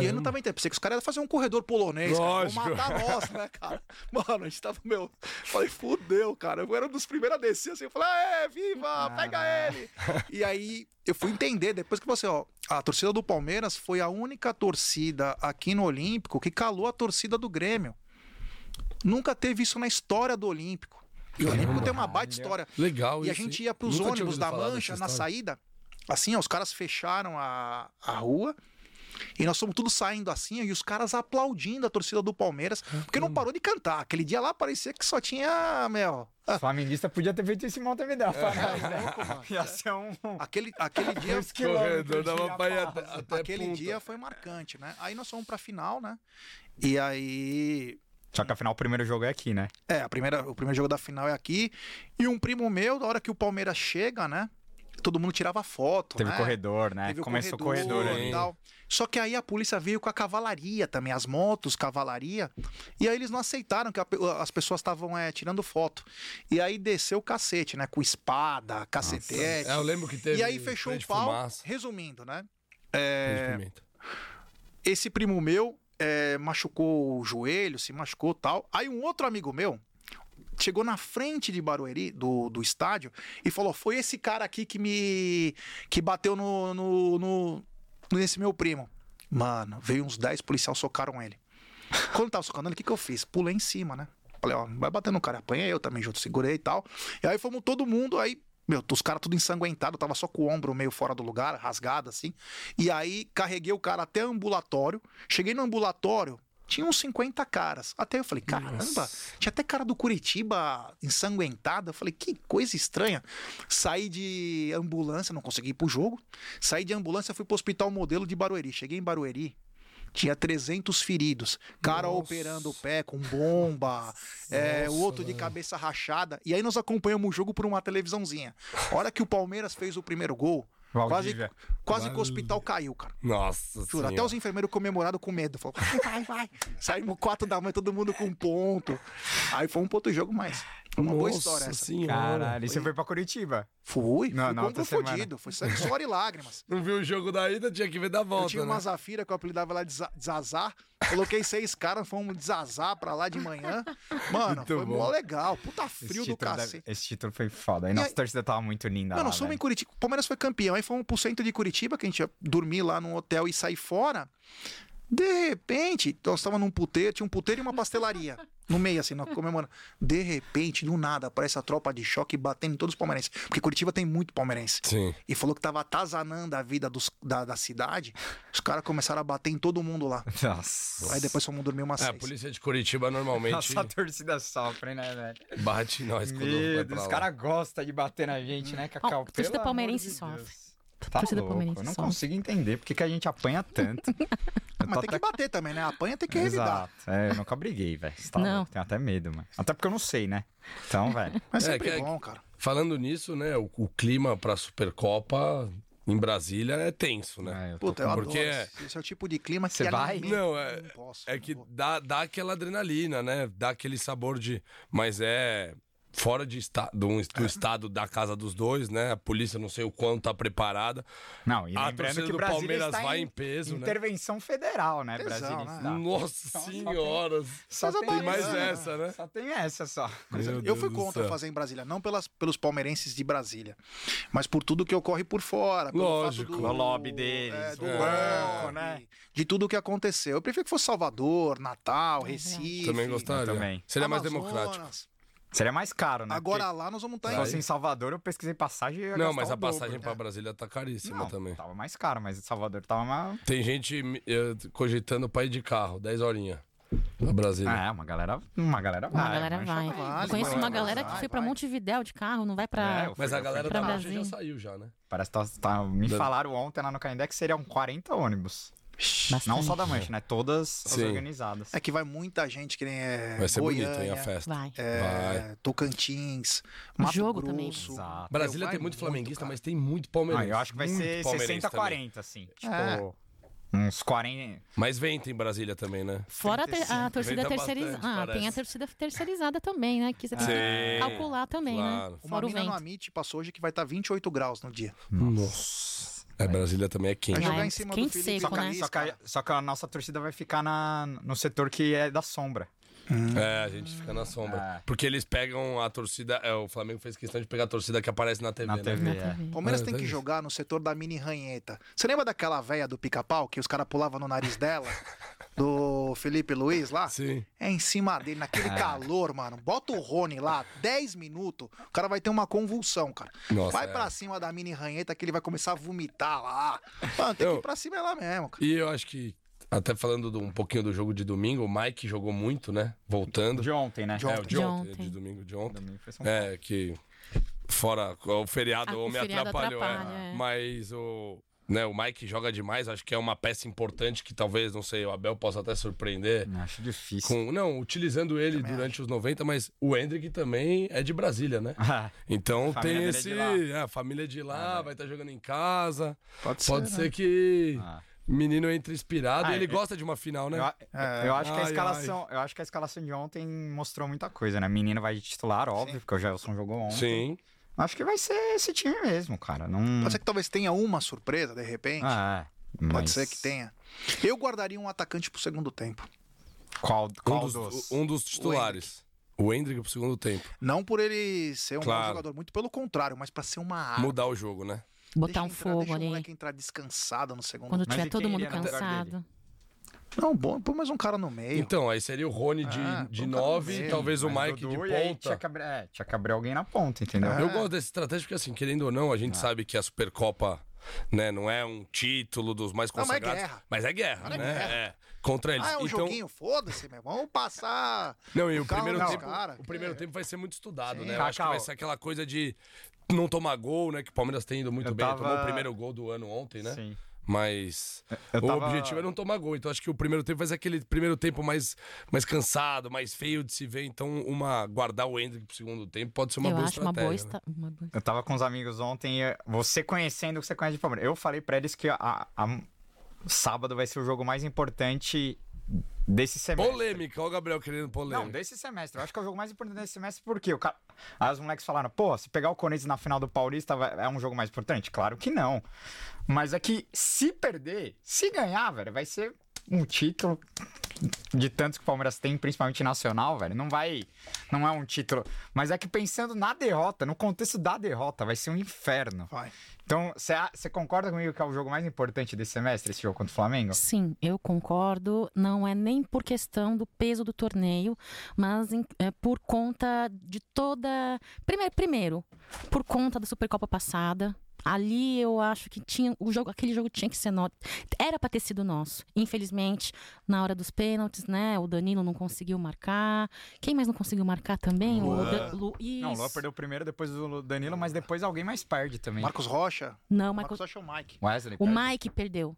E eu não tava entendendo. Pensei que os caras iam fazer um corredor polonês, cara. Lógico. Vão matar nós, né, cara? Mano, a gente tava, meu. Falei, fudeu, cara. Eu era um dos primeiros a descer assim. Eu falei, é, viva, pega ele. E aí eu fui entender, depois que você, ó, a torcida do Palmeiras foi a única torcida aqui no Olímpico que calou a torcida do Grêmio. Nunca teve isso na história do Olímpico. E o Olímpico tem uma baita história. Legal E a gente ia pros Nunca ônibus da Mancha na saída. Assim, ó, os caras fecharam a, a rua. E nós fomos tudo saindo assim, ó, e os caras aplaudindo a torcida do Palmeiras, porque não parou de cantar. Aquele dia lá parecia que só tinha, meu. O flamenguista podia ter feito esse louco, né? mano. Ia ser um... Aquele, aquele dia. Corredor dava de pra ir até, até aquele punta. dia foi marcante, né? Aí nós fomos pra final, né? E aí. Só que afinal o primeiro jogo é aqui, né? É, a primeira, o primeiro jogo da final é aqui. E um primo meu, na hora que o Palmeiras chega, né? Todo mundo tirava foto. Teve né? corredor, né? Teve o Começou o corredor, corredor, ali. e tal. Só que aí a polícia veio com a cavalaria também, as motos, cavalaria. E aí eles não aceitaram que a as pessoas estavam é, tirando foto. E aí desceu o cacete, né? Com espada, cacetete. É, eu lembro que teve e aí fechou o pau. fumaça, Resumindo, né? É, esse primo meu é, machucou o joelho, se machucou tal. Aí um outro amigo meu chegou na frente de Barueri, do, do estádio, e falou: Foi esse cara aqui que me. que bateu no, no, no- nesse meu primo. Mano, veio uns 10 policiais, socaram ele. Quando tava socando ele, o que, que eu fiz? Pulei em cima, né? Falei, ó, vai bater no cara, apanha eu também junto, segurei e tal. E aí fomos todo mundo, aí, meu, os caras tudo ensanguentado, tava só com o ombro meio fora do lugar, rasgado assim. E aí carreguei o cara até ambulatório. Cheguei no ambulatório, tinha uns 50 caras. Até eu falei, caramba, tinha até cara do Curitiba ensanguentada. Eu falei, que coisa estranha. Saí de ambulância, não consegui ir pro jogo. Saí de ambulância, fui pro hospital modelo de Barueri. Cheguei em Barueri. Tinha 300 feridos. Cara Nossa. operando o pé com bomba, é, o outro de cabeça rachada. E aí nós acompanhamos o jogo por uma televisãozinha. A hora que o Palmeiras fez o primeiro gol, quase, Valdívia. quase que o hospital caiu, cara. Nossa Juro, senhora. até os enfermeiros comemoraram com medo. Falaram, vai, vai, vai. Saímos quatro da manhã, todo mundo com ponto. Aí foi um ponto de jogo mais. Uma boa Nossa história essa. senhora. Caralho, e você foi pra Curitiba. Fui, Não, fui fodido. semana. Foi sangue, suor e lágrimas. Não viu o jogo da ida, tinha que ver da Eu volta, tinha né? uma Zafira que eu apelidava lá de Za- de Zazar. Coloquei seis caras, fomos desazar pra lá de manhã. Mano, Muito foi bom. mó legal. Puta frio do cacete. esse título foi foda. E E nossa aí- torcida tava muito linda Mano, fomos em velho. Curitiba. O Palmeiras foi campeão. Aí fomos pro centro de Curitiba, que a gente ia dormir lá num hotel e sair fora. De repente, nós estávamos num puteiro, tinha um puteiro e uma pastelaria. No meio, assim, nós comemorando. De repente, do nada, aparece a tropa de choque batendo em todos os palmeirenses. Porque Curitiba tem muito palmeirense. Sim. E falou que tava atazanando a vida dos- da, da cidade. Os caras começaram a bater em todo mundo lá. Nossa. Aí depois fomos dormir umas É, a seis. polícia de Curitiba normalmente Nossa, a torcida sofre, né, velho? bate em nós quando vai Meu pra Deus, lá. os caras gostam de bater na gente, né, Cacau? a torcida palmeirense de sofre. Tá torcida louco, palmeirense eu não sofre. consigo entender porque que a gente apanha tanto. Mas tem que até- bater também, né? Apanha tem que revidar. Exato. É, eu nunca briguei, velho. Tá Não. louco, Tenho até medo, mano. Até porque eu não sei, né? Então, velho. Mas É, sempre que é- bom, cara. Falando nisso, né, o, o clima pra Supercopa em Brasília é tenso, né? É, eu tô Puta, eu com- adoro. Porque- Esse esse é o tipo de clima que Você vai? alimenta. Não, é- Não posso, É não que vou. dá, dá aquela adrenalina, né? Dá aquele sabor de. Mas é fora de esta, do, do estado da casa dos dois, né? A polícia não sei o quanto tá preparada. Não, e A lembrando torcida que do Brasília Palmeiras está vai em peso, né? Intervenção federal, né? Brasília né? Nossa Só- só tem- senhora! Só Coisa tem Tem mais bacana, essa, né? Só tem essa só. Meu Eu Deus fui contra fazer em Brasília, não pelas, pelos palmeirenses de Brasília, mas por tudo que ocorre por fora. Pelo Lógico. fato do, O lobby deles, é, do o É. banco, né? De tudo que aconteceu. Eu prefiro que fosse Salvador, Natal, Recife. Também gostaria. também. Seria mais democrático. Seria mais caro, né? Agora lá nós vamos estar Porque em. se fosse em Salvador, eu pesquisei passagem e Não, mas a passagem né? pra Brasília tá caríssima Não, também. tava mais caro, mas em Salvador tava mais... Tem gente eh, cogitando pra ir de carro, 10 horinhas. Pra Brasília. É, uma galera, uma galera vai. Uma galera mas vai. vale, Conheço vai, uma vai, galera vai, que foi pra vai. Montevidéu de carro, não vai pra. É, eu Mas a eu galera da marcha já Brasília. saiu já, né? Parece que tá, tá- me falaram ontem lá no Canindé que seriam 40 ônibus. Bastante. Não só da Mancha, né? Todas as Sim. organizadas. É que vai muita gente que nem é. Vai ser bonito, Goiânia, hein, a festa. Vai. é, Vai. Tocantins, Mato jogo Grosso. também. Exato. Brasília tem muito flamenguista, cara. mas tem muito Ah, palmeirense. eu acho que vai Muito ser palmeirense 60 também. 40, assim. Tipo, É. uns 40. Mas vem, tem Brasília também, né? Fora a, ter- a torcida Venta terceirizada. bastante, Ah, tem a parece. torcida terceirizada também, né? Que você tem que calcular também, claro. né? Uma Fora o mina no vento. Amit passou hoje que vai estar 28 graus no dia. Nossa. É, Brasília também é quente. Vai jogar É, em cima quente do Felipe seco, Só que, né? Só, que, a- só que a nossa torcida vai ficar na, no setor que é da sombra. É, a gente fica na sombra. É. Porque eles pegam a torcida. É, o Flamengo fez questão de pegar a torcida que aparece na TV, Na né? TV. Na É. TV. Palmeiras É, tem é que isso. jogar no setor da mini ranheta. Você lembra daquela véia do pica-pau que os caras pulavam no nariz dela? Do Felipe Luiz lá? Sim. É em cima dele, naquele calor, mano. Bota o Rony lá, 10 minutos, o cara vai ter uma convulsão, cara. Nossa, vai é. pra cima da mini ranheta que ele vai começar a vomitar lá. Mano, tem que Eu- ir pra cima lá mesmo, cara. E eu acho que, até falando do- um pouquinho do jogo de domingo, o Mike jogou muito, né? Voltando. De ontem, né? De É, o ontem. de De ontem, ontem. de domingo de ontem. Domingo. É, que fora o feriado Ah, o me feriado atrapalhou. é. atrapalha, é. Mas o, né, o Mike joga demais, acho que é uma peça importante que talvez, não sei, o Abel possa até surpreender. Acho difícil. Com, não, utilizando ele Também durante os 90, mas o Hendrick também é de Brasília, né? Ah, Então tem é esse. É, a família de lá, Ah, vai estar jogando em casa. Pode ser. Pode né? ser que ah. o menino entre inspirado Ah, e ele é- gosta de uma final, né? Eu, eu acho que a Ai, escalação, eu acho que a escalação de ontem mostrou muita coisa, né? Menino vai de titular, óbvio, Sim. porque o Gelson jogou ontem. Sim. Acho que vai ser esse time mesmo, cara. Não. Pode ser que talvez tenha uma surpresa, de repente. Ah, é. Pode Mas ser que tenha. Eu guardaria um atacante pro segundo tempo. Qual, Um qual dos, dos? um dos titulares. O Hendrick pro segundo tempo. Não por ele ser um Claro. jogador, muito pelo contrário, mas pra ser uma arma. Mudar o jogo, né? Botar Deixa um entrar- fogo deixa o ali. moleque entrar descansado no segundo Quando Mas tiver todo mundo cansado. Não, bom, põe mais um cara no meio. Então, aí seria o Rony de, Ah, de põe o cara no 9, meio. talvez o Mike Dudu, de e aí ponta. Tinha que, abrir, é, tinha que abrir alguém na ponta, entendeu? Ah. Eu gosto dessa estratégia porque, assim, querendo ou não, a gente sabe que a Supercopa né, não é um título dos mais Não, mas é consagrados. guerra. Mas é guerra, Mas é né? guerra. É. Contra eles. ah, é um então, joguinho, foda-se, meu. Vamos passar. Não, e o o primeiro tempo, cara, o primeiro que- tempo vai ser muito estudado, Sim. né? Eu acho que vai ser aquela coisa de não tomar gol, né? Que o Palmeiras tem ido muito Eu bem. tava- Tomou o primeiro gol do ano ontem, né? Sim. Mas Eu o tava- objetivo é não tomar gol. Então acho que o primeiro tempo vai ser aquele primeiro tempo mais, mais cansado, mais feio de se ver. Então, uma guardar o Hendrick pro segundo tempo pode ser uma eu boa acho uma estratégia. boa, né? esta... uma boa. Eu tava com os amigos ontem, e você conhecendo o que você conhece de Palmeiras. Eu falei pra eles que a, a- sábado vai ser o jogo mais importante desse semestre. Polêmica, o Gabriel querendo polêmica. Não, desse semestre. Eu acho que é o jogo mais importante desse semestre, porque o cara... Aí os moleques falaram, pô, se pegar o Corinthians na final do Paulista, é um jogo mais importante? Claro que não. Mas é que se perder, se ganhar, velho, vai ser um título de tantos que o Palmeiras tem, principalmente nacional, velho. Não vai. Não é um título. Mas é que pensando na derrota, no contexto da derrota, vai ser um inferno. Vai. Então, você concorda comigo que é o jogo mais importante desse semestre, esse jogo contra o Flamengo? Sim, eu concordo. Não é nem por questão do peso do torneio, mas em- é por conta de toda. Primeiro, primeiro, por conta da Supercopa passada. Ali eu acho que tinha o jogo, aquele jogo tinha que ser nosso. Era pra ter sido nosso. Infelizmente, na hora dos pênaltis, né? O Danilo não conseguiu marcar. Quem mais não conseguiu marcar também? O Luan. Dan- Lu... Não, o Lua perdeu primeiro, depois o Danilo, mas depois alguém mais perde também. Marcos Rocha. Não, Marcos Marcos... Rocha é o Mike. Wesley o perde. Mike perdeu.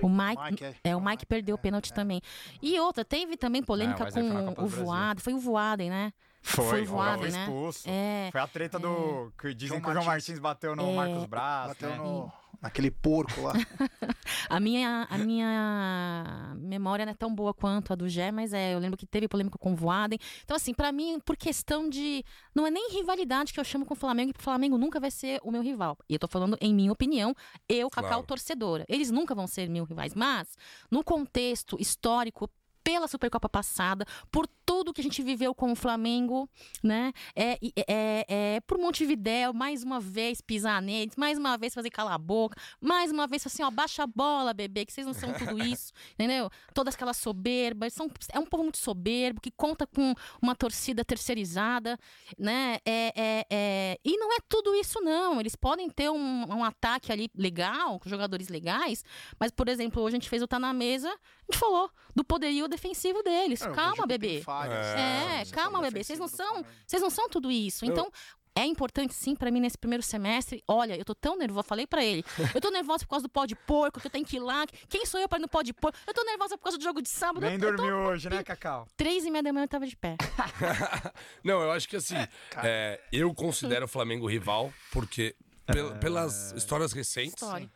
O Mike, Mike, é. é, o O Mike Mike, perdeu o é, pênalti é. também. E outra, teve também polêmica É, o na com o do Brasil. Voaden. Foi o Voaden, né? Foi, Foi o voado, foi né? expulso. É. Foi a treta do. Que dizem João que o João Martins. Bateu no É. Marcos Braz. Bateu né? no. naquele porco lá. A minha, a minha memória não é tão boa quanto a do Gé, mas é, eu lembro que teve polêmica com o Voaden. Então, assim, pra mim, por questão de. Não é nem rivalidade que eu chamo com o Flamengo, porque o Flamengo nunca vai ser o meu rival. E eu tô falando, em minha opinião, eu, Cacau, Claro. torcedora. Eles nunca vão ser meus rivais, mas, no contexto histórico, pela Supercopa passada, por tudo que a gente viveu com o Flamengo, né? É, é, é por Montevidéu, mais uma vez pisar neles, mais uma vez fazer calar a boca, mais uma vez assim, ó, baixa a bola, bebê, que vocês não são tudo isso, entendeu? Todas aquelas soberbas, são, é um povo muito soberbo, que conta com uma torcida terceirizada, né? É, é, é, E não é tudo isso, não. Eles podem ter um, um ataque ali legal, com jogadores legais, mas, por exemplo, hoje a gente fez o Tá na Mesa, gente falou do poderio defensivo deles. Eu vejo calma, bebê. É, né, no calma, bebê. Vocês não são, vocês não são tudo isso. Eu- Então, é importante sim pra mim nesse primeiro semestre. Olha, eu tô tão nervosa, falei pra ele. Eu tô nervosa por causa do pó de porco, que eu tenho que ir lá. Quem sou eu pra ir no pó de porco? Eu tô nervosa por causa do jogo de sábado. Nem eu, eu tô dormiu hoje, né, Cacau? três e meia da manhã eu tava de pé. Não, eu acho que assim, é, eu considero o Flamengo rival, porque pel- pelas histórias recentes. História.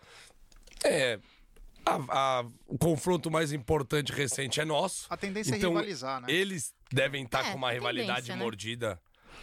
É. a- a- o confronto mais importante recente é nosso. A tendência Então, é rivalizar, né? Eles devem estar É, com uma rivalidade né? mordida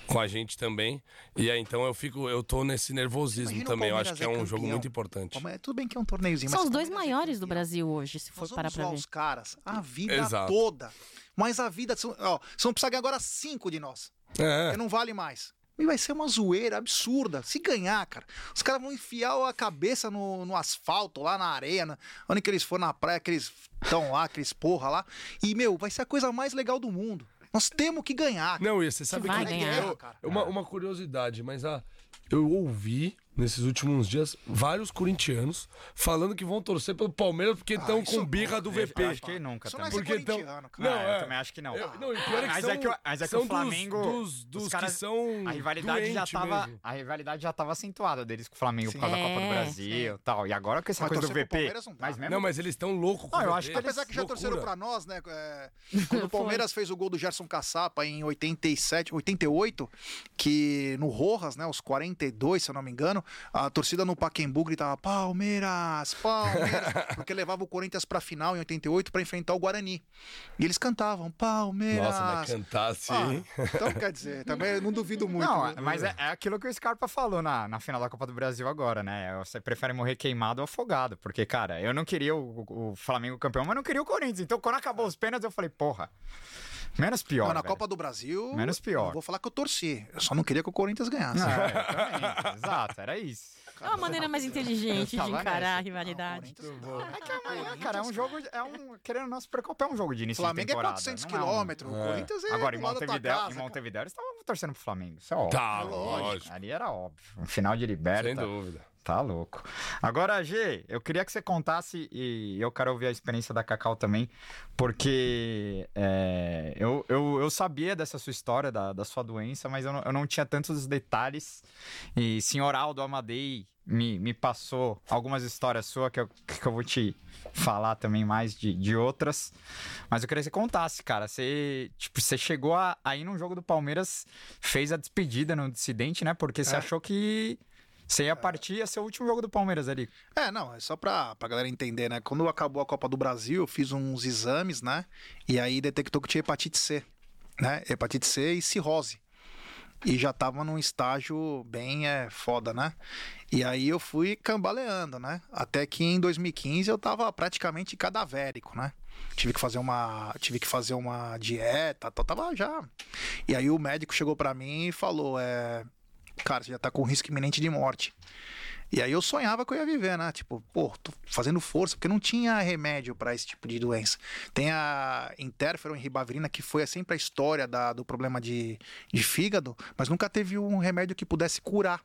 com a gente também. E aí, então eu fico, eu tô nesse nervosismo Imagina também. Eu acho que é é um jogo campeão. muito importante. Tudo bem que é um torneiozinho, São mas os dois é maiores do campeão. Brasil hoje, se for parar pra ver. os caras a vida Exato. toda. Mas a vida. são- Ó, não precisa ganhar agora cinco de nós. É. Porque não vale mais. E vai ser uma zoeira absurda. Se ganhar, cara, os caras vão enfiar a cabeça no, no asfalto, lá na areia, na, onde que eles foram na praia, que eles estão lá, aqueles porra lá. E, meu, vai ser a coisa mais legal do mundo. Nós temos que ganhar. cara. Não, e você sabe vai que ganhar. eu- uma, uma curiosidade, mas a, eu ouvi nesses últimos dias vários corintianos falando que vão torcer pelo Palmeiras porque estão isso com não, birra do Eu VP. acho que nunca Isso não é também. Porque então- cara. Não, Ah, é. eu também acho que não. Eu- não, pior é que mas, são, é que, o- mas é que são o Flamengo. Dos, dos, os dos caras- que são. A rivalidade já tava. mesmo. A rivalidade já tava acentuada deles com o Flamengo Sim. por causa da Copa do É, Brasil e tal. E agora com essa Mas coisa do VP. Palmeiras não. Mas mesmo. Não, mas eles estão loucos com Ah, o eu VP. acho que Apesar que já Loucura. torceram pra nós, né? é, quando o Palmeiras fez o gol do Gerson Caçapa em 87, 88, que no Rojas, né, os 42, se eu não me engano, a torcida no Pacaembu gritava Palmeiras, Palmeiras, porque levava o Corinthians pra final em 88 pra enfrentar o Guarani. E eles cantavam Palmeiras. Nossa, mas cantar assim. Ah, então quer dizer, também eu não duvido muito. Não, né? mas é, é aquilo que o Scarpa falou na, na final da Copa do Brasil agora, né? Você prefere morrer queimado ou afogado. Porque, cara, eu não queria o, o Flamengo campeão, mas não queria o Corinthians. Então, quando acabou os pênaltis, eu falei, porra, menos pior. Não, na velho. Copa do Brasil. Menos pior. não Vou falar que eu torci. Eu só não queria que o Corinthians ganhasse. É, também. Exato, era isso. É uma maneira mais inteligente de encarar nessa. a rivalidade. É que amanhã, cara, é um jogo. É um, querendo ou não, Supercopa é um jogo de início Flamengo de é temporada. 400 não é um- quilômetros. O Corinthians é Agora, em Montevideo, em. Montevideo eles estavam torcendo pro Flamengo. Isso é óbvio. Tá, lógico. Ali era óbvio. Um final de liberta. Sem dúvida. Tá louco. Agora, G, eu queria que você contasse, e eu quero ouvir a experiência da Cacau também, porque é, eu, eu, eu sabia dessa sua história, da, da sua doença, mas eu não, eu não tinha tantos detalhes. E senhor Aldo Amadei me, me passou algumas histórias suas que eu, que eu vou te falar também mais de, de outras. Mas eu queria que você contasse, cara. Você, tipo, você chegou a, a ir num jogo do Palmeiras, fez a despedida no dissidente, né? Porque você É. achou que você ia partir, ia ser o último jogo do Palmeiras ali. É, não, é só pra, pra galera entender, né? Quando acabou a Copa do Brasil, eu fiz uns exames, né? E aí detectou que tinha hepatite C, né? Hepatite C e cirrose. E já tava num estágio bem é, foda, né? E aí eu fui cambaleando, né? Até que em 2015 eu tava praticamente cadavérico, né? Tive que fazer uma, tive que fazer uma dieta, tava já. E aí o médico chegou pra mim e falou, é, cara, você já tá com risco iminente de morte. E aí eu sonhava que eu ia viver, né? Tipo, pô, tô fazendo força, porque não tinha remédio pra esse tipo de doença. Tem a interferon ribavirina, que foi sempre a história da- do problema de, de fígado, mas nunca teve um remédio que pudesse curar.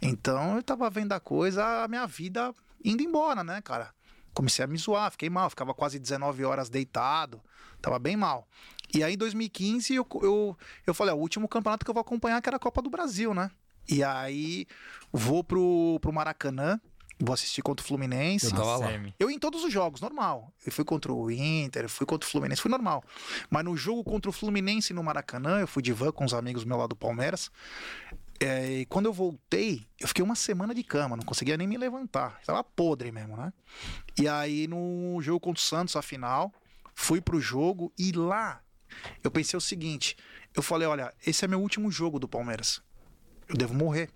Então eu tava vendo a coisa, a minha vida indo embora, né, cara? Comecei a me zoar, fiquei mal, ficava quase 19 horas deitado, tava bem mal. E aí em 2015 eu, eu, eu falei, ó, o último campeonato que eu vou acompanhar que era a Copa do Brasil, né? E aí vou pro, pro Maracanã, vou assistir contra o Fluminense. Eu tava lá. Eu em todos os jogos, normal. Eu fui contra o Inter, eu fui contra o Fluminense, fui normal. Mas no jogo contra o Fluminense no Maracanã, eu fui de van com os amigos meus lá do Palmeiras. É, e quando eu voltei, eu fiquei uma semana de cama, não conseguia nem me levantar. Tava podre mesmo, né? E aí no jogo contra o Santos, a final, fui pro jogo e lá eu pensei o seguinte: eu falei, olha, esse é meu último jogo do Palmeiras. Eu devo morrer.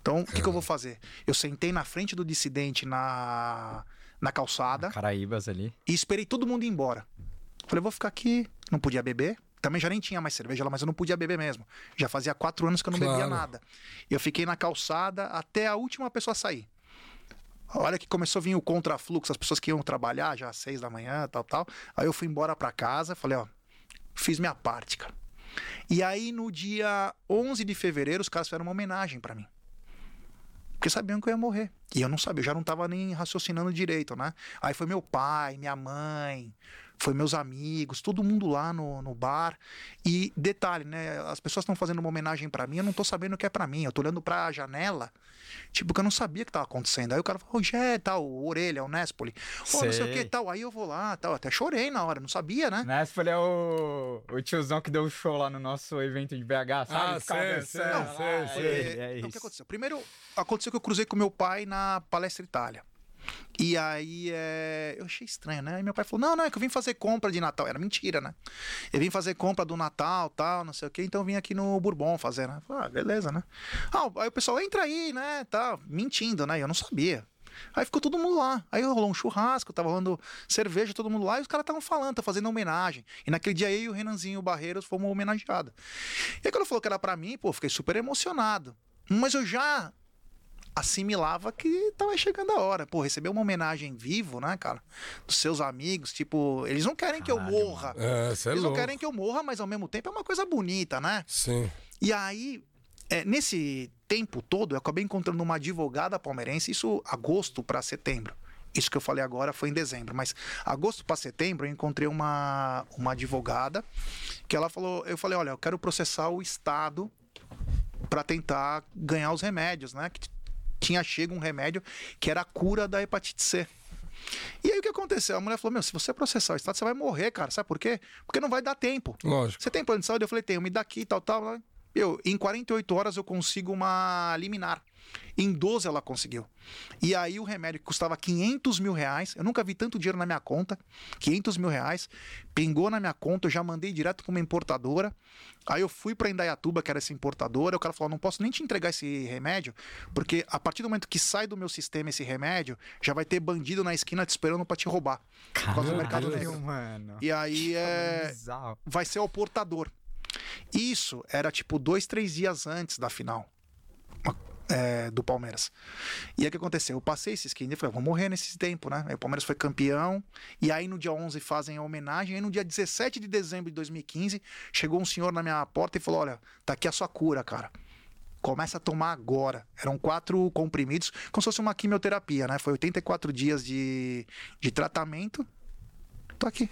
Então, o que, que eu vou fazer? Eu sentei na frente do dissidente na, na calçada Caraíbas ali. e esperei todo mundo ir embora. Falei, vou ficar aqui, não podia beber. Também já nem tinha mais cerveja lá, mas eu não podia beber mesmo. Já fazia quatro anos que eu não bebia Claro. nada. Eu fiquei na calçada até a última pessoa sair. A hora que começou a vir o contrafluxo, as pessoas que iam trabalhar já às seis da manhã, tal, tal. Aí eu fui embora pra casa, falei, ó, fiz minha parte, cara. E aí no dia 11 de fevereiro, os caras fizeram uma homenagem pra mim. Porque sabiam que eu ia morrer. E eu não sabia, eu já não tava nem raciocinando direito, né? Aí foi meu pai, minha mãe, foi meus amigos, todo mundo lá no, no bar. E detalhe, né? As pessoas estão fazendo uma homenagem pra mim, eu não tô sabendo o que é pra mim. Eu tô olhando pra janela, tipo, que eu não sabia o que tava acontecendo. Aí o cara falou, Gé, tal, o Orelha, o Nespoli. Pô, não sei o que, Sei. tal. Aí eu vou lá, tal. Até chorei na hora, não sabia, né? Nespoli é o, o tiozão que deu o show lá no nosso evento de BH, sabe? Ah, sei, sei, lá, sei, é, sei. é então, o que aconteceu? Primeiro, aconteceu que eu cruzei com meu pai na Palestra Itália. E aí, é... eu achei estranho, né? Aí meu pai falou: não, não, é que eu vim fazer compra de Natal. Era mentira, né? Eu vim fazer compra do Natal, tal, não sei o quê, então vim aqui no Bourbon fazer, né? Falei, ah, beleza, né? Ah, aí o pessoal, entra aí, né? Tá, mentindo, né? Eu não sabia. Aí ficou todo mundo lá. Aí rolou um churrasco, tava rolando cerveja, todo mundo lá, e os caras estavam falando, tá fazendo homenagem. E naquele dia eu e o Renanzinho Barreiros fomos homenageados. E aí quando falou que era pra mim, pô, fiquei super emocionado. Mas eu já assimilava que tava chegando a hora. Pô, receber uma homenagem vivo, né, cara? Dos seus amigos, tipo, eles não querem que eu Caralho, morra. É, é Eles não querem que eu morra, mas ao mesmo tempo é uma coisa bonita, né? Sim. E aí, é, nesse tempo todo, eu acabei encontrando uma advogada palmeirense, isso agosto para setembro. Isso que eu falei agora foi em dezembro, mas agosto para setembro eu encontrei uma, uma advogada que ela falou, eu falei, olha, eu quero processar o estado para tentar ganhar os remédios, né? Que tinha chego um remédio que era a cura da hepatite C. E aí o que aconteceu? A mulher falou: Meu, se você processar o Estado, você vai morrer, cara. Sabe por quê? Porque não vai dar tempo. Lógico. Você tem plano de saúde? Eu falei, tenho, me dá aqui, tal, tal. Eu, em 48 horas eu consigo uma liminar. Em 12 ela conseguiu. E aí o remédio que custava 500 mil reais, eu nunca vi tanto dinheiro na minha conta, 500 mil reais, pingou na minha conta, eu já mandei direto para uma importadora. Aí eu fui para Indaiatuba, que era essa importadora, o cara falou, não posso nem te entregar esse remédio, porque a partir do momento que sai do meu sistema esse remédio, já vai ter bandido na esquina te esperando para te roubar. Por causa do mercado Caralho, negro. mano. E aí é Bizarro. vai ser o portador. Isso era tipo dois, três dias antes da final é, do Palmeiras. E aí o que aconteceu? Eu passei esses 15 dias e falei, vou morrer nesse tempo, né? Aí o Palmeiras foi campeão. E aí no dia 11 fazem a homenagem. E aí no dia 17 de dezembro de 2015, chegou um senhor na minha porta e falou: Olha, tá aqui a sua cura, cara. Começa a tomar agora. Eram quatro comprimidos, como se fosse uma quimioterapia, né? Foi 84 dias de, de tratamento. Tô aqui.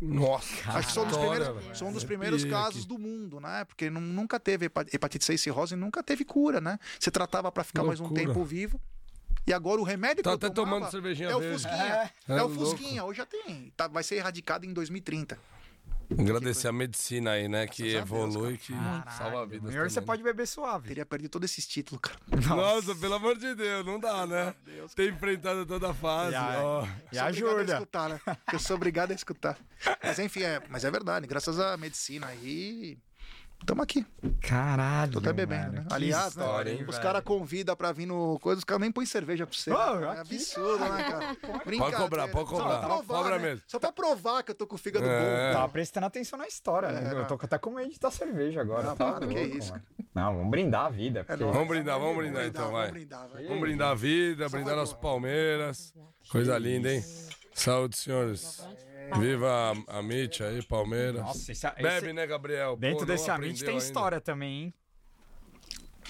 Nossa. Acho que são um dos primeiros, são um dos primeiros casos aqui. do mundo, né? Porque nu- nunca teve hepa- hepatite C e cirrose, nunca teve cura, né? Você tratava pra ficar mais um Loucura. tempo vivo. E agora o remédio Tá que até eu tomava tomando cervejinha é o verde. Fusquinha. É, É o louco. Fusquinha. Hoje já tem. Tá- vai ser erradicado em 2030. Agradecer a medicina aí, né? Que Graças a Deus, evolui, que Caralho, salva vidas. Melhor você também, pode beber suave. Teria perdido todos esses títulos, cara. né? Nossa, pelo amor de Deus, não dá, né? Tem enfrentado toda a fase. E a- ó. E Sou obrigado a ajuda. escutar, né? Eu sou obrigado a escutar. Mas enfim, é, mas é verdade. Graças à medicina aí. Estamos aqui. Caralho. Tô até bebendo, mano, né? que Aliás, né, história, hein, os caras convidam pra vir no coisa, os caras nem põem cerveja pra você. Ô, é aqui, absurdo, né, cara? Pode cobrar, pode Só cobrar. pra provar, Cobra né? mesmo. Só pra provar que eu tô com o fígado É. bom. Tava prestando atenção na história, né? É, Eu tô até com medo de dar cerveja agora. Não, tá para, que louco, isso, mano. Não, vamos brindar a vida. porque- nóis. Vamos brindar, vamos Vamos brindar então, vamos vai. brindar, vai. Vamos brindar a vida, brindar nosso Palmeiras. Coisa linda, hein? Saúde, senhores. Viva a, a Mitch aí, Palmeiras. Nossa, esse, Bebe, esse- né, Gabriel? dentro Pô, desse Amit tem ainda. história também, hein?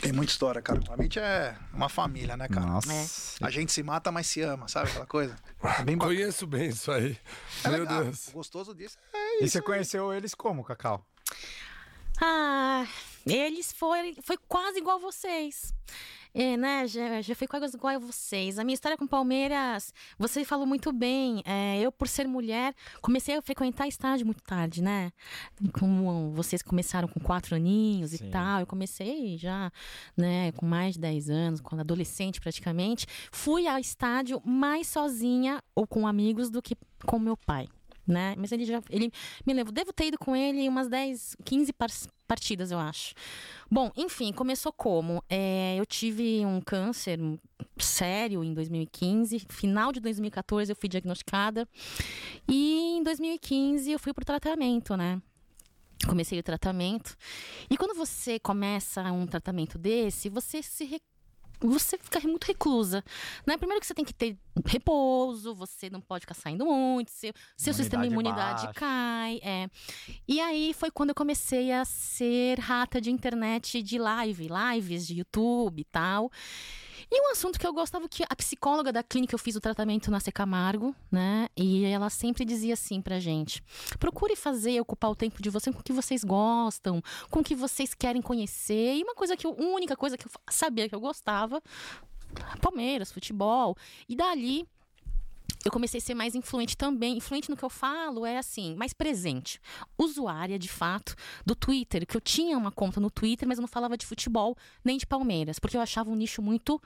Tem muita história, cara. A gente é uma família, né, cara? Nossa. A gente se mata, mas se ama, sabe aquela coisa? É bem. Conheço bem isso aí. É Meu legal. Deus. O gostoso disso é E isso. você conheceu eles como, Cacau? Ah, eles foi, foi quase igual vocês. É, né, já, já foi quase igual a vocês. A minha história com Palmeiras, você falou muito bem. É, eu, por ser mulher, comecei a frequentar estádio muito tarde, né? Como vocês começaram com quatro aninhos Sim. e tal, eu comecei já, né, com mais de 10 anos, quando adolescente praticamente. Fui ao estádio mais sozinha ou com amigos do que com meu pai. Né? Mas ele já. Ele me levou. Devo ter ido com ele umas 10, 15 par- partidas, eu acho. Bom, enfim, começou como? É, eu tive um câncer sério em 2015. Final de 2014 eu fui diagnosticada. E em 2015 eu fui pro tratamento, né? Comecei o tratamento. E quando você começa um tratamento desse, você se você fica muito reclusa. Né? Primeiro que você tem que ter repouso, você não pode ficar saindo muito, seu, seu sistema de Imunidade baixa. cai. É. E aí foi quando eu comecei a ser rata de internet de live, lives de YouTube e tal. E um assunto que eu gostava que a psicóloga da clínica eu fiz o tratamento na Secamargo, né? E ela sempre dizia assim pra gente: procure fazer, ocupar o tempo de vocês com o que vocês gostam, com o que vocês querem conhecer. E uma coisa que eu, única coisa que eu sabia que eu gostava, Palmeiras, futebol. E dali eu comecei a ser mais influente também. Influente no que eu falo é assim, mais presente. Usuária, de fato, do Twitter, que eu tinha uma conta no Twitter, mas eu não falava de futebol nem de Palmeiras, porque eu achava um nicho muito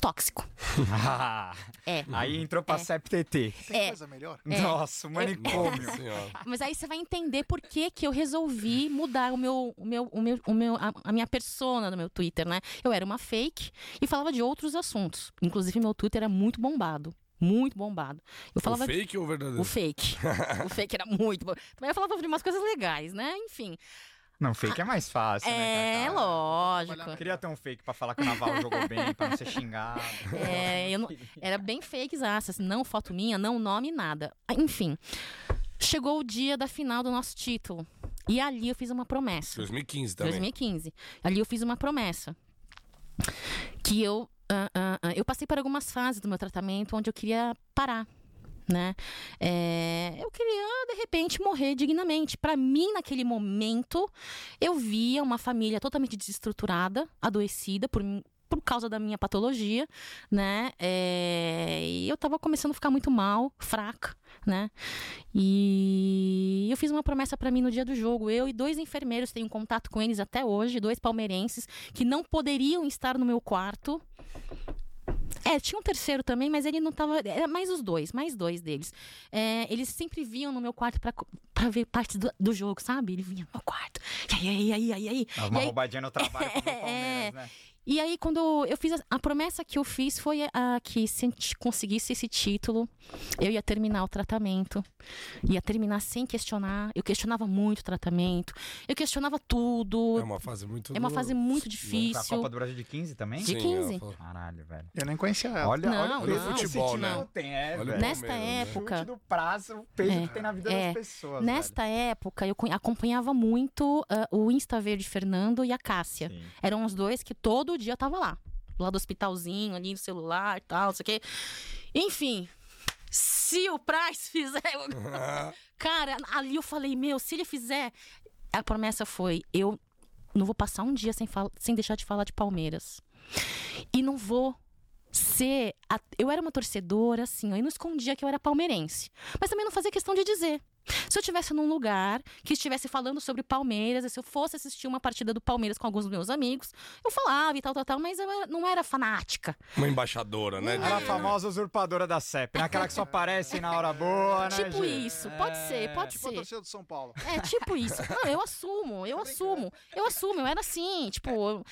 tóxico. É. Aí entrou pra É. Tem CEPTT. É. coisa melhor? Nossa, o manicômio. Nossa senhora. Mas aí você vai entender por que, que eu resolvi mudar o meu, o meu, o meu, o meu, a, a minha persona no meu Twitter, né? Eu era uma fake e falava de outros assuntos. Inclusive, meu Twitter era muito bombado. Muito bombado. Eu falava O fake ou o verdadeiro? O fake. o fake era muito bom. Também eu falava de umas coisas legais, né? Enfim. Não, fake é mais fácil, né? É, Cacá? lógico. Eu queria ter um fake pra falar que o Naval jogou bem, pra não ser xingado. É, eu não- era bem fake, assim, não foto minha, não nome, nada. Enfim. Chegou o dia da final do nosso título. E ali eu fiz uma promessa. 2015 também. 2015. Ali eu fiz uma promessa. Que eu. Ah, ah, eu passei por algumas fases do meu tratamento onde eu queria parar. Né? É, eu queria, de repente, morrer dignamente. Para mim, naquele momento, eu via uma família totalmente desestruturada, adoecida por, por causa da minha patologia, né? É, e eu tava começando a ficar muito mal, fraca, né? E eu fiz uma promessa para mim no dia do jogo. Eu e dois enfermeiros tenho contato com eles até hoje, dois palmeirenses que não poderiam estar no meu quarto. É, tinha um terceiro também, mas ele não tava. Era mais os dois, mais dois deles. É, eles sempre vinham no meu quarto pra, pra ver parte do, do jogo, sabe? Ele vinha no meu quarto. E aí, aí, aí, aí, E uma aí, roubadinha no trabalho É. Palmeiras, né? E aí, quando eu fiz a, a promessa que eu fiz foi a, que se a gente conseguisse esse título, eu ia terminar o tratamento. Ia terminar sem questionar. Eu questionava muito o tratamento. Eu questionava tudo. É uma fase muito É uma fase muito A difícil. Copa do Brasil de 15 também? De Sim, 15. ela falou. Caralho, velho. Eu nem conhecia ela. Olha, Não, olha não. esse Futebol, né? não tem, é, Olha o velho. Nesta né? época. Chute do prazo, o peso É, que tem na vida é. das pessoas. Nesta época, eu co- acompanhava muito ah, o Insta Verde Fernando e a Cássia. velho. Sim. Eram os dois que todo dia tava lá. Lá do hospitalzinho, ali no celular e tal, não sei o quê. Enfim, se o Price fizer. Cara, ali eu falei, meu, se ele fizer. A promessa foi: eu não vou passar um dia sem, fal- sem deixar de falar de Palmeiras. E não vou ser. a- Eu era uma torcedora, assim, eu não escondia que eu era palmeirense. Mas também não fazia questão de dizer. Se eu estivesse num lugar que estivesse falando sobre Palmeiras, e se eu fosse assistir uma partida do Palmeiras com alguns dos meus amigos, eu falava e tal, tal, tal, mas eu era- não era fanática. Uma embaixadora, né? Ela é a famosa usurpadora da CEP, né? Aquela que só aparece na hora boa, né? tipo gente? isso, pode ser, pode Tipo a ser. torcida do São Paulo. É, tipo isso. Não, eu assumo, eu assumo. Eu assumo, eu era assim, tipo. eu-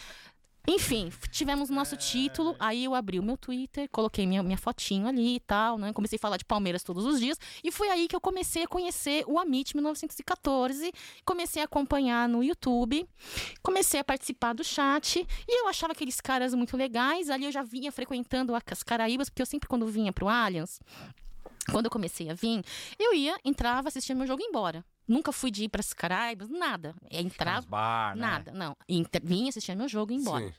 Enfim, tivemos nosso título, aí eu abri o meu Twitter, coloquei minha, minha fotinho ali e tal, né? Comecei a falar de Palmeiras todos os dias. E foi aí que eu comecei a conhecer o Amit 1914. Comecei a acompanhar no YouTube, comecei a participar do chat. E eu achava aqueles caras muito legais. Ali eu já vinha frequentando as Caraíbas, porque eu sempre, quando vinha pro Allianz, quando eu comecei a vir, eu ia, entrava, assistia meu jogo e ia embora. Nunca fui de ir para as Caraíbas, nada. É, Nos Entrava, bar, né? nada, não. Inter- Vinha, assistia meu jogo e ia embora. Sim.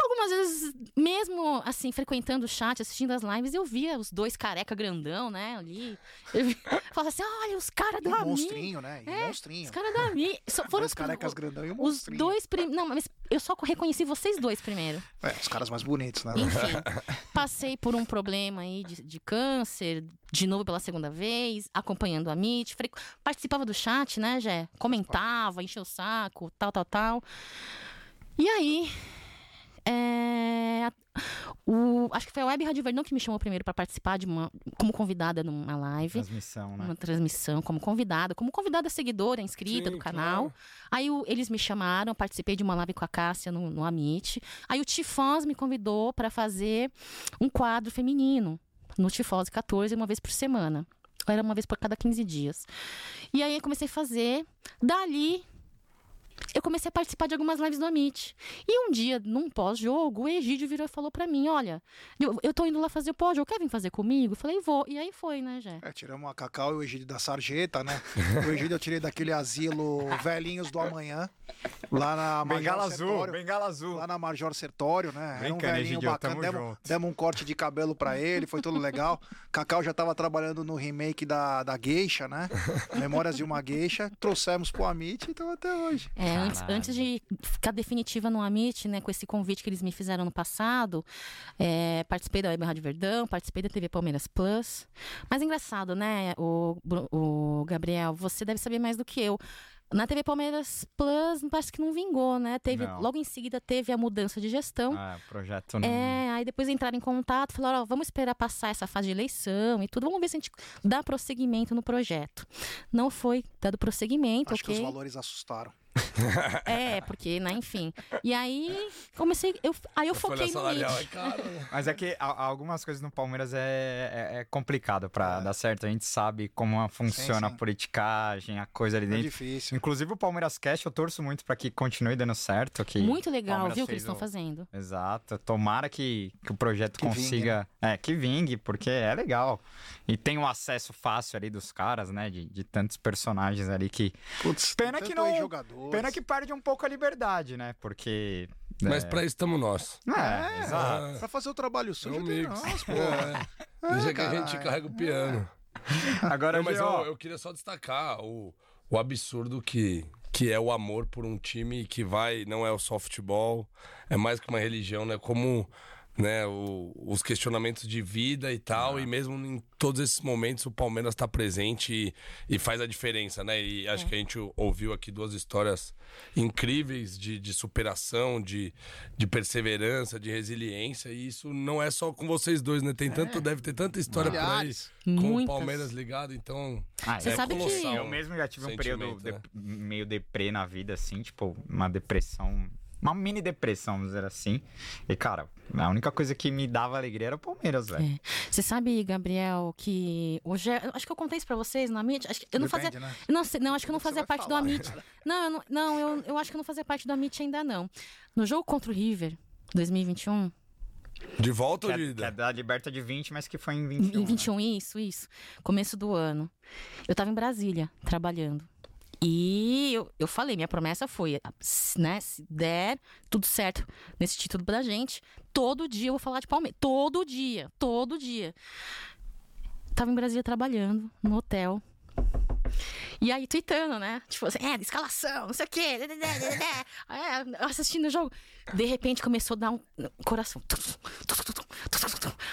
Algumas vezes, mesmo assim, frequentando o chat, assistindo as lives, eu via os dois careca grandão, né, ali. Eu falava assim: olha, os caras do Ami. monstrinho, né? E É, monstrinho. Os caras do Ami. Foram Dois os carecas grandão e Os monstrinho. dois primeiros. Não, mas eu só reconheci vocês dois primeiro. É, os caras mais bonitos, né? Enfim, passei por um problema aí de, de câncer, de novo pela segunda vez, acompanhando a MIT. fre- Participava do chat, né, Jé? Comentava, encheu o saco, tal, tal, tal. E aí. É, o, acho que foi a Web Rádio Verdão que me chamou primeiro para participar de uma, como convidada numa live. Transmissão, né? Uma transmissão como convidada, como convidada seguidora, inscrita Sim, do canal. claro. Aí o- eles me chamaram, participei de uma live com a Cássia no, no Amit. Aí o Tifós me convidou para fazer um quadro feminino no Tifós 14, uma vez por semana. Era uma vez por cada 15 dias. E aí eu comecei a fazer. Dali, eu comecei a participar de algumas lives do Amit. E um dia, num pós-jogo, o Egídio virou e falou pra mim: Olha, eu, eu tô indo lá fazer o pós-jogo, quer vir fazer comigo? Eu falei: Vou. E aí foi, né, Jé? É, tiramos a Cacau e o Egídio da Sarjeta, né? O Egídio eu tirei daquele asilo Velhinhos do Amanhã, lá na Major Bengala azul, Sertório. bengala azul. Lá na Major Sertório, né? Era um Brincando, velhinho Egidio, bacana. tamo Demos, demos um corte de cabelo pra ele, foi tudo legal. Cacau já tava trabalhando no remake da, da Geisha, né? Memórias de uma Geisha. Trouxemos pro Amit e então até hoje. É, antes, antes de ficar definitiva no Amit, né, com esse convite que eles me fizeram no passado, é, participei da Web Rádio Verdão, participei da TV Palmeiras Plus. Mas engraçado, né, o, o Gabriel, você deve saber mais do que eu. Na TV Palmeiras Plus, parece que não vingou, né? Teve, Não. logo em seguida teve a mudança de gestão. Ah, projeto não. É, aí depois entraram em contato, falaram, ó, vamos esperar passar essa fase de eleição e tudo, vamos ver se a gente dá prosseguimento no projeto. Não foi dado prosseguimento, Acho ok? que os valores assustaram. É, porque, né, enfim. E aí comecei, eu, aí eu foquei no salarial é né? Mas é que a- algumas coisas no Palmeiras é, é, é complicado pra dar certo. A gente sabe como funciona É. sim. a politicagem, a coisa ali É dentro. difícil. Inclusive o Palmeiras Cash, eu torço muito pra que continue dando certo. Que Muito legal, Palmeiras viu, o que eles estão o- fazendo. Exato. Tomara que, que o projeto Que vingue, consiga. É, que vingue, porque é legal. E tem um acesso fácil ali dos caras, né? De, de tantos personagens ali que. Putz, Pena que não- jogadores. Pena que perde um pouco a liberdade, né? Porque. Mas é, pra isso estamos nós. É, É, exato. Pra fazer o trabalho É sujo, um tem mix. nós, pô. É. Deixa que a gente carrega o piano. Agora, Não, mas ó, eu, eu queria só destacar o, o absurdo que, que é o amor por um time que vai, não é o só futebol, é mais que uma religião, né? Como né, o- os questionamentos de vida e tal, e mesmo em todos esses momentos o Palmeiras está presente e, e faz a diferença, né? E acho que a gente ouviu aqui duas histórias incríveis de, de superação, de, de perseverança, de resiliência, e isso não é só com vocês dois, né? Tem tanto, deve ter tanta história por aí Milhares. com o Muitas. Palmeiras ligado, então Ah, Você é sabe que- colossal Eu mesmo já tive um período né? de- meio deprê na vida, assim, tipo, uma depressão. Uma mini depressão, vamos dizer assim. E, cara, a única coisa que me dava alegria era o Palmeiras, velho. É. Você sabe, Gabriel, que hoje. é- Acho que eu contei isso pra vocês na mídia. Acho que eu não fazia. Depende, né? Não, não, acho que eu não fazia parte falar. do Amit. Não, eu não, não eu, eu acho que eu não fazia parte do Amit ainda, não. No jogo contra o River, 2021, De volta Que ou de é, que ida? é da liberta de 20, mas que foi em 21. Em né? 21, isso, isso. Começo do ano. Eu tava em Brasília, trabalhando. E eu, eu falei, minha promessa foi, se, né, se der tudo certo nesse título da gente, todo dia eu vou falar de Palmeiras. Todo dia, todo dia. Tava em Brasília trabalhando, no hotel. E aí, tweetando, né? Tipo assim, é, escalação, não sei o quê. dê, dê, dê. É, assistindo o jogo. De repente começou a dar um coração.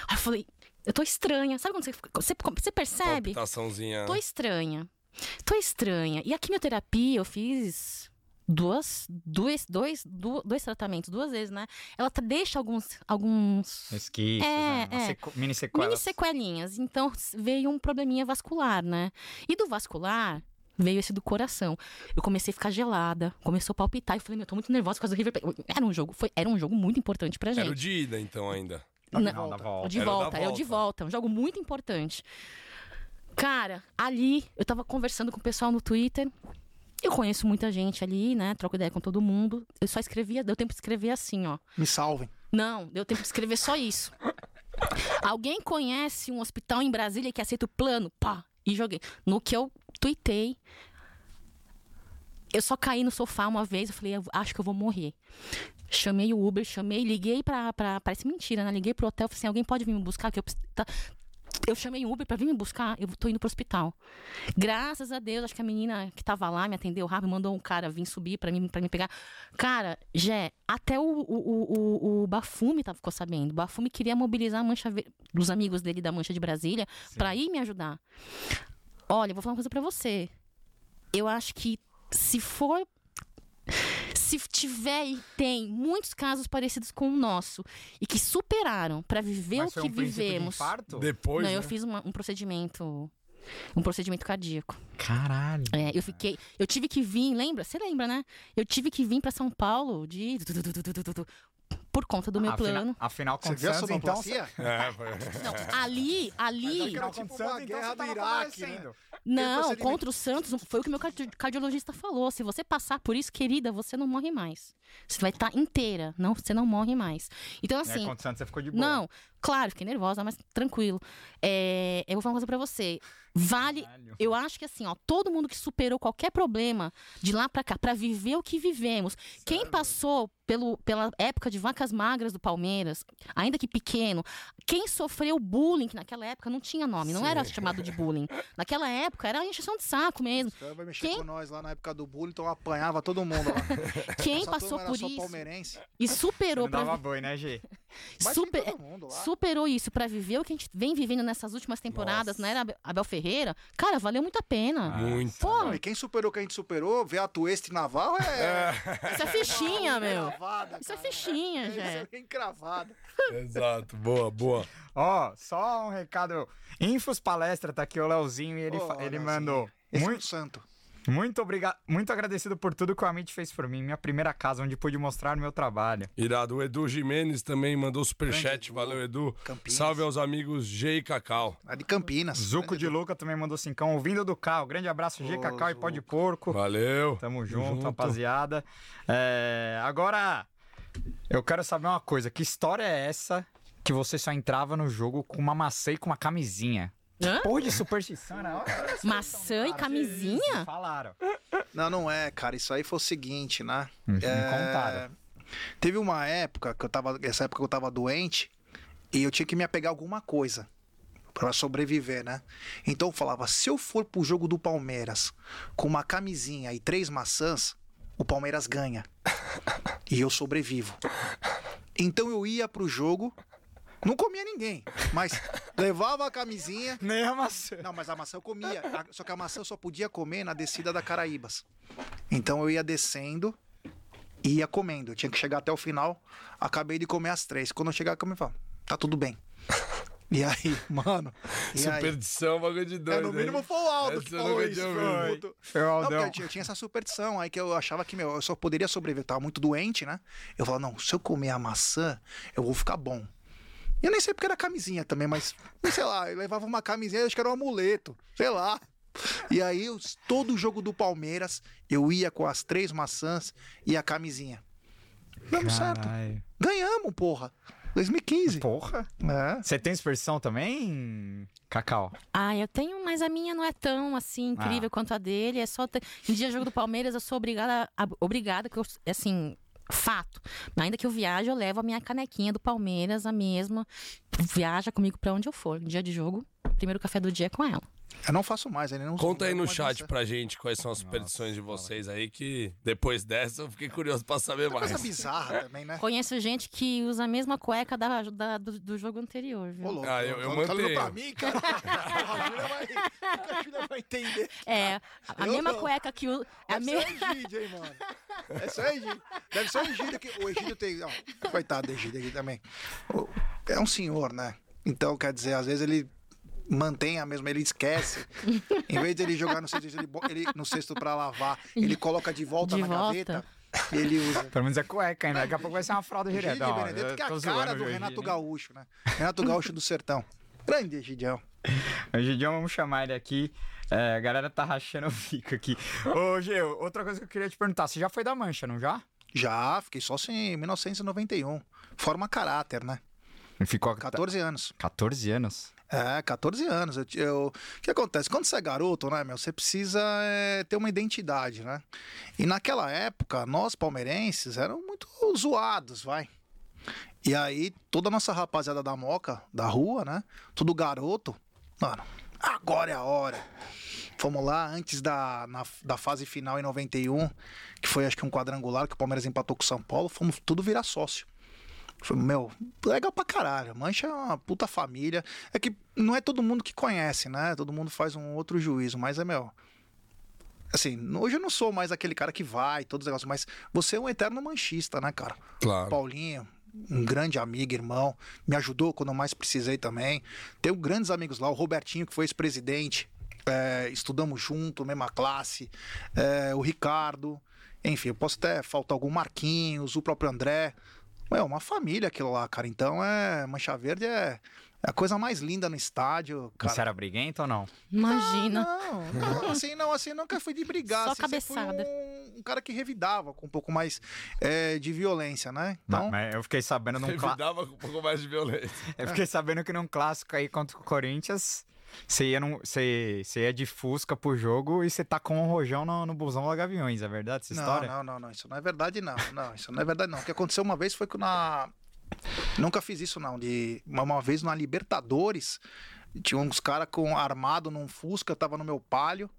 Aí eu falei, eu tô estranha. Sabe quando você, você, você percebe? Palpitaçãozinha. Tô estranha. Tô estranha. E a quimioterapia eu fiz duas, dois, dois, dois tratamentos, duas vezes, né? Ela deixa alguns, alguns Esquiços, É, né? É. sequ- mini sequelas. mini sequelinhas. Então veio um probleminha vascular, né? E do vascular veio esse do coração. Eu comecei a ficar gelada, começou a palpitar. Eu falei, meu, eu tô muito nervosa por causa do River Plate. Era um jogo, foi, era um jogo muito importante pra gente. Era o de ida, então, ainda. Não, Não, da volta. de Era o da volta, é o de volta. volta. É um jogo muito importante. Cara, ali eu tava conversando com o pessoal no Twitter. Eu conheço muita gente ali, né? Troco ideia com todo mundo. Eu só escrevia, deu tempo de escrever assim, ó. Me salvem. Não, deu tempo de escrever só isso. Alguém conhece um hospital em Brasília que aceita o plano? Pá! E joguei. No que eu tuitei, eu só caí no sofá uma vez, eu falei, "Eu acho que eu vou morrer. Chamei o Uber, chamei, liguei pra, pra. Parece mentira, né? Liguei pro hotel, falei assim: alguém pode vir me buscar? Que eu, preciso- tá- eu chamei o Uber pra vir me buscar, eu tô indo pro hospital. Graças a Deus, acho que a menina que tava lá me atendeu rápido, mandou um cara vir subir pra mim, pra me pegar. Cara, Jé, até o, o, o, o- Bafume tá, ficou sabendo. O Bafume queria mobilizar a mancha dos amigos dele da Mancha de Brasília pra ir me ajudar. Olha, vou falar uma coisa pra você. Eu acho que se for. Se tiver e tem muitos casos parecidos com o nosso e que superaram pra viver Mas o foi que um de vivemos. infarto? Depois. Não, né? eu fiz uma- um procedimento. Um procedimento cardíaco. Caralho. É, eu fiquei. Eu tive que vir, lembra? Você lembra, né? Eu tive que vir pra São Paulo de. Por conta do meu Afinal- plano. Afinal, com Você o viu então... É, foi- Não, ali, ali. Afinal, com tipo uma guerra do Iraque, né? Não, contra o Santos, foi o que o meu cardi- cardiologista falou. Se você passar por isso, querida, você não morre mais. Você vai estar inteira, não, você não morre mais. Então, É, assim, contra o Santos você ficou de boa. não, claro, fiquei nervosa, mas tranquilo. É, eu vou falar uma coisa pra você. Vale. Caralho. Eu acho que assim, ó, todo mundo que superou qualquer problema de lá pra cá, pra viver o que vivemos. Quem passou pelo, pela época de vacas magras do Palmeiras, ainda que pequeno, quem sofreu bullying, que naquela época não tinha nome, não era chamado de bullying. Naquela época era encheção de saco mesmo. Vai mexer Quem- com nós lá na época do bullying, então apanhava todo mundo lá. Quem Essa passou por isso palmeirense. e superou dava boi, né, G? Super, mundo superou isso pra viver o que a gente vem vivendo nessas últimas temporadas, Nossa. não era Abel- Ferreira? Cara, valeu muito a pena. Muito. Pô, E quem superou o que a gente superou, ver a Tueste Naval é. isso é fichinha, meu. Cravada, Isso é fichinha, Isso já. é bem cravado. Exato. Boa, boa. Ó, só um recado. Infos Palestra, tá aqui o Leozinho e ele, fa- ele Leozinho, mandou. Esse é um Muito, santo. Muito obrigado, muito agradecido por tudo que o Amit fez por mim. Minha primeira casa, onde pude mostrar meu trabalho. Irado. O Edu Jimenez também mandou superchat. Edu. Valeu, Edu. Campinas. Salve aos amigos G e Cacau. A de Campinas. Zuco de Luca também mandou cincão, ouvindo do carro. Grande abraço, G, Ô, Cacau e Pó de. Porco. Valeu. Tamo junto, rapaziada. É, agora, eu quero saber uma coisa. Que história é essa que você só entrava no jogo com uma maçã e com uma camisinha? Hã? Porra de superstição, né? Olha essa Maçã e camisinha? isso, Falaram. Não, não é, cara. Isso aí foi o seguinte, né? Me É, contaram. Teve uma época que eu tava. Essa época que eu tava doente e eu tinha que me apegar a alguma coisa pra sobreviver, né? Então eu falava: se eu for pro jogo do Palmeiras com uma camisinha e três maçãs, o Palmeiras ganha. e eu sobrevivo. Então eu ia pro jogo, não comia ninguém, mas levava a camisinha. Nem a maçã. Não, mas a maçã eu comia. A- Só que a maçã eu só podia comer na descida da Caraíbas. Então eu ia descendo e ia comendo. Eu tinha que chegar até o final. Acabei de comer as três. Quando eu chegar, eu me falo, tá tudo bem. E aí, mano. E aí? Superstição, bagulho de É, doido. no mínimo foi o Aldo Essa que eu falou isso. tinha foi. ouvido. Puto. Foi o Não, Aldão. eu tinha, eu tinha essa superstição aí que eu achava que, meu, eu só poderia sobreviver. Eu tava muito doente, né? Eu falava, não, se eu comer a maçã, eu vou ficar bom. E eu nem sei porque era camisinha também, mas, sei lá, eu levava uma camisinha, acho que era um amuleto, sei lá. E aí, eu- todo jogo do Palmeiras, eu ia com as três maçãs e a camisinha. Damos certo. Ganhamos, porra. 2015. Porra. É. Você tem superstição também, Cacau? Ah, eu tenho, mas a minha não é tão assim incrível Ah. quanto a dele. É só ter... em dia jogo do Palmeiras eu sou obrigada, a... obrigada que eu, assim, fato. Ainda que eu viaje, eu levo a minha canequinha do Palmeiras, a mesma. Viaja comigo pra onde eu for. Dia de jogo, primeiro café do dia é com ela. Eu não faço mais, ele não Conta aí no chat maçã. pra gente quais são as superstições de vocês aí, que depois dessa eu fiquei curioso pra saber mais. Coisa bizarra também, né? Conheço gente que usa a mesma cueca da, da- do, do jogo anterior, viu? Ô, louco, Ah, eu- eu tá olhando mantenho. pra mim, cara. a Júlia vai, a Júlia vai entender. É, a, a Eu mesma não. cueca que o. A Deve me... ser o Egídio, hein, mano? Deve ser o Egídio. Deve ser o Egídio que... O Egídio tem... Ó, coitado do Egídio aqui também. É um senhor, né? Então, quer dizer, às vezes ele mantém a mesma, ele esquece. em vez de ele jogar no cesto, ele, ele- no cesto pra lavar, ele coloca de volta De na volta. gaveta e ele usa. Pelo menos é cueca ainda. Daqui a pouco vai ser uma fralda. Benedetto, Eu que é a cara do Renato? Gaúcho, né? Renato Gaúcho do Sertão. Grande Egidião. O Gidião, vamos chamar ele aqui. É, a galera tá rachando o bico aqui. Ô, Gil, outra coisa que eu queria te perguntar. Você já foi da Mancha, não já? Já, fiquei só assim em 1991. Forma caráter, né? Ficou 14 anos. 14 anos. É, 14 anos. Eu, eu- o que acontece? Quando você é garoto, né, meu, você precisa é, ter uma identidade, né? E naquela época, nós palmeirenses eram muito zoados, vai. E aí, toda a nossa rapaziada da Moca, da rua, né? Tudo garoto, mano, agora é a hora. Fomos lá antes da, na- da fase final em 91, que foi acho que um quadrangular que o Palmeiras empatou com o São Paulo, fomos tudo virar sócio. Meu, legal pra caralho. Mancha é uma puta família. É que não é todo mundo que conhece, né? Todo mundo faz um outro juízo, mas é, meu. Assim, hoje eu não sou mais aquele cara que vai, todos os negócios, mas você é um eterno manchista, né, cara? Claro. Paulinho, um grande amigo, irmão, me ajudou quando eu mais precisei também. Tenho grandes amigos lá, o Robertinho, que foi ex-presidente, é, estudamos junto, mesma classe, é, o Ricardo, enfim, eu posso até faltar algum Marquinhos, o próprio André. É uma família aquilo lá, cara. Então é. Mancha Verde é, é a coisa mais linda no estádio. Cara. Você era briguento ou não? Imagina. Não, não, assim, não, assim, nunca fui de brigar. Só assim, cabeçada. Um, um cara que revidava com um pouco mais é, de violência, né? Então, Mas eu fiquei sabendo num clá- Revidava com um pouco mais de violência. Eu fiquei sabendo que num clássico aí contra o Corinthians, você ia, num, você, você ia de Fusca pro jogo e você tá com um rojão no, no busão da Gaviões, é verdade essa não, história? não, não, não, isso não é verdade, não. Não, isso não é verdade, não. O que aconteceu uma vez foi que na. Nunca fiz isso, não. De uma, vez na Libertadores, tinha uns caras com armado num Fusca, tava no meu palio.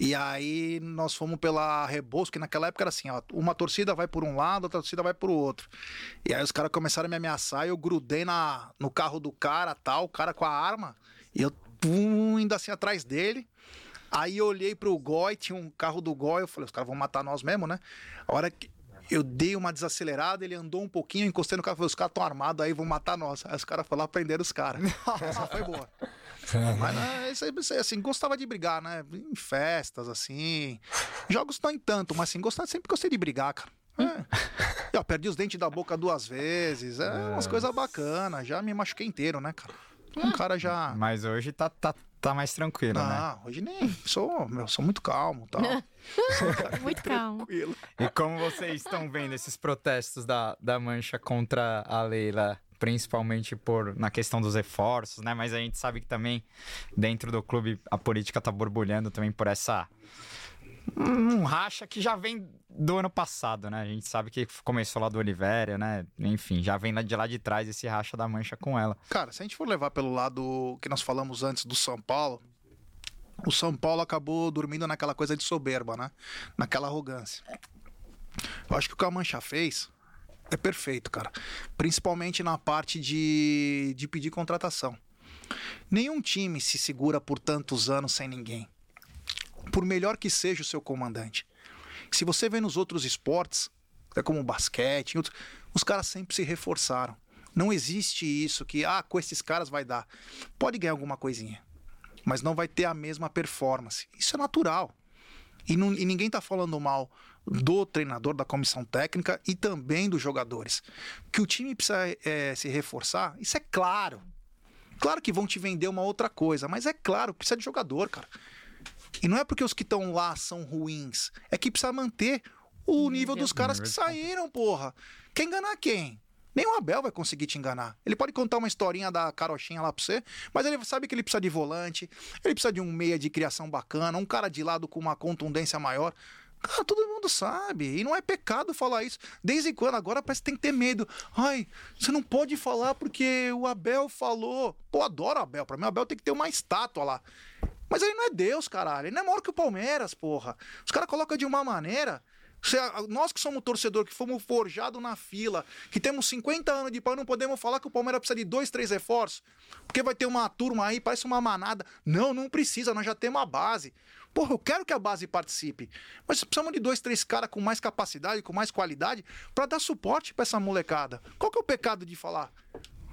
E aí nós fomos pela Rebouças, que naquela época era assim, ó, uma torcida vai por um lado, outra torcida vai por outro. E aí os caras começaram a me ameaçar e eu grudei na, no carro do cara, tal, o cara com a arma, e eu pum, indo assim atrás dele. Aí eu olhei pro Goi, tinha um carro do Goi, eu falei, os caras vão matar nós mesmo, né? A hora que eu dei uma desacelerada, ele andou um pouquinho, encostei no carro, falei, os caras estão armados aí, vão matar nós. Aí os caras foram lá prender os caras. Essa foi boa. Mas né, isso assim, gostava de brigar, né? Em festas, assim. Jogos não em tanto, mas assim, gostava, sempre gostei de brigar, cara. É. Eu perdi os dentes da boca duas vezes. É umas coisas bacanas. Já me machuquei inteiro, né, cara? Um cara já. Mas hoje tá, tá, tá mais tranquilo, né? Não, hoje nem. Sou, meu, sou muito calmo tal. Muito calmo. Tranquilo. E como vocês estão vendo esses protestos da, da Mancha contra a Leila, principalmente por na questão dos reforços, né? Mas a gente sabe que também dentro do clube a política tá borbulhando também por essa um racha que já vem do ano passado, né? A gente sabe que começou lá do Oliveira, né? Enfim, já vem de lá de trás esse racha da Mancha com ela. Cara, se a gente for levar pelo lado que nós falamos antes do São Paulo, o São Paulo acabou dormindo naquela coisa de soberba, né? Naquela arrogância. Eu acho que o que a Mancha fez é perfeito, cara. Principalmente na parte de, de pedir contratação. Nenhum time se segura por tantos anos sem ninguém. Por melhor que seja o seu comandante. Se você vê nos outros esportes, é como o basquete, outros, os caras sempre se reforçaram. Não existe isso que, ah, com esses caras vai dar. Pode ganhar alguma coisinha, mas não vai ter a mesma performance. Isso é natural. E, não- e ninguém tá falando mal do treinador, da comissão técnica e também dos jogadores. Que o time precisa eh, se reforçar, isso é claro. Claro que vão te vender uma outra coisa, mas é claro, precisa de jogador, cara. E não é porque os que estão lá são ruins, é que precisa manter o nível dos caras que saíram, porra. Quer enganar quem? Nem o Abel vai conseguir te enganar. Ele pode contar uma historinha da carochinha lá pra você, mas ele sabe que ele precisa de volante, ele precisa de um meia de criação bacana, um cara de lado com uma contundência maior. Cara, todo mundo sabe. E não é pecado falar isso. Desde quando? Agora parece que tem que ter medo. Ai, você não pode falar porque o Abel falou. Pô, adoro o Abel. Pra mim, o Abel tem que ter uma estátua lá. Mas ele não é Deus, caralho. Ele não é maior que o Palmeiras, porra. Os caras colocam de uma maneira. Nós que somos torcedor, que fomos forjados na fila, que temos 50 anos de pau, não podemos falar que o Palmeiras precisa de dois, três reforços, porque vai ter uma turma aí, parece uma manada. Não, não precisa, nós já temos a base. Porra, eu quero que a base participe. Mas precisamos de dois, três caras com mais capacidade, com mais qualidade, pra dar suporte pra essa molecada. Qual que é o pecado de falar?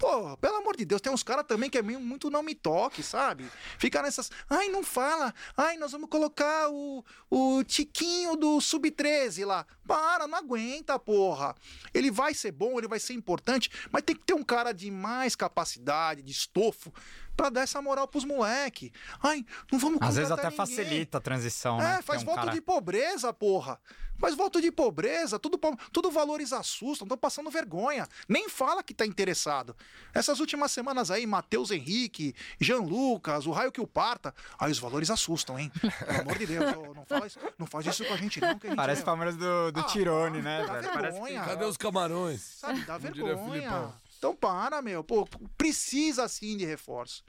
Pô, pelo amor de Deus, tem uns caras também que é meio muito não me toque, sabe? Fica nessas. Ai, não fala. Ai, nós vamos colocar o, o Tiquinho do Sub-13 lá. Para, não aguenta, porra. Ele vai ser bom, ele vai ser importante, mas tem que ter um cara de mais capacidade, de estofo, pra dar essa moral pros moleque. Ai, não vamos Às vezes até ninguém. facilita a transição, né? É, faz Ter um voto cara- de pobreza, porra. Faz voto de pobreza, tudo, tudo valores assustam, estão passando vergonha. Nem fala que tá interessado. Essas últimas semanas aí, Matheus Henrique, Jean Lucas, o raio que o parta. Aí os valores assustam, hein? Pelo amor de Deus, não, faz, não faz isso com a gente, não. Que a gente Parece é- Palmeiras do, do Ah, Tirone, dá né, velho? Parece que... vergonha. Cadê os camarões? Sabe, dá vergonha. Então para, meu. Pô, precisa sim de reforço.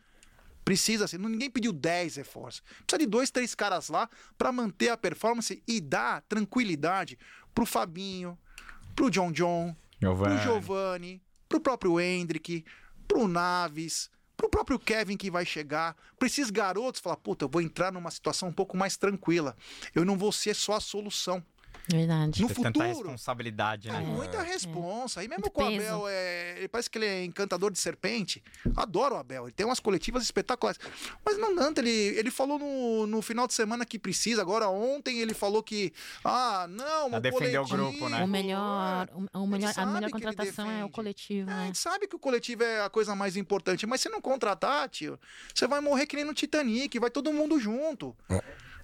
Precisa sim. Ninguém pediu 10 reforços. Precisa de dois, três caras lá pra manter a performance e dar tranquilidade pro Fabinho, pro John John, pro Giovani. Giovani, pro próprio Hendrick, pro Naves, pro próprio Kevin que vai chegar, pra esses garotos falar, puta, eu vou entrar numa situação um pouco mais tranquila. Eu não vou ser só a solução. Verdade. No Ter tanta futuro, responsabilidade, é né? muita responsa. E mesmo Muito com o. Abel, é, ele parece que ele é encantador de serpente. Adoro o Abel. Ele tem umas coletivas espetaculares. Mas não tanto. Ele, ele falou no, no final de semana que precisa. Agora, ontem, ele falou que. Ah, não. Pra o defender o coletivo, grupo, né? O melhor, o, o melhor, a melhor contratação é o coletivo, É, a né? gente sabe que o coletivo é a coisa mais importante, mas se não contratar, tio, você vai morrer que nem no Titanic, vai todo mundo junto.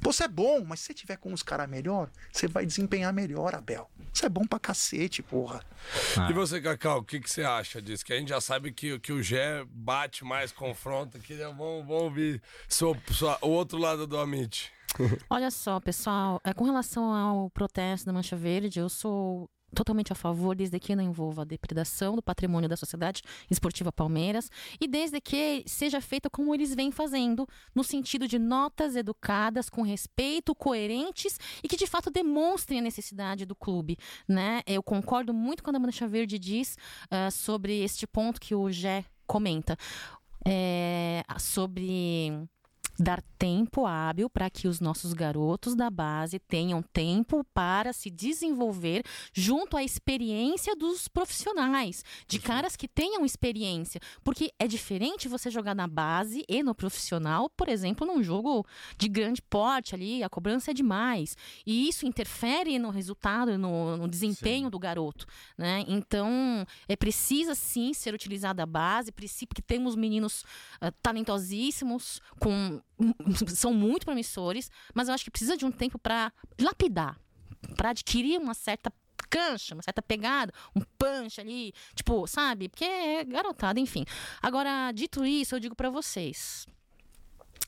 Você é bom, mas se você tiver com os caras melhor, você vai desempenhar melhor, Abel. Você é bom pra cacete, porra. Ah. E você, Cacau, o que, que você acha disso? Que a gente já sabe que, que o Gé bate mais, confronta. Que vamos, vamos ouvir seu, sua- o outro lado do Amit. Olha só, pessoal, é, com relação ao protesto da Mancha Verde, eu sou totalmente a favor, desde que não envolva a depredação do patrimônio da Sociedade Esportiva Palmeiras e desde que seja feita como eles vêm fazendo, no sentido de notas educadas, com respeito, coerentes e que de fato demonstrem a necessidade do clube, né? Eu concordo muito quando a Mancha Verde diz ah, sobre este ponto que o Gé comenta, é, sobre dar tempo hábil para que os nossos garotos da base tenham tempo para se desenvolver junto à experiência dos profissionais, de caras que tenham experiência, porque é diferente você jogar na base e no profissional, por exemplo, num jogo de grande porte ali, a cobrança é demais, e isso interfere no resultado, no, no desempenho do garoto, né? Então, é precisa sim ser utilizada a base, porque temos meninos ah, talentosíssimos com são muito promissores, mas eu acho que precisa de um tempo para lapidar, para adquirir uma certa cancha, uma certa pegada, um punch ali, tipo, sabe? Porque é garotada, enfim. Agora, dito isso, eu digo para vocês,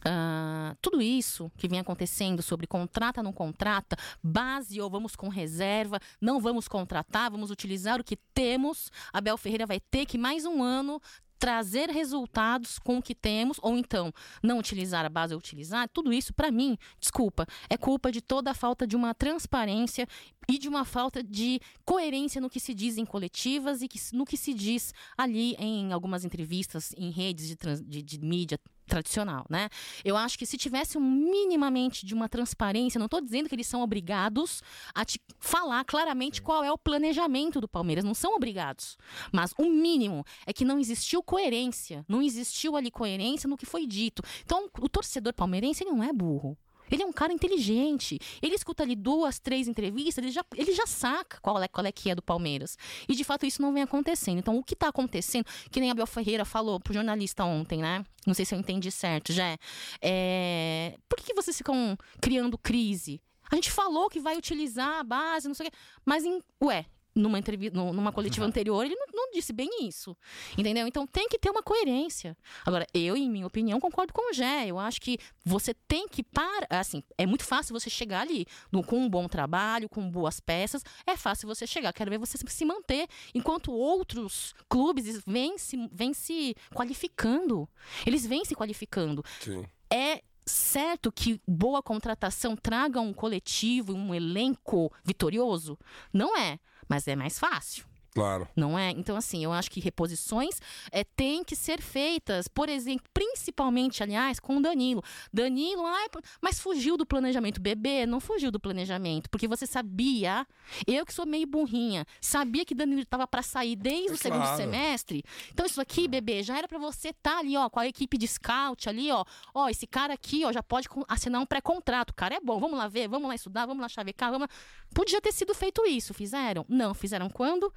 ah, tudo isso que vem acontecendo sobre contrata, não contrata, base ou vamos com reserva, não vamos contratar, vamos utilizar o que temos. Abel Ferreira vai ter que mais um ano trazer resultados com o que temos, ou então não utilizar a base ou utilizar, tudo isso, para mim, desculpa, é culpa de toda a falta de uma transparência e de uma falta de coerência no que se diz em coletivas e que- no que se diz ali em algumas entrevistas em redes de, trans- de- de mídia tradicional, né? Eu acho que se tivesse um minimamente de uma transparência, não estou dizendo que eles são obrigados a te falar claramente qual é o planejamento do Palmeiras, não são obrigados. Mas o mínimo é que não existiu coerência, não existiu ali coerência no que foi dito. Então, o torcedor palmeirense ele não é burro. Ele é um cara inteligente. Ele escuta ali duas, três entrevistas, ele já, ele já saca qual é, qual é que é do Palmeiras. E de fato isso não vem acontecendo. Então o que está acontecendo, que nem a Abel Ferreira falou pro jornalista ontem, né? Não sei se eu entendi certo, já. É... Por que, vocês ficam criando crise? A gente falou que vai utilizar a base, não sei o quê. Mas, em... ué, numa, entrevista, numa coletiva anterior, ele não, não disse bem isso. Entendeu? Então tem que ter uma coerência. Agora, eu, em minha opinião, concordo com o Gé. Eu acho que você tem que parar. Assim, é muito fácil você chegar ali no- com um bom trabalho, com boas peças. É fácil você chegar. Quero ver você se manter. Enquanto outros clubes vêm se, vêm se qualificando. Eles vêm se qualificando. Sim. É certo que boa contratação traga um coletivo, um elenco vitorioso? Não é, mas é mais fácil. Claro. Não é? Então, assim, eu acho que reposições é, têm que ser feitas, por exemplo, principalmente, aliás, com o Danilo. Danilo, ai, mas fugiu do planejamento. Bebê, não fugiu do planejamento, porque você sabia, eu que sou meio burrinha, sabia que Danilo estava para sair desde É o segundo claro. semestre. Então, isso aqui, bebê, já era para você estar ali, ó, com a equipe de scout ali, ó. Ó, esse cara aqui, ó, já pode assinar um pré-contrato. O cara é bom, vamos lá ver, vamos lá estudar, vamos lá chavecar, vamos lá. Podia ter sido feito isso, fizeram? Não, fizeram quando?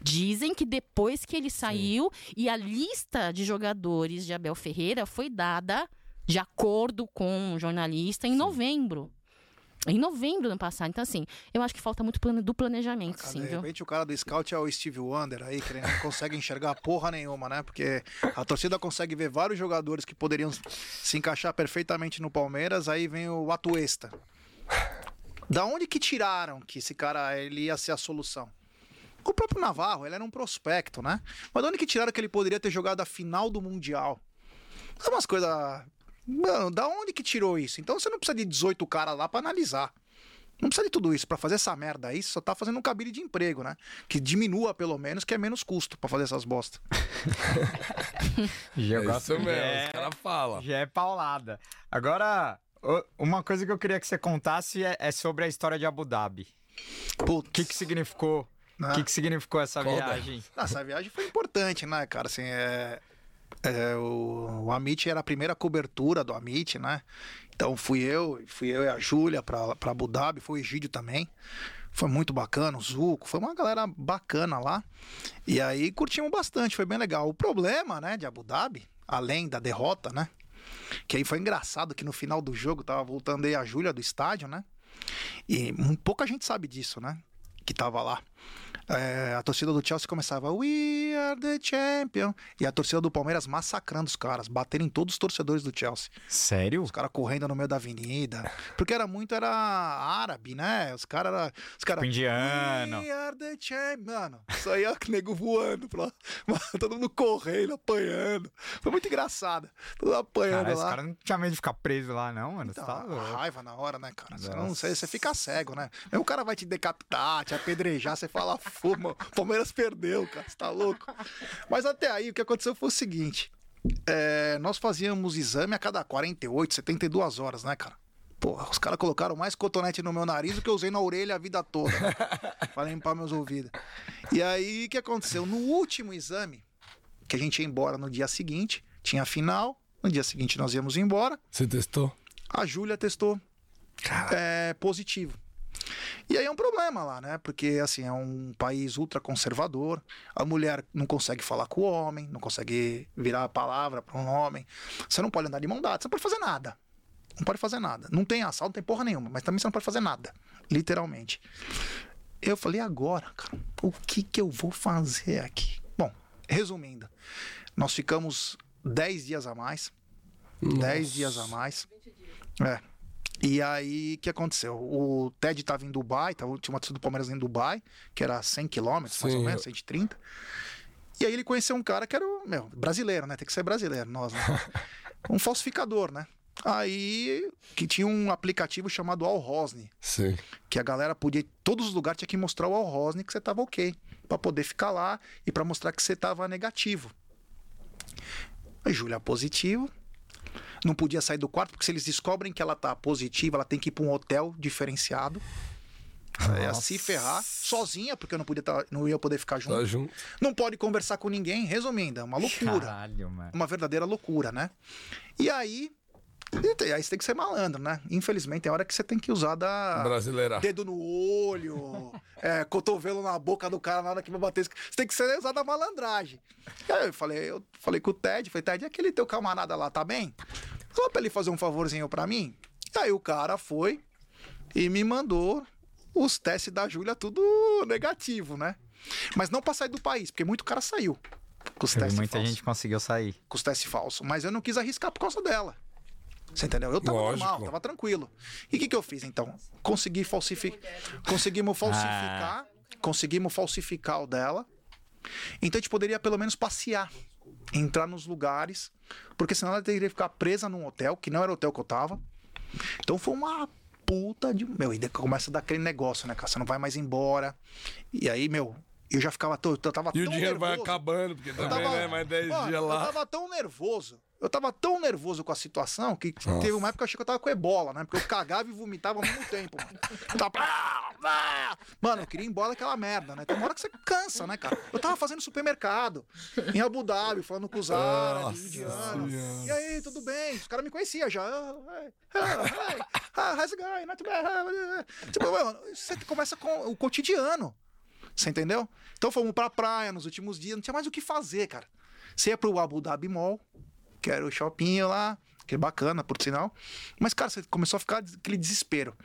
Dizem que depois que ele saiu e a lista de jogadores de Abel Ferreira foi dada de acordo com um jornalista em novembro. Em novembro do ano passado. Então, assim, eu acho que falta muito plane- do planejamento, Cara, sim, de viu? repente o cara do scout é o Steve Wonder aí, que ele não consegue enxergar porra nenhuma, né? Porque a torcida consegue ver vários jogadores que poderiam se encaixar perfeitamente no Palmeiras, aí vem o Atuesta. Da onde que tiraram que esse cara ele ia ser a solução? O próprio Navarro, ele era um prospecto, né? Mas de onde que tiraram que ele poderia ter jogado a final do Mundial? É umas coisas. Mano, da onde que tirou isso? Então você não precisa de 18 caras lá pra analisar. Não precisa de tudo isso. Pra fazer essa merda aí, você só tá fazendo um cabide de emprego, né? Que diminua pelo menos, que é menos custo pra fazer essas bosta. Já É isso mesmo, É, os caras falam. já é paulada. Agora, uma coisa que eu queria que você contasse é, é sobre a história de Abu Dhabi. O que que significou? O Ah. que que significou essa viagem? Essa viagem foi importante, né, cara? Assim, é, é, o, o Amit era a primeira cobertura do Amit, né? Então fui eu, fui eu e a Júlia pra, pra Abu Dhabi, foi o Egídio também. Foi muito bacana, o Zuco, foi uma galera bacana lá. E aí curtimos bastante, foi bem legal. O problema, né, de Abu Dhabi, além da derrota, né? Que aí foi engraçado que no final do jogo tava voltando aí a Júlia do estádio, né? E mu- pouca gente sabe disso, né? Que tava lá. É, a torcida do Chelsea começava We are the champion. E a torcida do Palmeiras massacrando os caras, batendo em todos os torcedores do Chelsea. Sério? Os caras correndo no meio da avenida. Porque era muito, era árabe, né? Os caras era. Os cara, Tipo indiano. We are the champion. Mano, só ia nego voando pra todo mundo correndo, apanhando. Foi muito engraçado. Todo mundo apanhando Cara, lá. cara não tinha medo de ficar preso lá, não, mano. Então, tá raiva na hora, né, cara? Você não sei, você fica cego, né? Aí o cara vai te decapitar, te apedrejar, você fala, fuma, Palmeiras perdeu, cara, você tá louco. Mas até aí, o que aconteceu foi o seguinte: é, nós fazíamos exame a cada 48, 72 horas, né, cara? Porra, os caras colocaram mais cotonete no meu nariz do que eu usei na orelha a vida toda. Né? pra limpar meus ouvidos. E aí, o que aconteceu? No último exame, que a gente ia embora no dia seguinte, tinha final, no dia seguinte nós íamos embora. Você testou? A Júlia testou é, positivo. E aí é um problema lá, né? Porque, assim, é um país ultraconservador. A mulher não consegue falar com o homem, não consegue virar a palavra para um homem. Você não pode andar de mão dada, você não pode fazer nada. Não pode fazer nada. Não tem assalto, não tem porra nenhuma, mas também você não pode fazer nada. Literalmente. Eu falei, agora, cara, o que que eu vou fazer aqui? Bom, resumindo, nós ficamos 10 dias a mais. 10 dias a mais. É. E aí, o que aconteceu? O Ted tava em Dubai, tava, tinha uma torcida do Palmeiras em Dubai, que era 100 quilômetros, mais ou menos, 130. E aí ele conheceu um cara que era, meu, brasileiro, né? Tem que ser brasileiro, nós, né? Um falsificador, né? Aí, que tinha um aplicativo chamado Al Rosne, Sim. que a galera podia, em todos os lugares tinha que mostrar o Al Rosne que você tava ok, Pra poder ficar lá e pra mostrar que você tava negativo. A Júlia positivo, não podia sair do quarto, porque se eles descobrem que ela tá positiva, ela tem que ir pra um hotel diferenciado. É, se ferrar, sozinha, porque eu não, podia tá- não ia poder ficar junto. Tá junto. Não pode conversar com ninguém, resumindo, é uma loucura Caralho, mano. uma verdadeira loucura, né? E aí, e tem- aí você tem que ser malandro, né? Infelizmente, é hora que você tem que usar da Brasileira. dedo no olho, é, cotovelo na boca do cara na hora que vai bater. Você tem que ser usar da malandragem. E aí eu falei, eu falei com o Ted, falei, Ted, e aquele teu camarada lá, tá bem? Só pra ele fazer um favorzinho pra mim. E aí o cara foi e me mandou os testes da Júlia tudo negativo, né? Mas não pra sair do país, porque muito cara saiu. Com os testes muita falsos gente conseguiu sair. com os testes falsos, mas eu não quis arriscar por causa dela. Você entendeu? Eu tava Lógico. normal, tava tranquilo. E o que, que eu fiz então? Consegui falsificar. Conseguimos falsificar. Conseguimos falsificar o dela. Então a gente poderia pelo menos passear. Entrar nos lugares. Porque senão ela teria que ficar presa num hotel, que não era o hotel que eu tava. Então foi uma puta de. Meu, e daí começa a dar aquele negócio, né, cara? Você não vai mais embora. E aí, meu, eu já ficava. tô- Eu tava E o dinheiro vai nervoso. acabando, porque Eu também, né? Mais 10 Mano, dias Eu lá. tava tão nervoso. Eu tava tão nervoso com a situação que teve uma época que eu achei que eu tava com ebola, né? Porque eu cagava e vomitava ao mesmo tempo, mano. Eu tava... Mano, eu queria ir embora daquela merda, né? Tem uma hora que você cansa, né, cara? Eu tava fazendo supermercado em Abu Dhabi, falando com os árabes, Nossa indianos. Senhora. E aí, tudo bem? Os caras me conheciam já. Ah, hey, ah, hey, ah, how's it going? Not bad. ah, ah. Tipo, mano, você começa com o cotidiano. Você entendeu? Então fomos pra praia nos últimos dias, não tinha mais o que fazer, cara. Você ia pro Abu Dhabi Mall, que era o shopping lá, Que é bacana, por sinal. Mas, cara, você começou a ficar aquele desespero.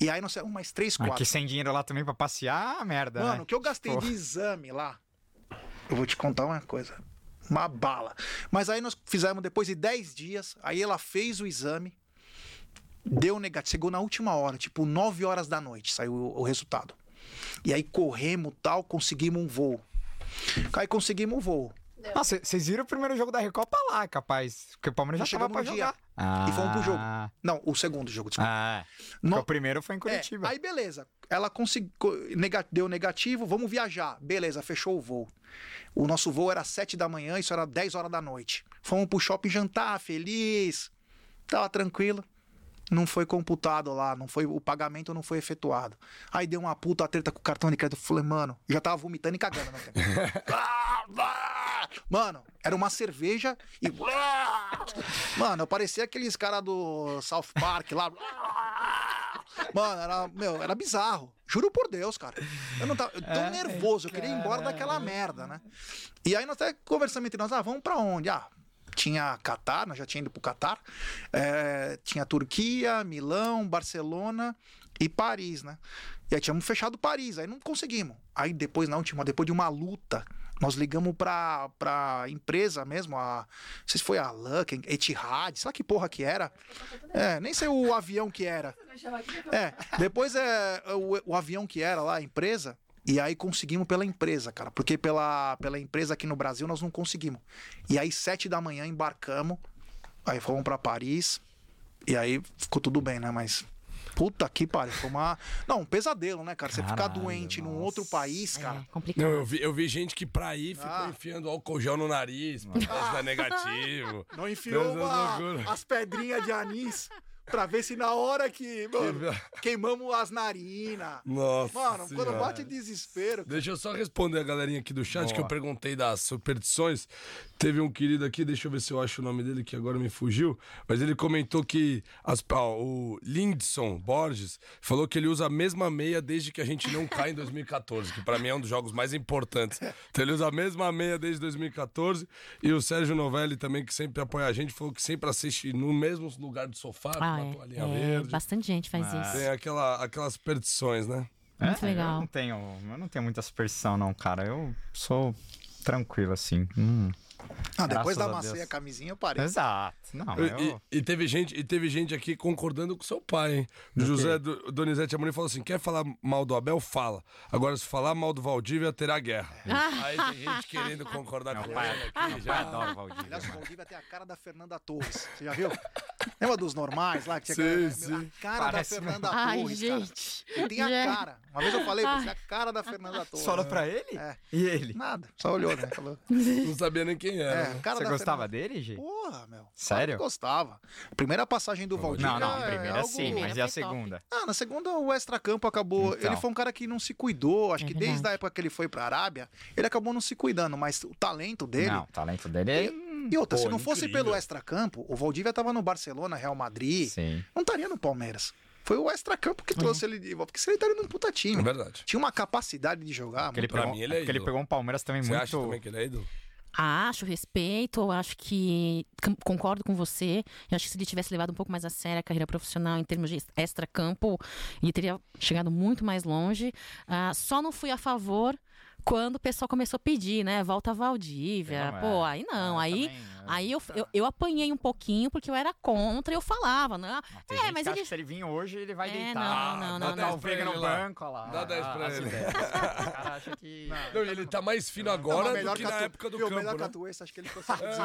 E aí nós saímos mais três, quatro. Aqui sem dinheiro lá também pra passear, merda, Mano, né? o que eu gastei Pô. de exame lá, eu vou te contar uma coisa. Uma bala. Mas aí nós fizemos depois de 10 dias, aí ela fez o exame, deu negativo, chegou na última hora, tipo 9 horas da noite, saiu o, o resultado. E aí corremos tal, conseguimos um voo. Aí conseguimos um voo. Nossa, vocês viram o primeiro jogo da Recopa lá, capaz. Porque o Palmeiras já tava pra dia. jogar. E fomos pro jogo. Ah, Não, o segundo jogo, desculpa. Ah, é. No- Porque o primeiro foi em É, Curitiba. aí beleza. Ela conseguiu, deu negativo, vamos viajar. Beleza, fechou o voo. O nosso voo era 7 da manhã, isso era 10 horas da noite. Fomos pro shopping jantar, feliz. Tava tranquilo. Não foi computado lá, não foi o pagamento não foi efetuado. Aí deu uma puta treta com o cartão de crédito. Falei, mano, já tava vomitando e cagando, né? Ah, ah! Mano, era uma cerveja e. Mano, eu parecia aqueles caras do South Park lá. Mano, era, meu, era bizarro. Juro por Deus, cara. Eu não tava eu tão nervoso, eu queria ir embora daquela merda, né? E aí nós até conversamos entre nós, ah, vamos pra onde? Ah, tinha Catar, nós já tínhamos ido pro Catar. É, tinha Turquia, Milão, Barcelona e Paris, né? E aí tínhamos fechado Paris, aí não conseguimos. Aí depois, na última, depois de uma luta, nós ligamos pra, pra empresa mesmo, a, não sei se foi a Luck, Etihad, sei lá que porra que era. É, nem sei o avião que era. É, depois é o, o avião que era lá, a empresa, e aí conseguimos pela empresa, cara. Porque pela, pela empresa aqui no Brasil nós não conseguimos. E aí, sete da manhã, embarcamos. Aí fomos pra Paris. E aí ficou tudo bem, né? Mas. Puta que pariu. Foi uma. Não, um pesadelo, né, cara? Você ficar Caralho, doente num nossa. outro país, cara. É complicado. Não, eu vi, eu vi gente que pra ir ficou Ah. enfiando álcool gel no nariz, pra dá negativo. Não enfiou uma- as pedrinhas de anis pra ver se na hora que. Mano, queimamos as narinas. Nossa. Mano, quando Senhora. bate desespero. Deixa eu só responder a galerinha aqui do chat que eu perguntei das superstições. Teve um querido aqui, deixa eu ver se eu acho o nome dele, que agora me fugiu. Mas ele comentou que as- ó, o Lindson Borges falou que ele usa a mesma meia desde que a gente não cai em 2014, que pra mim é um dos jogos mais importantes. Então ele usa a mesma meia desde 2014. E o Sérgio Novelli também, que sempre apoia a gente, falou que sempre assiste no mesmo lugar do sofá, Ah, é. toalhinha É, verde. bastante gente faz Ah. isso. Tem aquela, aquelas superstições, né? Muito É, legal. Eu não tenho, eu não tenho muita superstição, não, cara. Eu sou tranquilo, assim. Hum. Ah, depois Graças da a macei Deus. a camisinha, eu parei. Exato. Não, E- eu... E, e teve gente, e teve gente aqui concordando com seu pai, hein? José do, Donizete Amorim falou assim: quer falar mal do Abel? Fala. Agora, se falar mal do Valdívia, terá guerra. Aí tem gente querendo concordar com ele aqui já. adoro o Valdir. Aliás, o Valdívia tem a cara da Fernanda Torres. Você já viu? Lembra dos normais lá? Que tinha Sim, sim. A cara Parece da Fernanda Ai, Torres. cara. gente. Ele tem a Gente. cara. Uma vez eu falei, você é a cara da Fernanda Torres. Falou pra ele? É. E ele? Nada, só olhou, né? Falou. Não sabia nem quem era. É, cara Você gostava Fernanda- dele, Gi? Porra, meu. Sério? Eu gostava. Primeira passagem do Valdívia. Não, não, a é primeira algo- sim, Primeira mas e a segunda? Ah, na segunda o extracampo acabou. Então. Ele foi um cara que não se cuidou. Acho É que desde verdade. a época que ele foi pra Arábia, ele acabou não se cuidando, mas o talento dele. Não, o talento dele é... E outra, Pô, se não fosse incrível. pelo extracampo, o Valdívia tava no Barcelona, Real Madrid, Sim. não estaria no Palmeiras. Foi o extracampo que trouxe ele de volta, porque senão ele estaria num puta É time. verdade. Tinha uma capacidade de jogar. Porque ele, Pra mim, ele é porque ele ídolo. pegou um Palmeiras também Você muito... acha também que ele é ídolo? Acho, respeito, acho que concordo com você. Eu acho que se ele tivesse levado um pouco mais a sério a carreira profissional em termos de extra-campo, ele teria chegado muito mais longe. Ah, só não fui a favor quando o pessoal começou a pedir, né? Volta a Valdívia. Não, é. Pô, aí não. Ah, aí também, é. aí eu, eu, eu apanhei um pouquinho porque eu era contra e eu falava, né? Tem É, mas ele- se ele vir hoje, ele vai É, deitar. não, não, não, não. o no Dá dez pra ele lá. banco, olha lá. Dá dez pra as ele. ideias. O cara acha que... Não, ele tá mais fino Não, agora mas do que na Tu- época do Viu, campo, melhor que né? a Tuesta, acho que ele consegue É,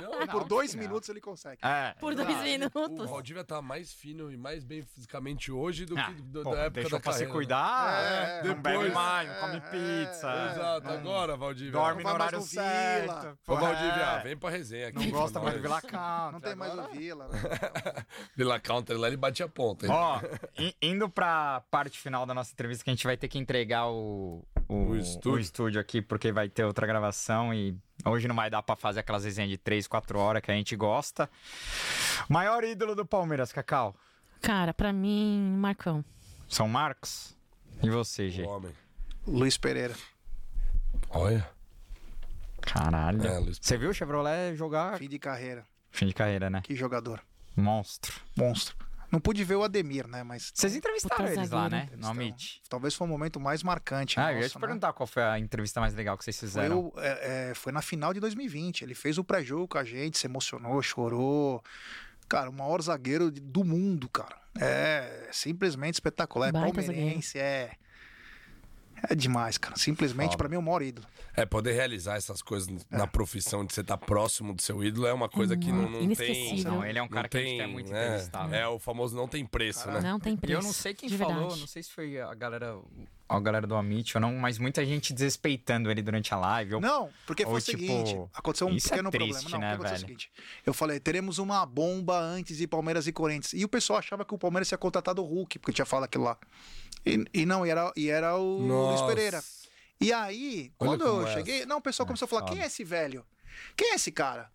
não? Por Não, dois não. minutos ele consegue. É. Por dois O minutos. Valdívia tá mais fino e mais bem fisicamente hoje do Ah, que da época deixou da pra se carreira. cuidar, É, não bebe depois- mais, não come é, pizza. É, Exato, não agora, Valdívia. dorme no horário certo. Ô, Pô, Valdívia, é. vem pra resenha aqui. Não gosta mais do. Vila Country. Não tem mais o Vila. né? Vila Counter lá, ele bate a ponta. hein? Ó, i- indo pra parte final da nossa entrevista, que a gente vai ter que entregar o, o, O o estúdio. estúdio. aqui, porque vai ter outra gravação e hoje não vai dar pra fazer aquelas resenhas de 3, 4 horas que a gente gosta. Maior ídolo do Palmeiras, Cacau? Cara, pra mim, Marcão. São Marcos? E você, G? O homem. Luiz Pereira. Olha. Caralho. É, Luiz Você viu o Chevrolet jogar? Fim de carreira. Fim de carreira, né? Que jogador. Monstro. Monstro. Não pude ver o Ademir, né? Mas Vocês entrevistaram Puta eles lá, zagueiro. né? No Amit. talvez foi o momento mais marcante. Ah, eu ia te né? perguntar qual foi a entrevista mais legal que vocês Foi, fizeram. o- é, é, foi na final de 2020. Ele fez o pré-jogo com a gente, se emocionou, chorou. Cara, o maior zagueiro do mundo, cara. É simplesmente espetacular. É Baita palmeirense, é. É demais, cara. Simplesmente, pra mim, é o maior ídolo. É, poder realizar essas coisas na profissão, de você estar próximo do seu ídolo, é uma coisa que não, não tem. Não, ele é um cara que a gente quer muito né? entrevistar. né? É, o famoso não tem preço, né? Não tem E preço. eu não sei quem de falou, verdade. não sei se foi a galera, a galera do Amit ou não, mas muita gente desrespeitando ele durante a live. ou- Não, porque foi ou, o seguinte: tipo, aconteceu um isso é pequeno triste, problema. Não, né, aconteceu velho? é o seguinte: eu falei, teremos uma bomba antes de Palmeiras e Corinthians. E o pessoal achava que o Palmeiras ia contratar o Hulk, porque tinha falado aquilo lá. E, e não, e era, e era o Luiz Nossa. Pereira. E aí, Olha quando eu é cheguei, não, o pessoal É, começou a falar: foda. quem é esse velho? Quem é esse cara?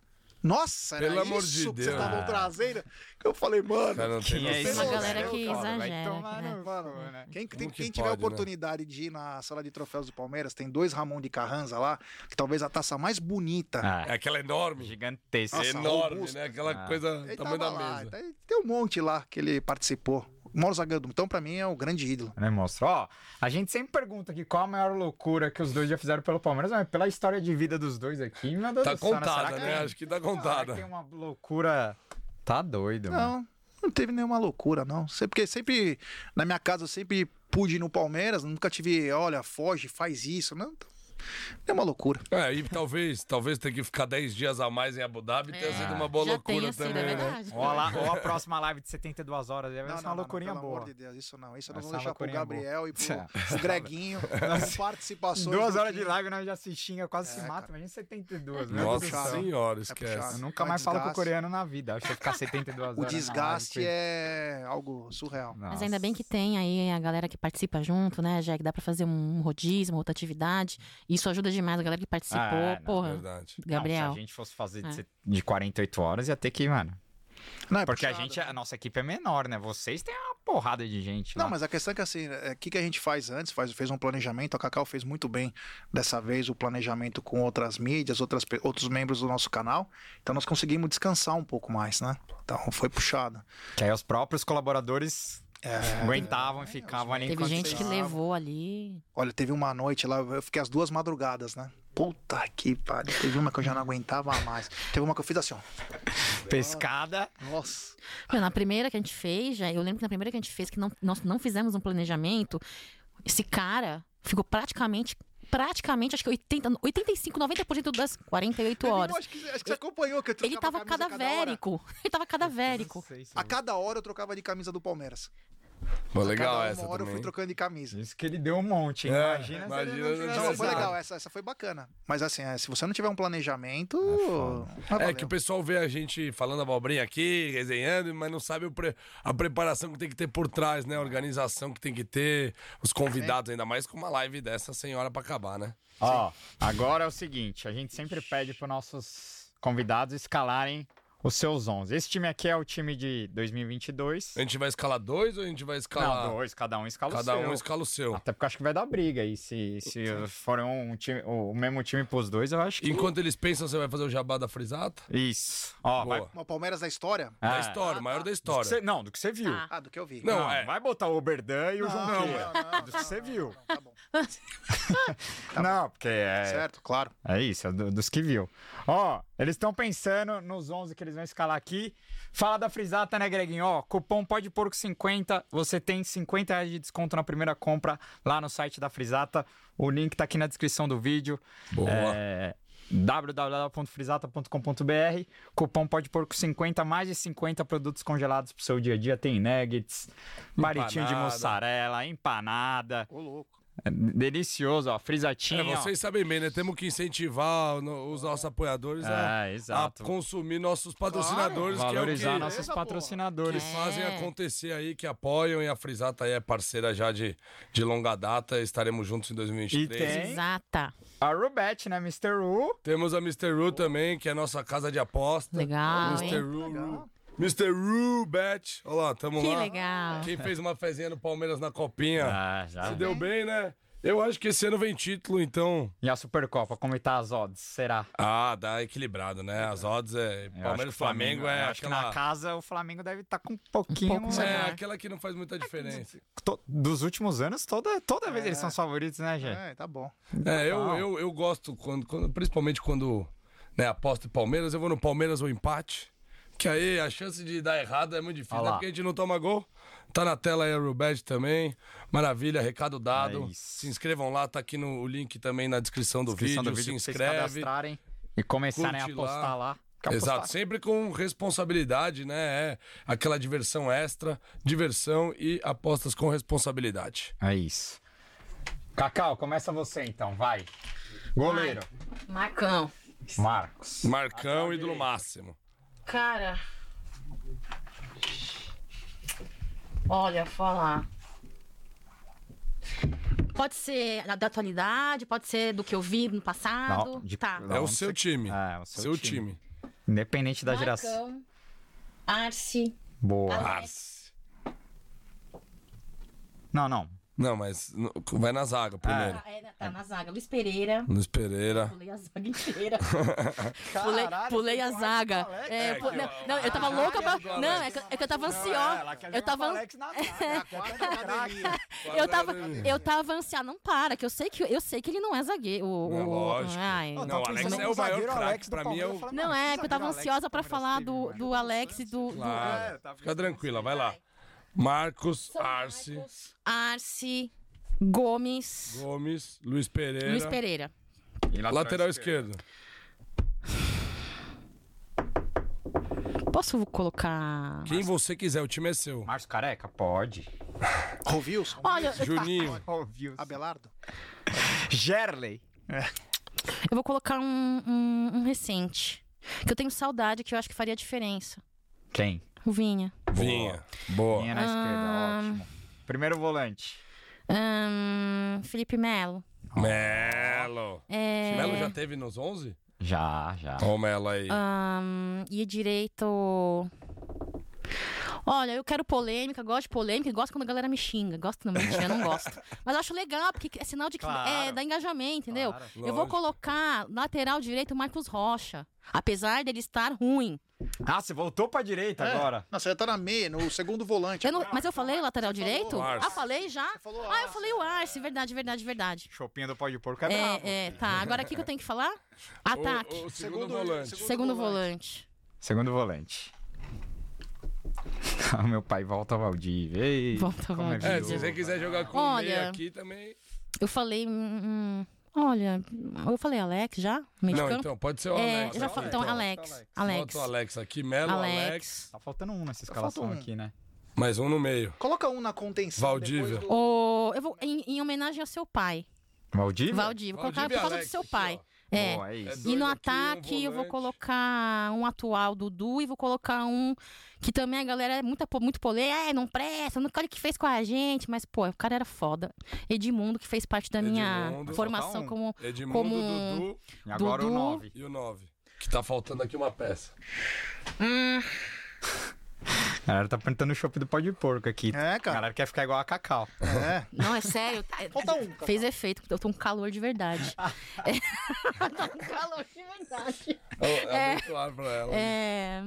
Nossa, era Pelo amor isso de que vocês Deus. estavam Ah. trazendo. Que eu falei, mano. Cara, não tem Quem é noção. esse? Uma galera que exagera. tomar né? Mano, né? quem, tem- que quem tiver né? oportunidade de ir na sala de troféus do Palmeiras, tem dois Ramon de Carranza lá, que talvez a taça mais bonita. É Ah, aquela enorme. gigantesca. Nossa, enorme, robusta. né? Aquela Ah. coisa, Ele tamanho tava da lá, mesa. tem- Tem um monte lá que ele participou. Maior zagueiro do Então, pra mim, é o grande ídolo. Né, monstro? Ó, a gente sempre pergunta aqui qual a maior loucura que os dois já fizeram pelo Palmeiras, mas pela história de vida dos dois aqui, meu Deus Tá do céu, contada, será que né? tem- Acho que tá contada. Tem uma loucura. Tá doido, mano. Não, não teve nenhuma loucura, não. Porque sempre, na minha casa, eu sempre pude ir no Palmeiras, nunca tive, olha, foge, faz isso. Não, é uma loucura. É, e talvez, talvez ter que ficar 10 dias a mais em Abu Dhabi tenha sido uma boa Já loucura sido, também, é né? verdade. Ou, a, ou a próxima live de 72 horas, vai Não, ser não, uma não, loucurinha pelo boa. amor de Deus, isso não. Isso não uma deixar pro Gabriel e boa. pro, pro Greguinho, com participações. Duas horas de live nós já se xinga, quase se É, mata. cara. Imagina 72, meu Deus Nossa do puxado. senhora, É esquece. Eu nunca É mais falo com o coreano na vida. Acho que ficar 72 horas. O na live desgaste é algo surreal. Mas ainda bem que tem aí a galera que participa junto, né, já que dá pra fazer um rodízio, uma outra atividade. Isso ajuda demais a galera que participou. Ah, não, Porra, Verdade. Não, Gabriel. se a gente fosse fazer de É. de 48 horas, ia ter que, mano. Não, é Porque a puxado, gente, né? a nossa equipe é menor, né? Vocês têm uma porrada de gente. Não, lá. mas a questão é que assim, é, o que, que a gente faz antes? Faz, fez um planejamento, a Cacau fez muito bem dessa vez o planejamento com outras mídias, outras, outros membros do nosso canal. Então nós conseguimos descansar um pouco mais, né? Então foi puxado. Que aí os próprios colaboradores É, aguentavam e ficavam ali Teve gente que levou ali. olha, teve uma noite lá, eu fiquei as duas madrugadas, né? Puta que pariu. Teve uma que eu já não aguentava mais. Teve uma que eu fiz assim, ó. Pescada. Nossa. Meu, na primeira que a gente fez, já, eu lembro que na primeira que a gente fez, que não, nós não fizemos um planejamento, esse cara ficou praticamente, praticamente, acho que 80, 85, 90% das 48 horas. Eu acho que, acho que você acompanhou que eu Ele tava a cada hora. cadavérico. Ele tava cadavérico. A cada hora eu trocava de camisa do Palmeiras. Pô, legal cada uma essa hora eu também. fui trocando de camisa. Isso que ele deu um monte, hein? É, imagina, se ele imagina não Não, foi legal, essa, essa foi bacana. Mas assim, é, se você não tiver um planejamento. É valeu. que o pessoal vê a gente falando abobrinha aqui, resenhando, mas não sabe o pre- a preparação que tem que ter por trás, né? A organização que tem que ter, os convidados, ainda mais com uma live dessa sem hora pra acabar, né? Ó, agora é o seguinte, a gente sempre pede para nossos convidados escalarem os seus 11. Esse time aqui é o time de 2022. A gente vai escalar dois ou a gente vai escalar? Não, dois, cada um escala Cada o seu. um escala o seu. Até porque eu acho que vai dar briga aí. Se, se for um time, o mesmo time pros dois, eu acho que. Enquanto eles pensam, você vai fazer o jabá da frisata? Isso. Ó, Boa. vai. Uma Palmeiras da história? Da É, história, o maior da do que história. você- não, do que você viu. Tá. Ah, do que eu vi. Não, Não, é. vai botar o Oberdan e o João não, não, não, Do que você viu. Tá bom. não, porque é. Certo, claro. É isso, é do- dos que viu. Ó, eles estão pensando nos 11 que eles vão escalar aqui. Fala da Frisata, né, Greginho? Ó, cupom pode porco 50, você tem 50 reais de desconto na primeira compra lá no site da Frisata. O link tá aqui na descrição do vídeo. Boa. É, www.frisata.com.br Cupom pode porco 50, mais de 50 produtos congelados pro seu dia a dia. Tem nuggets, palitinho de Empanada. mussarela, empanada. Ô, louco. É Delicioso, ó. Frisatinha. É, vocês sabem bem, né? Temos que incentivar os nossos apoiadores a, É, exato. a consumir nossos patrocinadores, Valorizar que é o que, nossos patrocinadores. que fazem É. acontecer aí, que apoiam. E a Frisata aí é parceira já de, de longa data. Estaremos juntos em 2023. E tem- Exata. A Rubet, né, Mr. Ru? Temos a Mr. Ru também, que é a nossa casa de aposta. Legal, Mr. Ru, Ru. Mr. Ru Bet. Olha lá, tamo Que lá. legal. Quem fez uma fezinha no Palmeiras na copinha. Ah, já. Se deu bem, né? Eu acho que esse ano vem título, então. E a Supercopa, como tá as odds? Será? Ah, dá equilibrado, né? As odds é. Eu Palmeiras que e Flamengo é eu acho que aquela. na casa o Flamengo deve estar com um pouquinho. pouco É, né? aquela que não faz muita diferença. To- Dos últimos anos, toda, toda vez eles são os favoritos, né, gente? É, tá bom. É, eu, Total. eu, eu gosto, quando, quando- principalmente quando né, aposto em Palmeiras, eu vou no Palmeiras ou empate. Que aí a chance de dar errado é muito difícil, né? Porque a gente não toma gol. Tá na tela aí a Rubed também. Maravilha, recado dado. É se inscrevam lá, tá aqui no o link também na descrição do Descrição vídeo. do vídeo se inscreve. cadastrarem e começarem a apostar lá. lá. Exato, sempre com responsabilidade, né? É aquela diversão extra, diversão e apostas com responsabilidade. É isso. Cacau, começa você então, vai. Goleiro, Marcão. Marcos. Marcão, ídolo máximo. Cara. Olha, falar. Pode ser da da atualidade, pode ser do que eu vi no passado. Não, de- Tá. não. É o seu time. É, o seu seu time. time. Independente da geração. Marcão, Arce. Boa. Alex. Ah, Não, não. Não, mas no- vai na zaga primeiro. Ah, é, tá na zaga. Luiz Pereira. Luiz Pereira. Pulei a zaga inteira. pulei, Caralho, pulei a zaga. Alex. É, É, pu- não, não, eu tava louca pra. Não, é que, é que eu tava Não, ansiosa. ela quer Eu jogar com o tava. Alex na zaga. Eu tava, eu tava ansiada, não para, que eu sei que eu sei que ele não é zagueiro. O, Não, o- lógico. ai. Não, tá o Alex pensando é no o maior zagueiro craque, Alex do pra mim é Palmeiras, o- Não é, que eu tava ansiosa pra falar do, do? Alex e do. do- Claro. É, tá Fica tranquila, vai lá. Marcos, Arce, Arce, Gomes, Gomes, Luiz Pereira. Luiz Pereira. E Lateral esquerdo. Posso colocar. Quem você quiser, o time é seu. Márcio Careca? Pode. Rovilson. Olha, Juninho. Ouviu. Abelardo. Gerley. eu vou colocar um, um- um recente. Que eu tenho saudade, que eu acho que faria diferença. Quem? O Vinha. Vinha. Boa. Linha na esquerda, ótimo. Primeiro volante. Ahn, Felipe Melo. Melo. É, Melo já teve nos 11? Já, já. Olha o Melo aí. ahn, e direito. Olha, eu quero polêmica, gosto de polêmica, e gosto quando a galera me xinga. Gosto não, mentira, não gosto. Mas eu acho legal, porque é sinal de que Claro. é, dá engajamento, entendeu? Claro. Eu vou colocar lateral direito o Marcos Rocha. Apesar dele estar ruim. Ah, você voltou pra direita É. agora. Não, você tá na meia, no segundo volante. Eu não- mas eu falei o lateral direito? Arce. Ah, falei já? falou Ah, eu falei o Arce, verdade, verdade, verdade. Chopinha do pó de porco é. É, é, tá. Agora o que que eu tenho que falar? Ataque. O, o segundo, Segundo- volante. Segundo volante. Segundo volante. Ah, Meu pai volta ao Valdívia. Ei, Volta é Valdívia. É, se você quiser jogar com Olha. meia aqui também. Eu falei. hum, hum, olha, eu falei Alex já? De Não, então, pode ser o É, Alex. já aqui, falei. Então, então. Alex. Alex. Bota o Alex aqui, Melo, Alex. Alex. Tá faltando um nessa escalação falta um. aqui, né? Mais um no meio. Coloca um na contenção. Valdívia. do- O, eu vou, em, em homenagem ao seu pai, Valdívia? Valdívia. Vou colocar Valdívia por causa Alex, do seu aqui, pai. ó. É. Boa, é isso. É E no aqui, um ataque eu vou colocar um atual Dudu e vou colocar um que também a galera é muito, muito polê, é, não presta, não cara que fez com a gente, mas pô, o cara era foda. Edmundo que fez parte da minha Edmundo, formação falta um. como Edmundo, como Dudu E agora Dudu. o 9. e o 9. Que tá faltando aqui uma peça. Hum, A galera tá perguntando o chopp do pó de porco aqui. É, A cara. galera quer ficar igual a Cacau. É. não, é sério. é- Falta um, Cacau. Fez efeito, eu tô com calor de verdade. É. tô com calor de verdade. É, muito ar pra ela. É.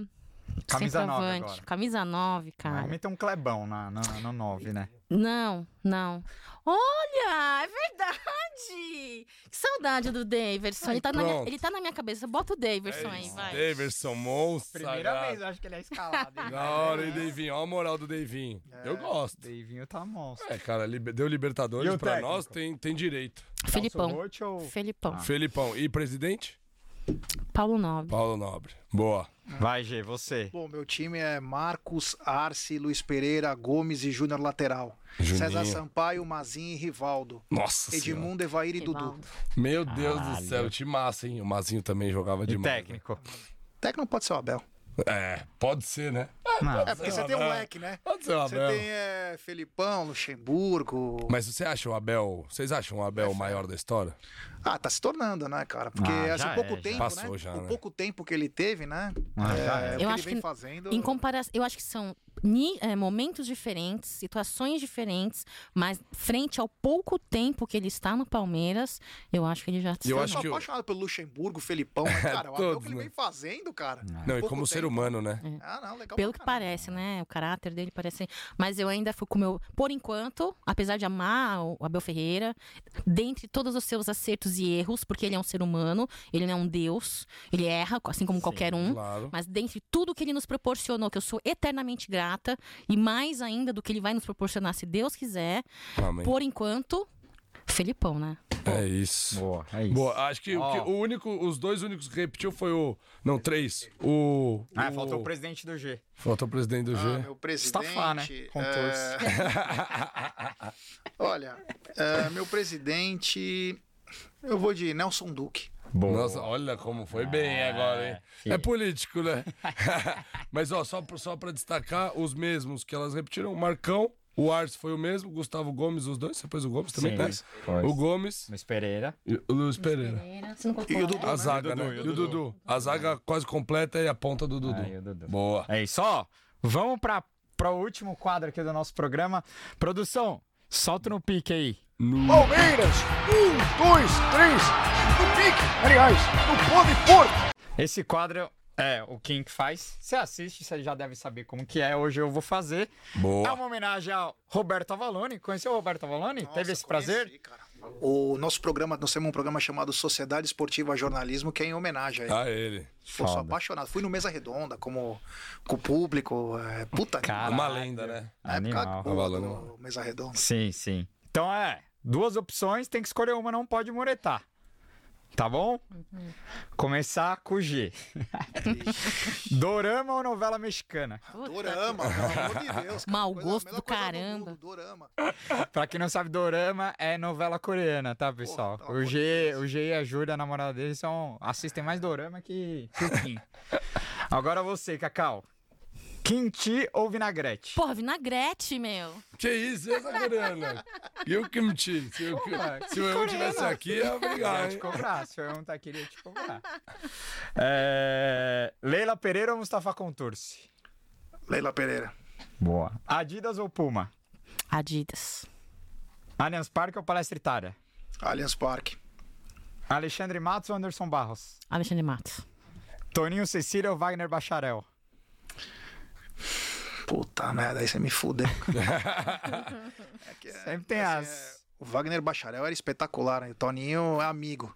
Camisa 9 centroavante. agora. Camisa 9, cara. Vai meter um Clebão na, no, no 9, né? Não, não. Olha, é verdade! Que saudade do Daverson. Ele tá, na minha, ele tá na minha cabeça. Bota o Daverson É aí, vai. Daverson, monstro. Primeira sagrado. vez eu acho que ele é escalado. Da hora, hein, Davinho? Olha a moral do Davinho. Eu gosto. Davinho tá monstro. É, cara, liber- deu Libertadores pra técnico? nós, tem, tem direito. Felipão. Roach ou... Felipão. Felipão. E presidente? Paulo Nobre. Paulo Nobre. Boa. Vai, G, você. Bom, meu time é Marcos, Arce, Luiz Pereira, Gomes e Júnior lateral. Juninho. César Sampaio, Mazinho e Rivaldo. Nossa senhora. Edmundo, Evair e Dudu. Rivaldo. Meu Deus do céu, que massa, hein? O Mazinho também jogava E demais. técnico? Técnico não pode ser o Abel. É, pode ser, né? Não. É porque você tem um leque, né? Pode ser o Você Abel. tem é, Felipão, Luxemburgo. Mas você acha o Abel. Vocês acham o Abel o maior da história? Ah, tá se tornando, né, cara? Porque Ah, assim, pouco é, já. tempo, Passou né? já, o né? pouco tempo que ele teve, né? Ah, já é, é. o que Eu ele acho vem que fazendo. Em comparação, eu acho que são é, momentos diferentes, situações diferentes, mas frente ao pouco tempo que ele está no Palmeiras, eu acho que ele já se Eu Eu acho sou que o- apaixonado pelo Luxemburgo, Felipão, né, cara? O Abel Todos, que ele né? vem fazendo, cara. Não, e Pouco como ser tempo. humano, né? Ah, não, legal Pelo que parece, né? O caráter dele parece. Mas eu ainda fui com o meu. Por enquanto, apesar de amar o Abel Ferreira, dentre todos os seus acertos e erros, porque ele é um ser humano, ele não é um deus, ele erra, assim como qualquer um. Claro. Mas dentre tudo que ele nos proporcionou, que eu sou eternamente grata, e mais ainda do que ele vai nos proporcionar, se Deus quiser, Amém. por enquanto, Felipão, né? É isso. Boa, é isso. Boa, acho que, o Ó. que o único, os dois únicos que repetiu foi o. Não, três. O. Ah, o- faltou o presidente do G. Faltou o presidente do G. Ah, meu presidente. Estafar, né? Com é, Olha, é, meu presidente. Eu vou de Nelson Duque. Boa. Nossa, olha como foi bem agora, hein? filho. É político, né? Mas, ó, só, pra- só pra destacar, os mesmos que elas repetiram: o Marcão, o Ars foi o mesmo, Gustavo Gomes, os dois. Você pôs o Gomes também, Sim, né? O Gomes Luiz Pereira. e o Luiz Pereira. E o Dudu, A zaga, né? e o Dudu. A zaga quase completa e a ponta do Dudu. Aí, o Dudu. Boa. É isso, ó. Vamos pra, pra o último quadro aqui do nosso programa. Produção, solta no pique aí. Palmeiras, um, dois, três, no pique, aliás, no pode porco. Esse quadro é o Kim que faz. Você assiste, você já deve saber como que é. Hoje eu vou fazer. É Boa. uma homenagem ao Roberto Avalone. Conheceu o Roberto Avalone? Nossa, Teve esse conheci, prazer? cara. O nosso programa, nós temos um programa chamado Sociedade Esportiva Jornalismo, que é em homenagem a ele. A ele. Pô, sou apaixonado. Fui no Mesa Redonda, como com o público. É, puta Caralho. Uma lenda, né? Na época Animal. Avalando. do Mesa Redonda. Sim, sim. Então é, duas opções, tem que escolher uma, não pode muretar. Tá bom? Começar com o G. Dorama ou novela mexicana? Dorama, pelo amor de Deus. cara. Mau Coisa- gosto do caramba. mundo, Dorama. Pra quem não sabe, Dorama é novela coreana, tá, pessoal? pelo o, G, o G e a Júlia, a namorada deles, são, assistem mais Dorama que, que o Kim. Agora você, Cacau. Kimchi ou vinagrete? Porra, vinagrete, meu. Que isso, essa grana? E o kimchi? Se, o, se o eu tivesse aqui, ia Eu brigar, ia te cobrar, se eu não tá aqui, eu ia te cobrar. É... Leila Pereira ou Mustafa Contursi? Leila Pereira. Boa. Adidas ou Puma? Adidas. Allianz Parque ou Palestra Itália? Allianz Parque. Alexandre Matos ou Anderson Barros? Alexandre Matos. Toninho Cecília ou Wagner Bacharel? Puta merda, aí você me fudeu. É que é- Sempre tem assim, as... é, O Wagner Bacharel era espetacular, né? O Toninho é amigo.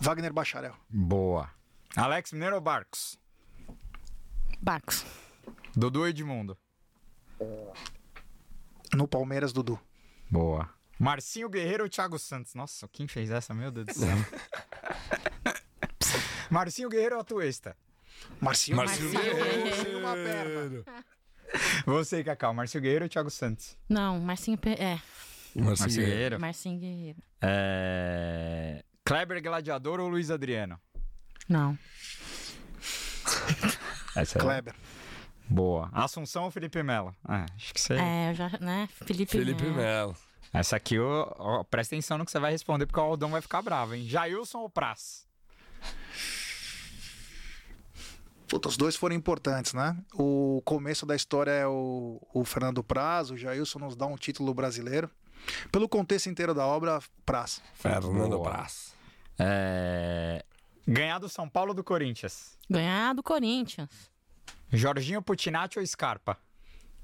Wagner Bacharel. Boa. Alex Mineiro ou Barcos? Barcos. Dudu Edmundo? No Palmeiras, Dudu. Boa. Marcinho Guerreiro ou Thiago Santos? Nossa, quem fez essa? Meu Deus do céu. Marcinho Guerreiro ou Atuesta? Marcinho, Marcinho Guerreiro. Sem uma perna. Guerreiro. Você, Cacau. Marcinho Guerreiro ou Thiago Santos? Não, Marcinho. Pe- É, Marcinho Guerreiro. Guerreiro. Marcinho Guerreiro. É... Kleber Gladiador ou Luiz Adriano? Não. Essa é Kleber. boa. Assunção ou Felipe Melo? Ah, acho que você... É, eu já, né? Felipe, Felipe Melo. Melo. Essa aqui, ó, ó, presta atenção no que você vai responder, porque o Aldão vai ficar bravo, hein? Jailson ou Praz? Puta, os dois foram importantes, né? O começo da história é o, o Fernando Praz, o Jailson nos dá um título brasileiro. Pelo contexto inteiro da obra, Praz. Fernando. Praz. É... Ganhar do São Paulo ou do Corinthians? Ganhar do Corinthians. Jorginho Putinati ou Scarpa?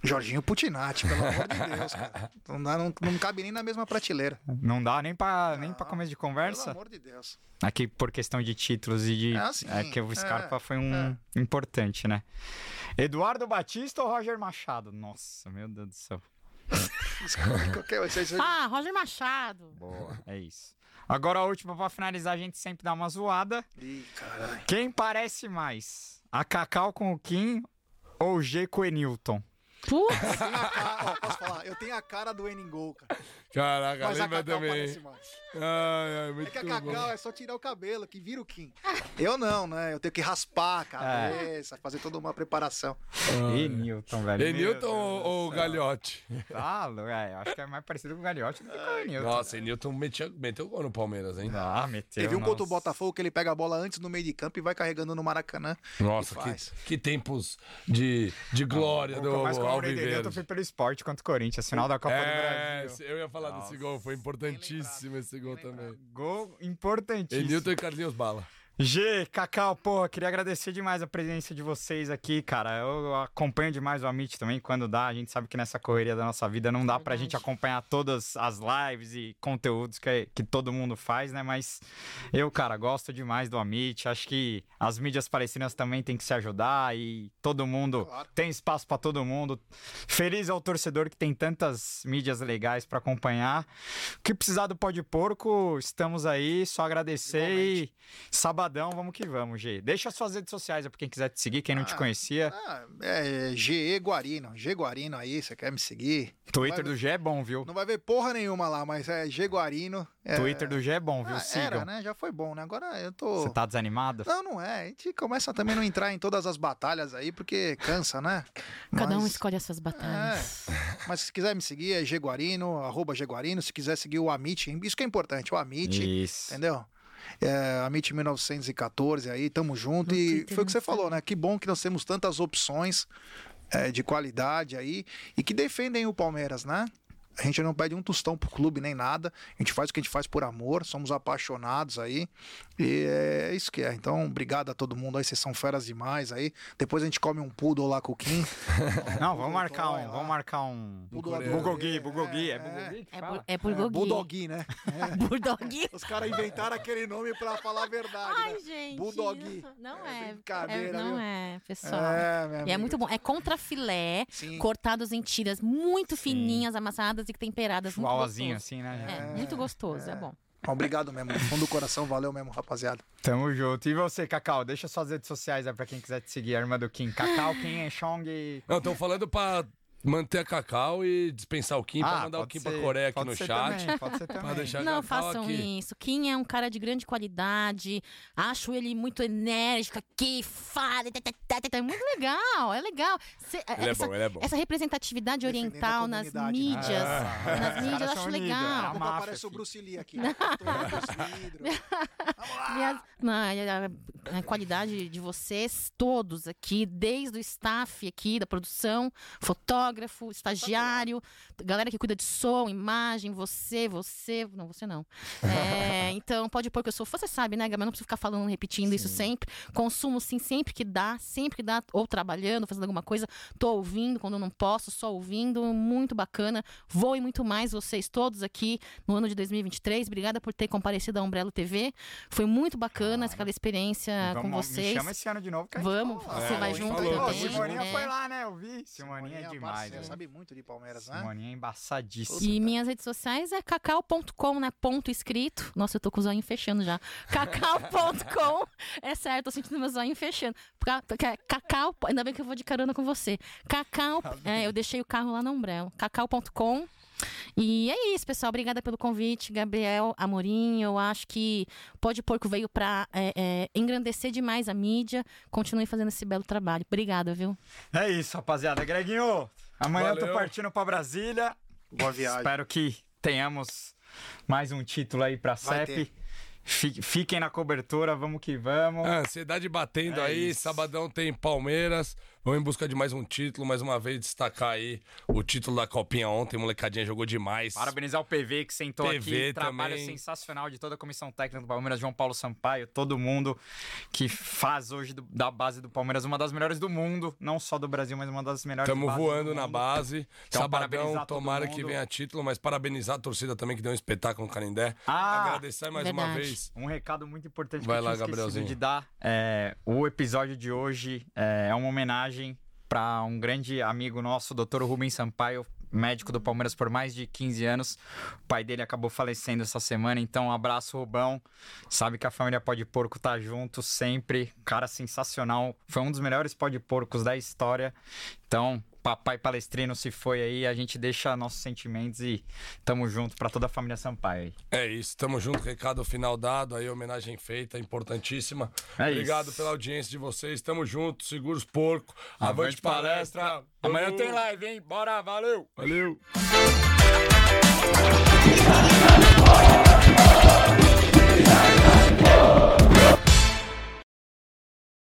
Jorginho Putinati, pelo amor de Deus, cara. Não, dá- não, não cabe nem na mesma prateleira. Não dá nem pra, nem pra começo de Pelo conversa? amor de Deus. Aqui por questão de títulos e de. Ah, sim, é que o é, Scarpa foi um importante, né? Eduardo Batista ou Roger Machado? Nossa, meu Deus do céu. Ah, Roger Machado. Boa. É isso. Agora a última pra finalizar, a gente sempre dá uma zoada. Ih, caralho. Quem parece mais? A Cacau com o Kim ou o G com o Enilton? Putz, Eu tenho a cara, ó, posso falar? Eu tenho a cara do Eningol, cara. Caraca, Mas a Cacau também. parece mais. Ai, ai, muito É que a bom. Cacau é só tirar o cabelo, que vira o Kim. Eu não, né? Eu tenho que raspar a cabeça, fazer toda uma preparação. Enilton, velho. Meu Enilton Deus ou, céu. Galhote? Ah, é, eu acho que é mais parecido com o Galhote do que com o Enilton. Nossa, Enilton metia, meteu gol no Palmeiras, hein? Ah, meteu. Teve um nossa. contra o Botafogo que ele pega a bola antes no meio de campo e vai carregando no Maracanã. Nossa, E que, que tempos de, de glória Não, do Alviverde. foi pelo esporte contra o Corinthians, final da Copa do É, Brasil. eu ia falar Nossa. desse gol, foi importantíssimo esse gol também. Gol importantíssimo. Enilton e Carlinhos Bala. G, Cacau, porra, queria agradecer demais a presença de vocês aqui, cara. Eu acompanho demais o Amit também, quando dá. A gente sabe que nessa correria da nossa vida não dá pra Verdade. gente acompanhar todas as lives e conteúdos que, que todo mundo faz, né? Mas eu, cara, gosto demais do Amit. Acho que as mídias palestinas também têm que se ajudar e todo mundo Claro. tem espaço pra todo mundo. Feliz é o torcedor que tem tantas mídias legais pra acompanhar. O que precisar do Pó de Porco, estamos aí. Só agradecer e sabadão, vamos que vamos, G. Deixa as suas redes sociais pra quem quiser te seguir, quem não te Ah, conhecia. Ah, é GE Guarino. G Guarino aí, você quer me seguir? Twitter do G é bom, viu? Não vai ver porra nenhuma lá, mas é G Guarino. É... Twitter do G é bom, viu? Ah, Sigam. era, né? Já foi bom, né? Agora eu tô. Você tá desanimado? Não, não é. A gente começa também a não entrar em todas as batalhas aí, porque cansa, né? Cada um Mas- escolhe as suas batalhas. É. Mas se quiser me seguir, é Gguarino, arroba Gguarino. Se quiser seguir o Amit, isso que é importante, o Amit, Isso. entendeu? É, Amit 1914 aí, tamo junto. No e foi o que você falou, né? Que bom que nós temos tantas opções é, de qualidade aí e que defendem o Palmeiras, né? A gente não pede um tostão pro clube nem nada. A gente faz o que a gente faz por amor, somos apaixonados aí. E é isso que é. Então, obrigado a todo mundo aí, vocês são feras demais aí. Depois a gente come um poodle lá com o Kim. Não, vamos marcar um. Vamos marcar um. Bulgogi, Bulgogi. É É, Bulgogi? É, é É, Gogi. Bulldogui, né? Bulldog. Os caras inventaram aquele nome pra falar a verdade, Ai, né? gente. Bulldog. Não É é. brincadeira, é não viu? é, pessoal. É, E é muito bom. É contra filé, Sim. cortados em tiras muito fininhas, amassadas e temperadas. Muito Chuauazinho assim, né? É, muito gostoso, é, bom. Obrigado mesmo, do fundo do coração, valeu mesmo, rapaziada. Tamo junto. E você, Cacau? Deixa suas redes sociais aí pra quem quiser te seguir, a irmã do Kim. Cacau, Kim é Chong. Não, estão falando pra manter a Cacau e dispensar o Kim, pra mandar o Kim ser- pra Coreia aqui pode no ser chat. também, pode ser também. deixar- Não façam aqui. isso. Kim é um cara de grande qualidade. Acho ele muito enérgico aqui, fala. tá, tá, tá. É muito legal, é legal. Cê- Ele é essa, bom, ele é bom. essa representatividade Defendendo oriental nas né? mídias. Ah. Nas mídias eu acho legal. é aparece o. Bruce Lee aqui. Tô no vidro. Vamos lá. As- não, a, a- a qualidade de vocês todos aqui, desde o staff aqui da produção, fotógrafo, estagiário, galera que cuida de som, imagem, você, você, não, você não. É, então, pode pôr que eu sou, você sabe, né, Gabriel? Não preciso ficar falando, repetindo isso sempre. Consumo sim, sempre que dá, sempre que dá, ou trabalhando, fazendo alguma coisa, tô ouvindo quando eu não posso, só ouvindo, muito bacana. Vou e muito mais vocês todos aqui no ano de 2023. Obrigada por ter comparecido à Umbrella TV. Foi muito bacana aquela experiência com Vamos- vocês. Me chama esse ano de novo que a gente Vamos, você É, vai gente junto falou, também. Simoninha é. foi lá, né? Eu vi. Simoninha é demais. Né? sabe muito de Palmeiras, né? Simoninha é embaçadíssima. E minhas redes sociais é cacau.com, né? Ponto escrito. Nossa, eu tô com o zóio fechando já. Cacau.com. É certo, tô sentindo meu zóio fechando. Ca- ca- Cacau, ainda bem que eu vou de carona com você. Cacau, é, eu deixei o carro lá na Umbrella. Cacau.com. E é isso, pessoal. Obrigada pelo convite, Gabriel Amorim. Eu acho que Pode Porco veio pra é, é, engrandecer demais a mídia. Continue fazendo esse belo trabalho. Obrigada, viu? É isso, rapaziada. Greginho, amanhã eu tô Valeu. partindo pra Brasília. Boa viagem. Espero que tenhamos mais um título aí pra Vai CEP. Fi- Fiquem na cobertura, vamos que vamos. A ansiedade batendo É aí, isso. sabadão tem Palmeiras. Vamos em busca de mais um título, mais uma vez destacar aí o título da Copinha ontem, molecadinha jogou demais. Parabenizar o PV que sentou PV aqui. Trabalho também. sensacional de toda a comissão técnica do Palmeiras, João Paulo Sampaio, todo mundo que faz hoje do- da base do Palmeiras uma das melhores do mundo, não só do Brasil, mas uma das melhores Estamos bases voando do na base. Então, parabenizar Sabadão, tomara que venha título, mas parabenizar a torcida também que deu um espetáculo no Canindé. Ah, Agradecer mais uma verdade. vez. Um recado muito importante Vai que eu lá, tinha de dar. É, o episódio de hoje é, é uma homenagem para um grande amigo nosso, Dr. Rubens Sampaio, médico do Palmeiras por mais de 15 anos. O pai dele acabou falecendo essa semana, então um abraço, Rubão. Sabe que a família Pode Porco tá junto sempre. Cara sensacional. Foi um dos melhores Pode Porcos da história. Então, papai palestrino se foi aí, a gente deixa nossos sentimentos e tamo junto para toda a família Sampaio aí. É isso, tamo junto, recado final dado, aí homenagem feita, importantíssima. É Obrigado isso. pela audiência de vocês, tamo junto, seguros porco, avante, Avante palestra. palestra. Amanhã tem live, hein? Bora, valeu! Valeu!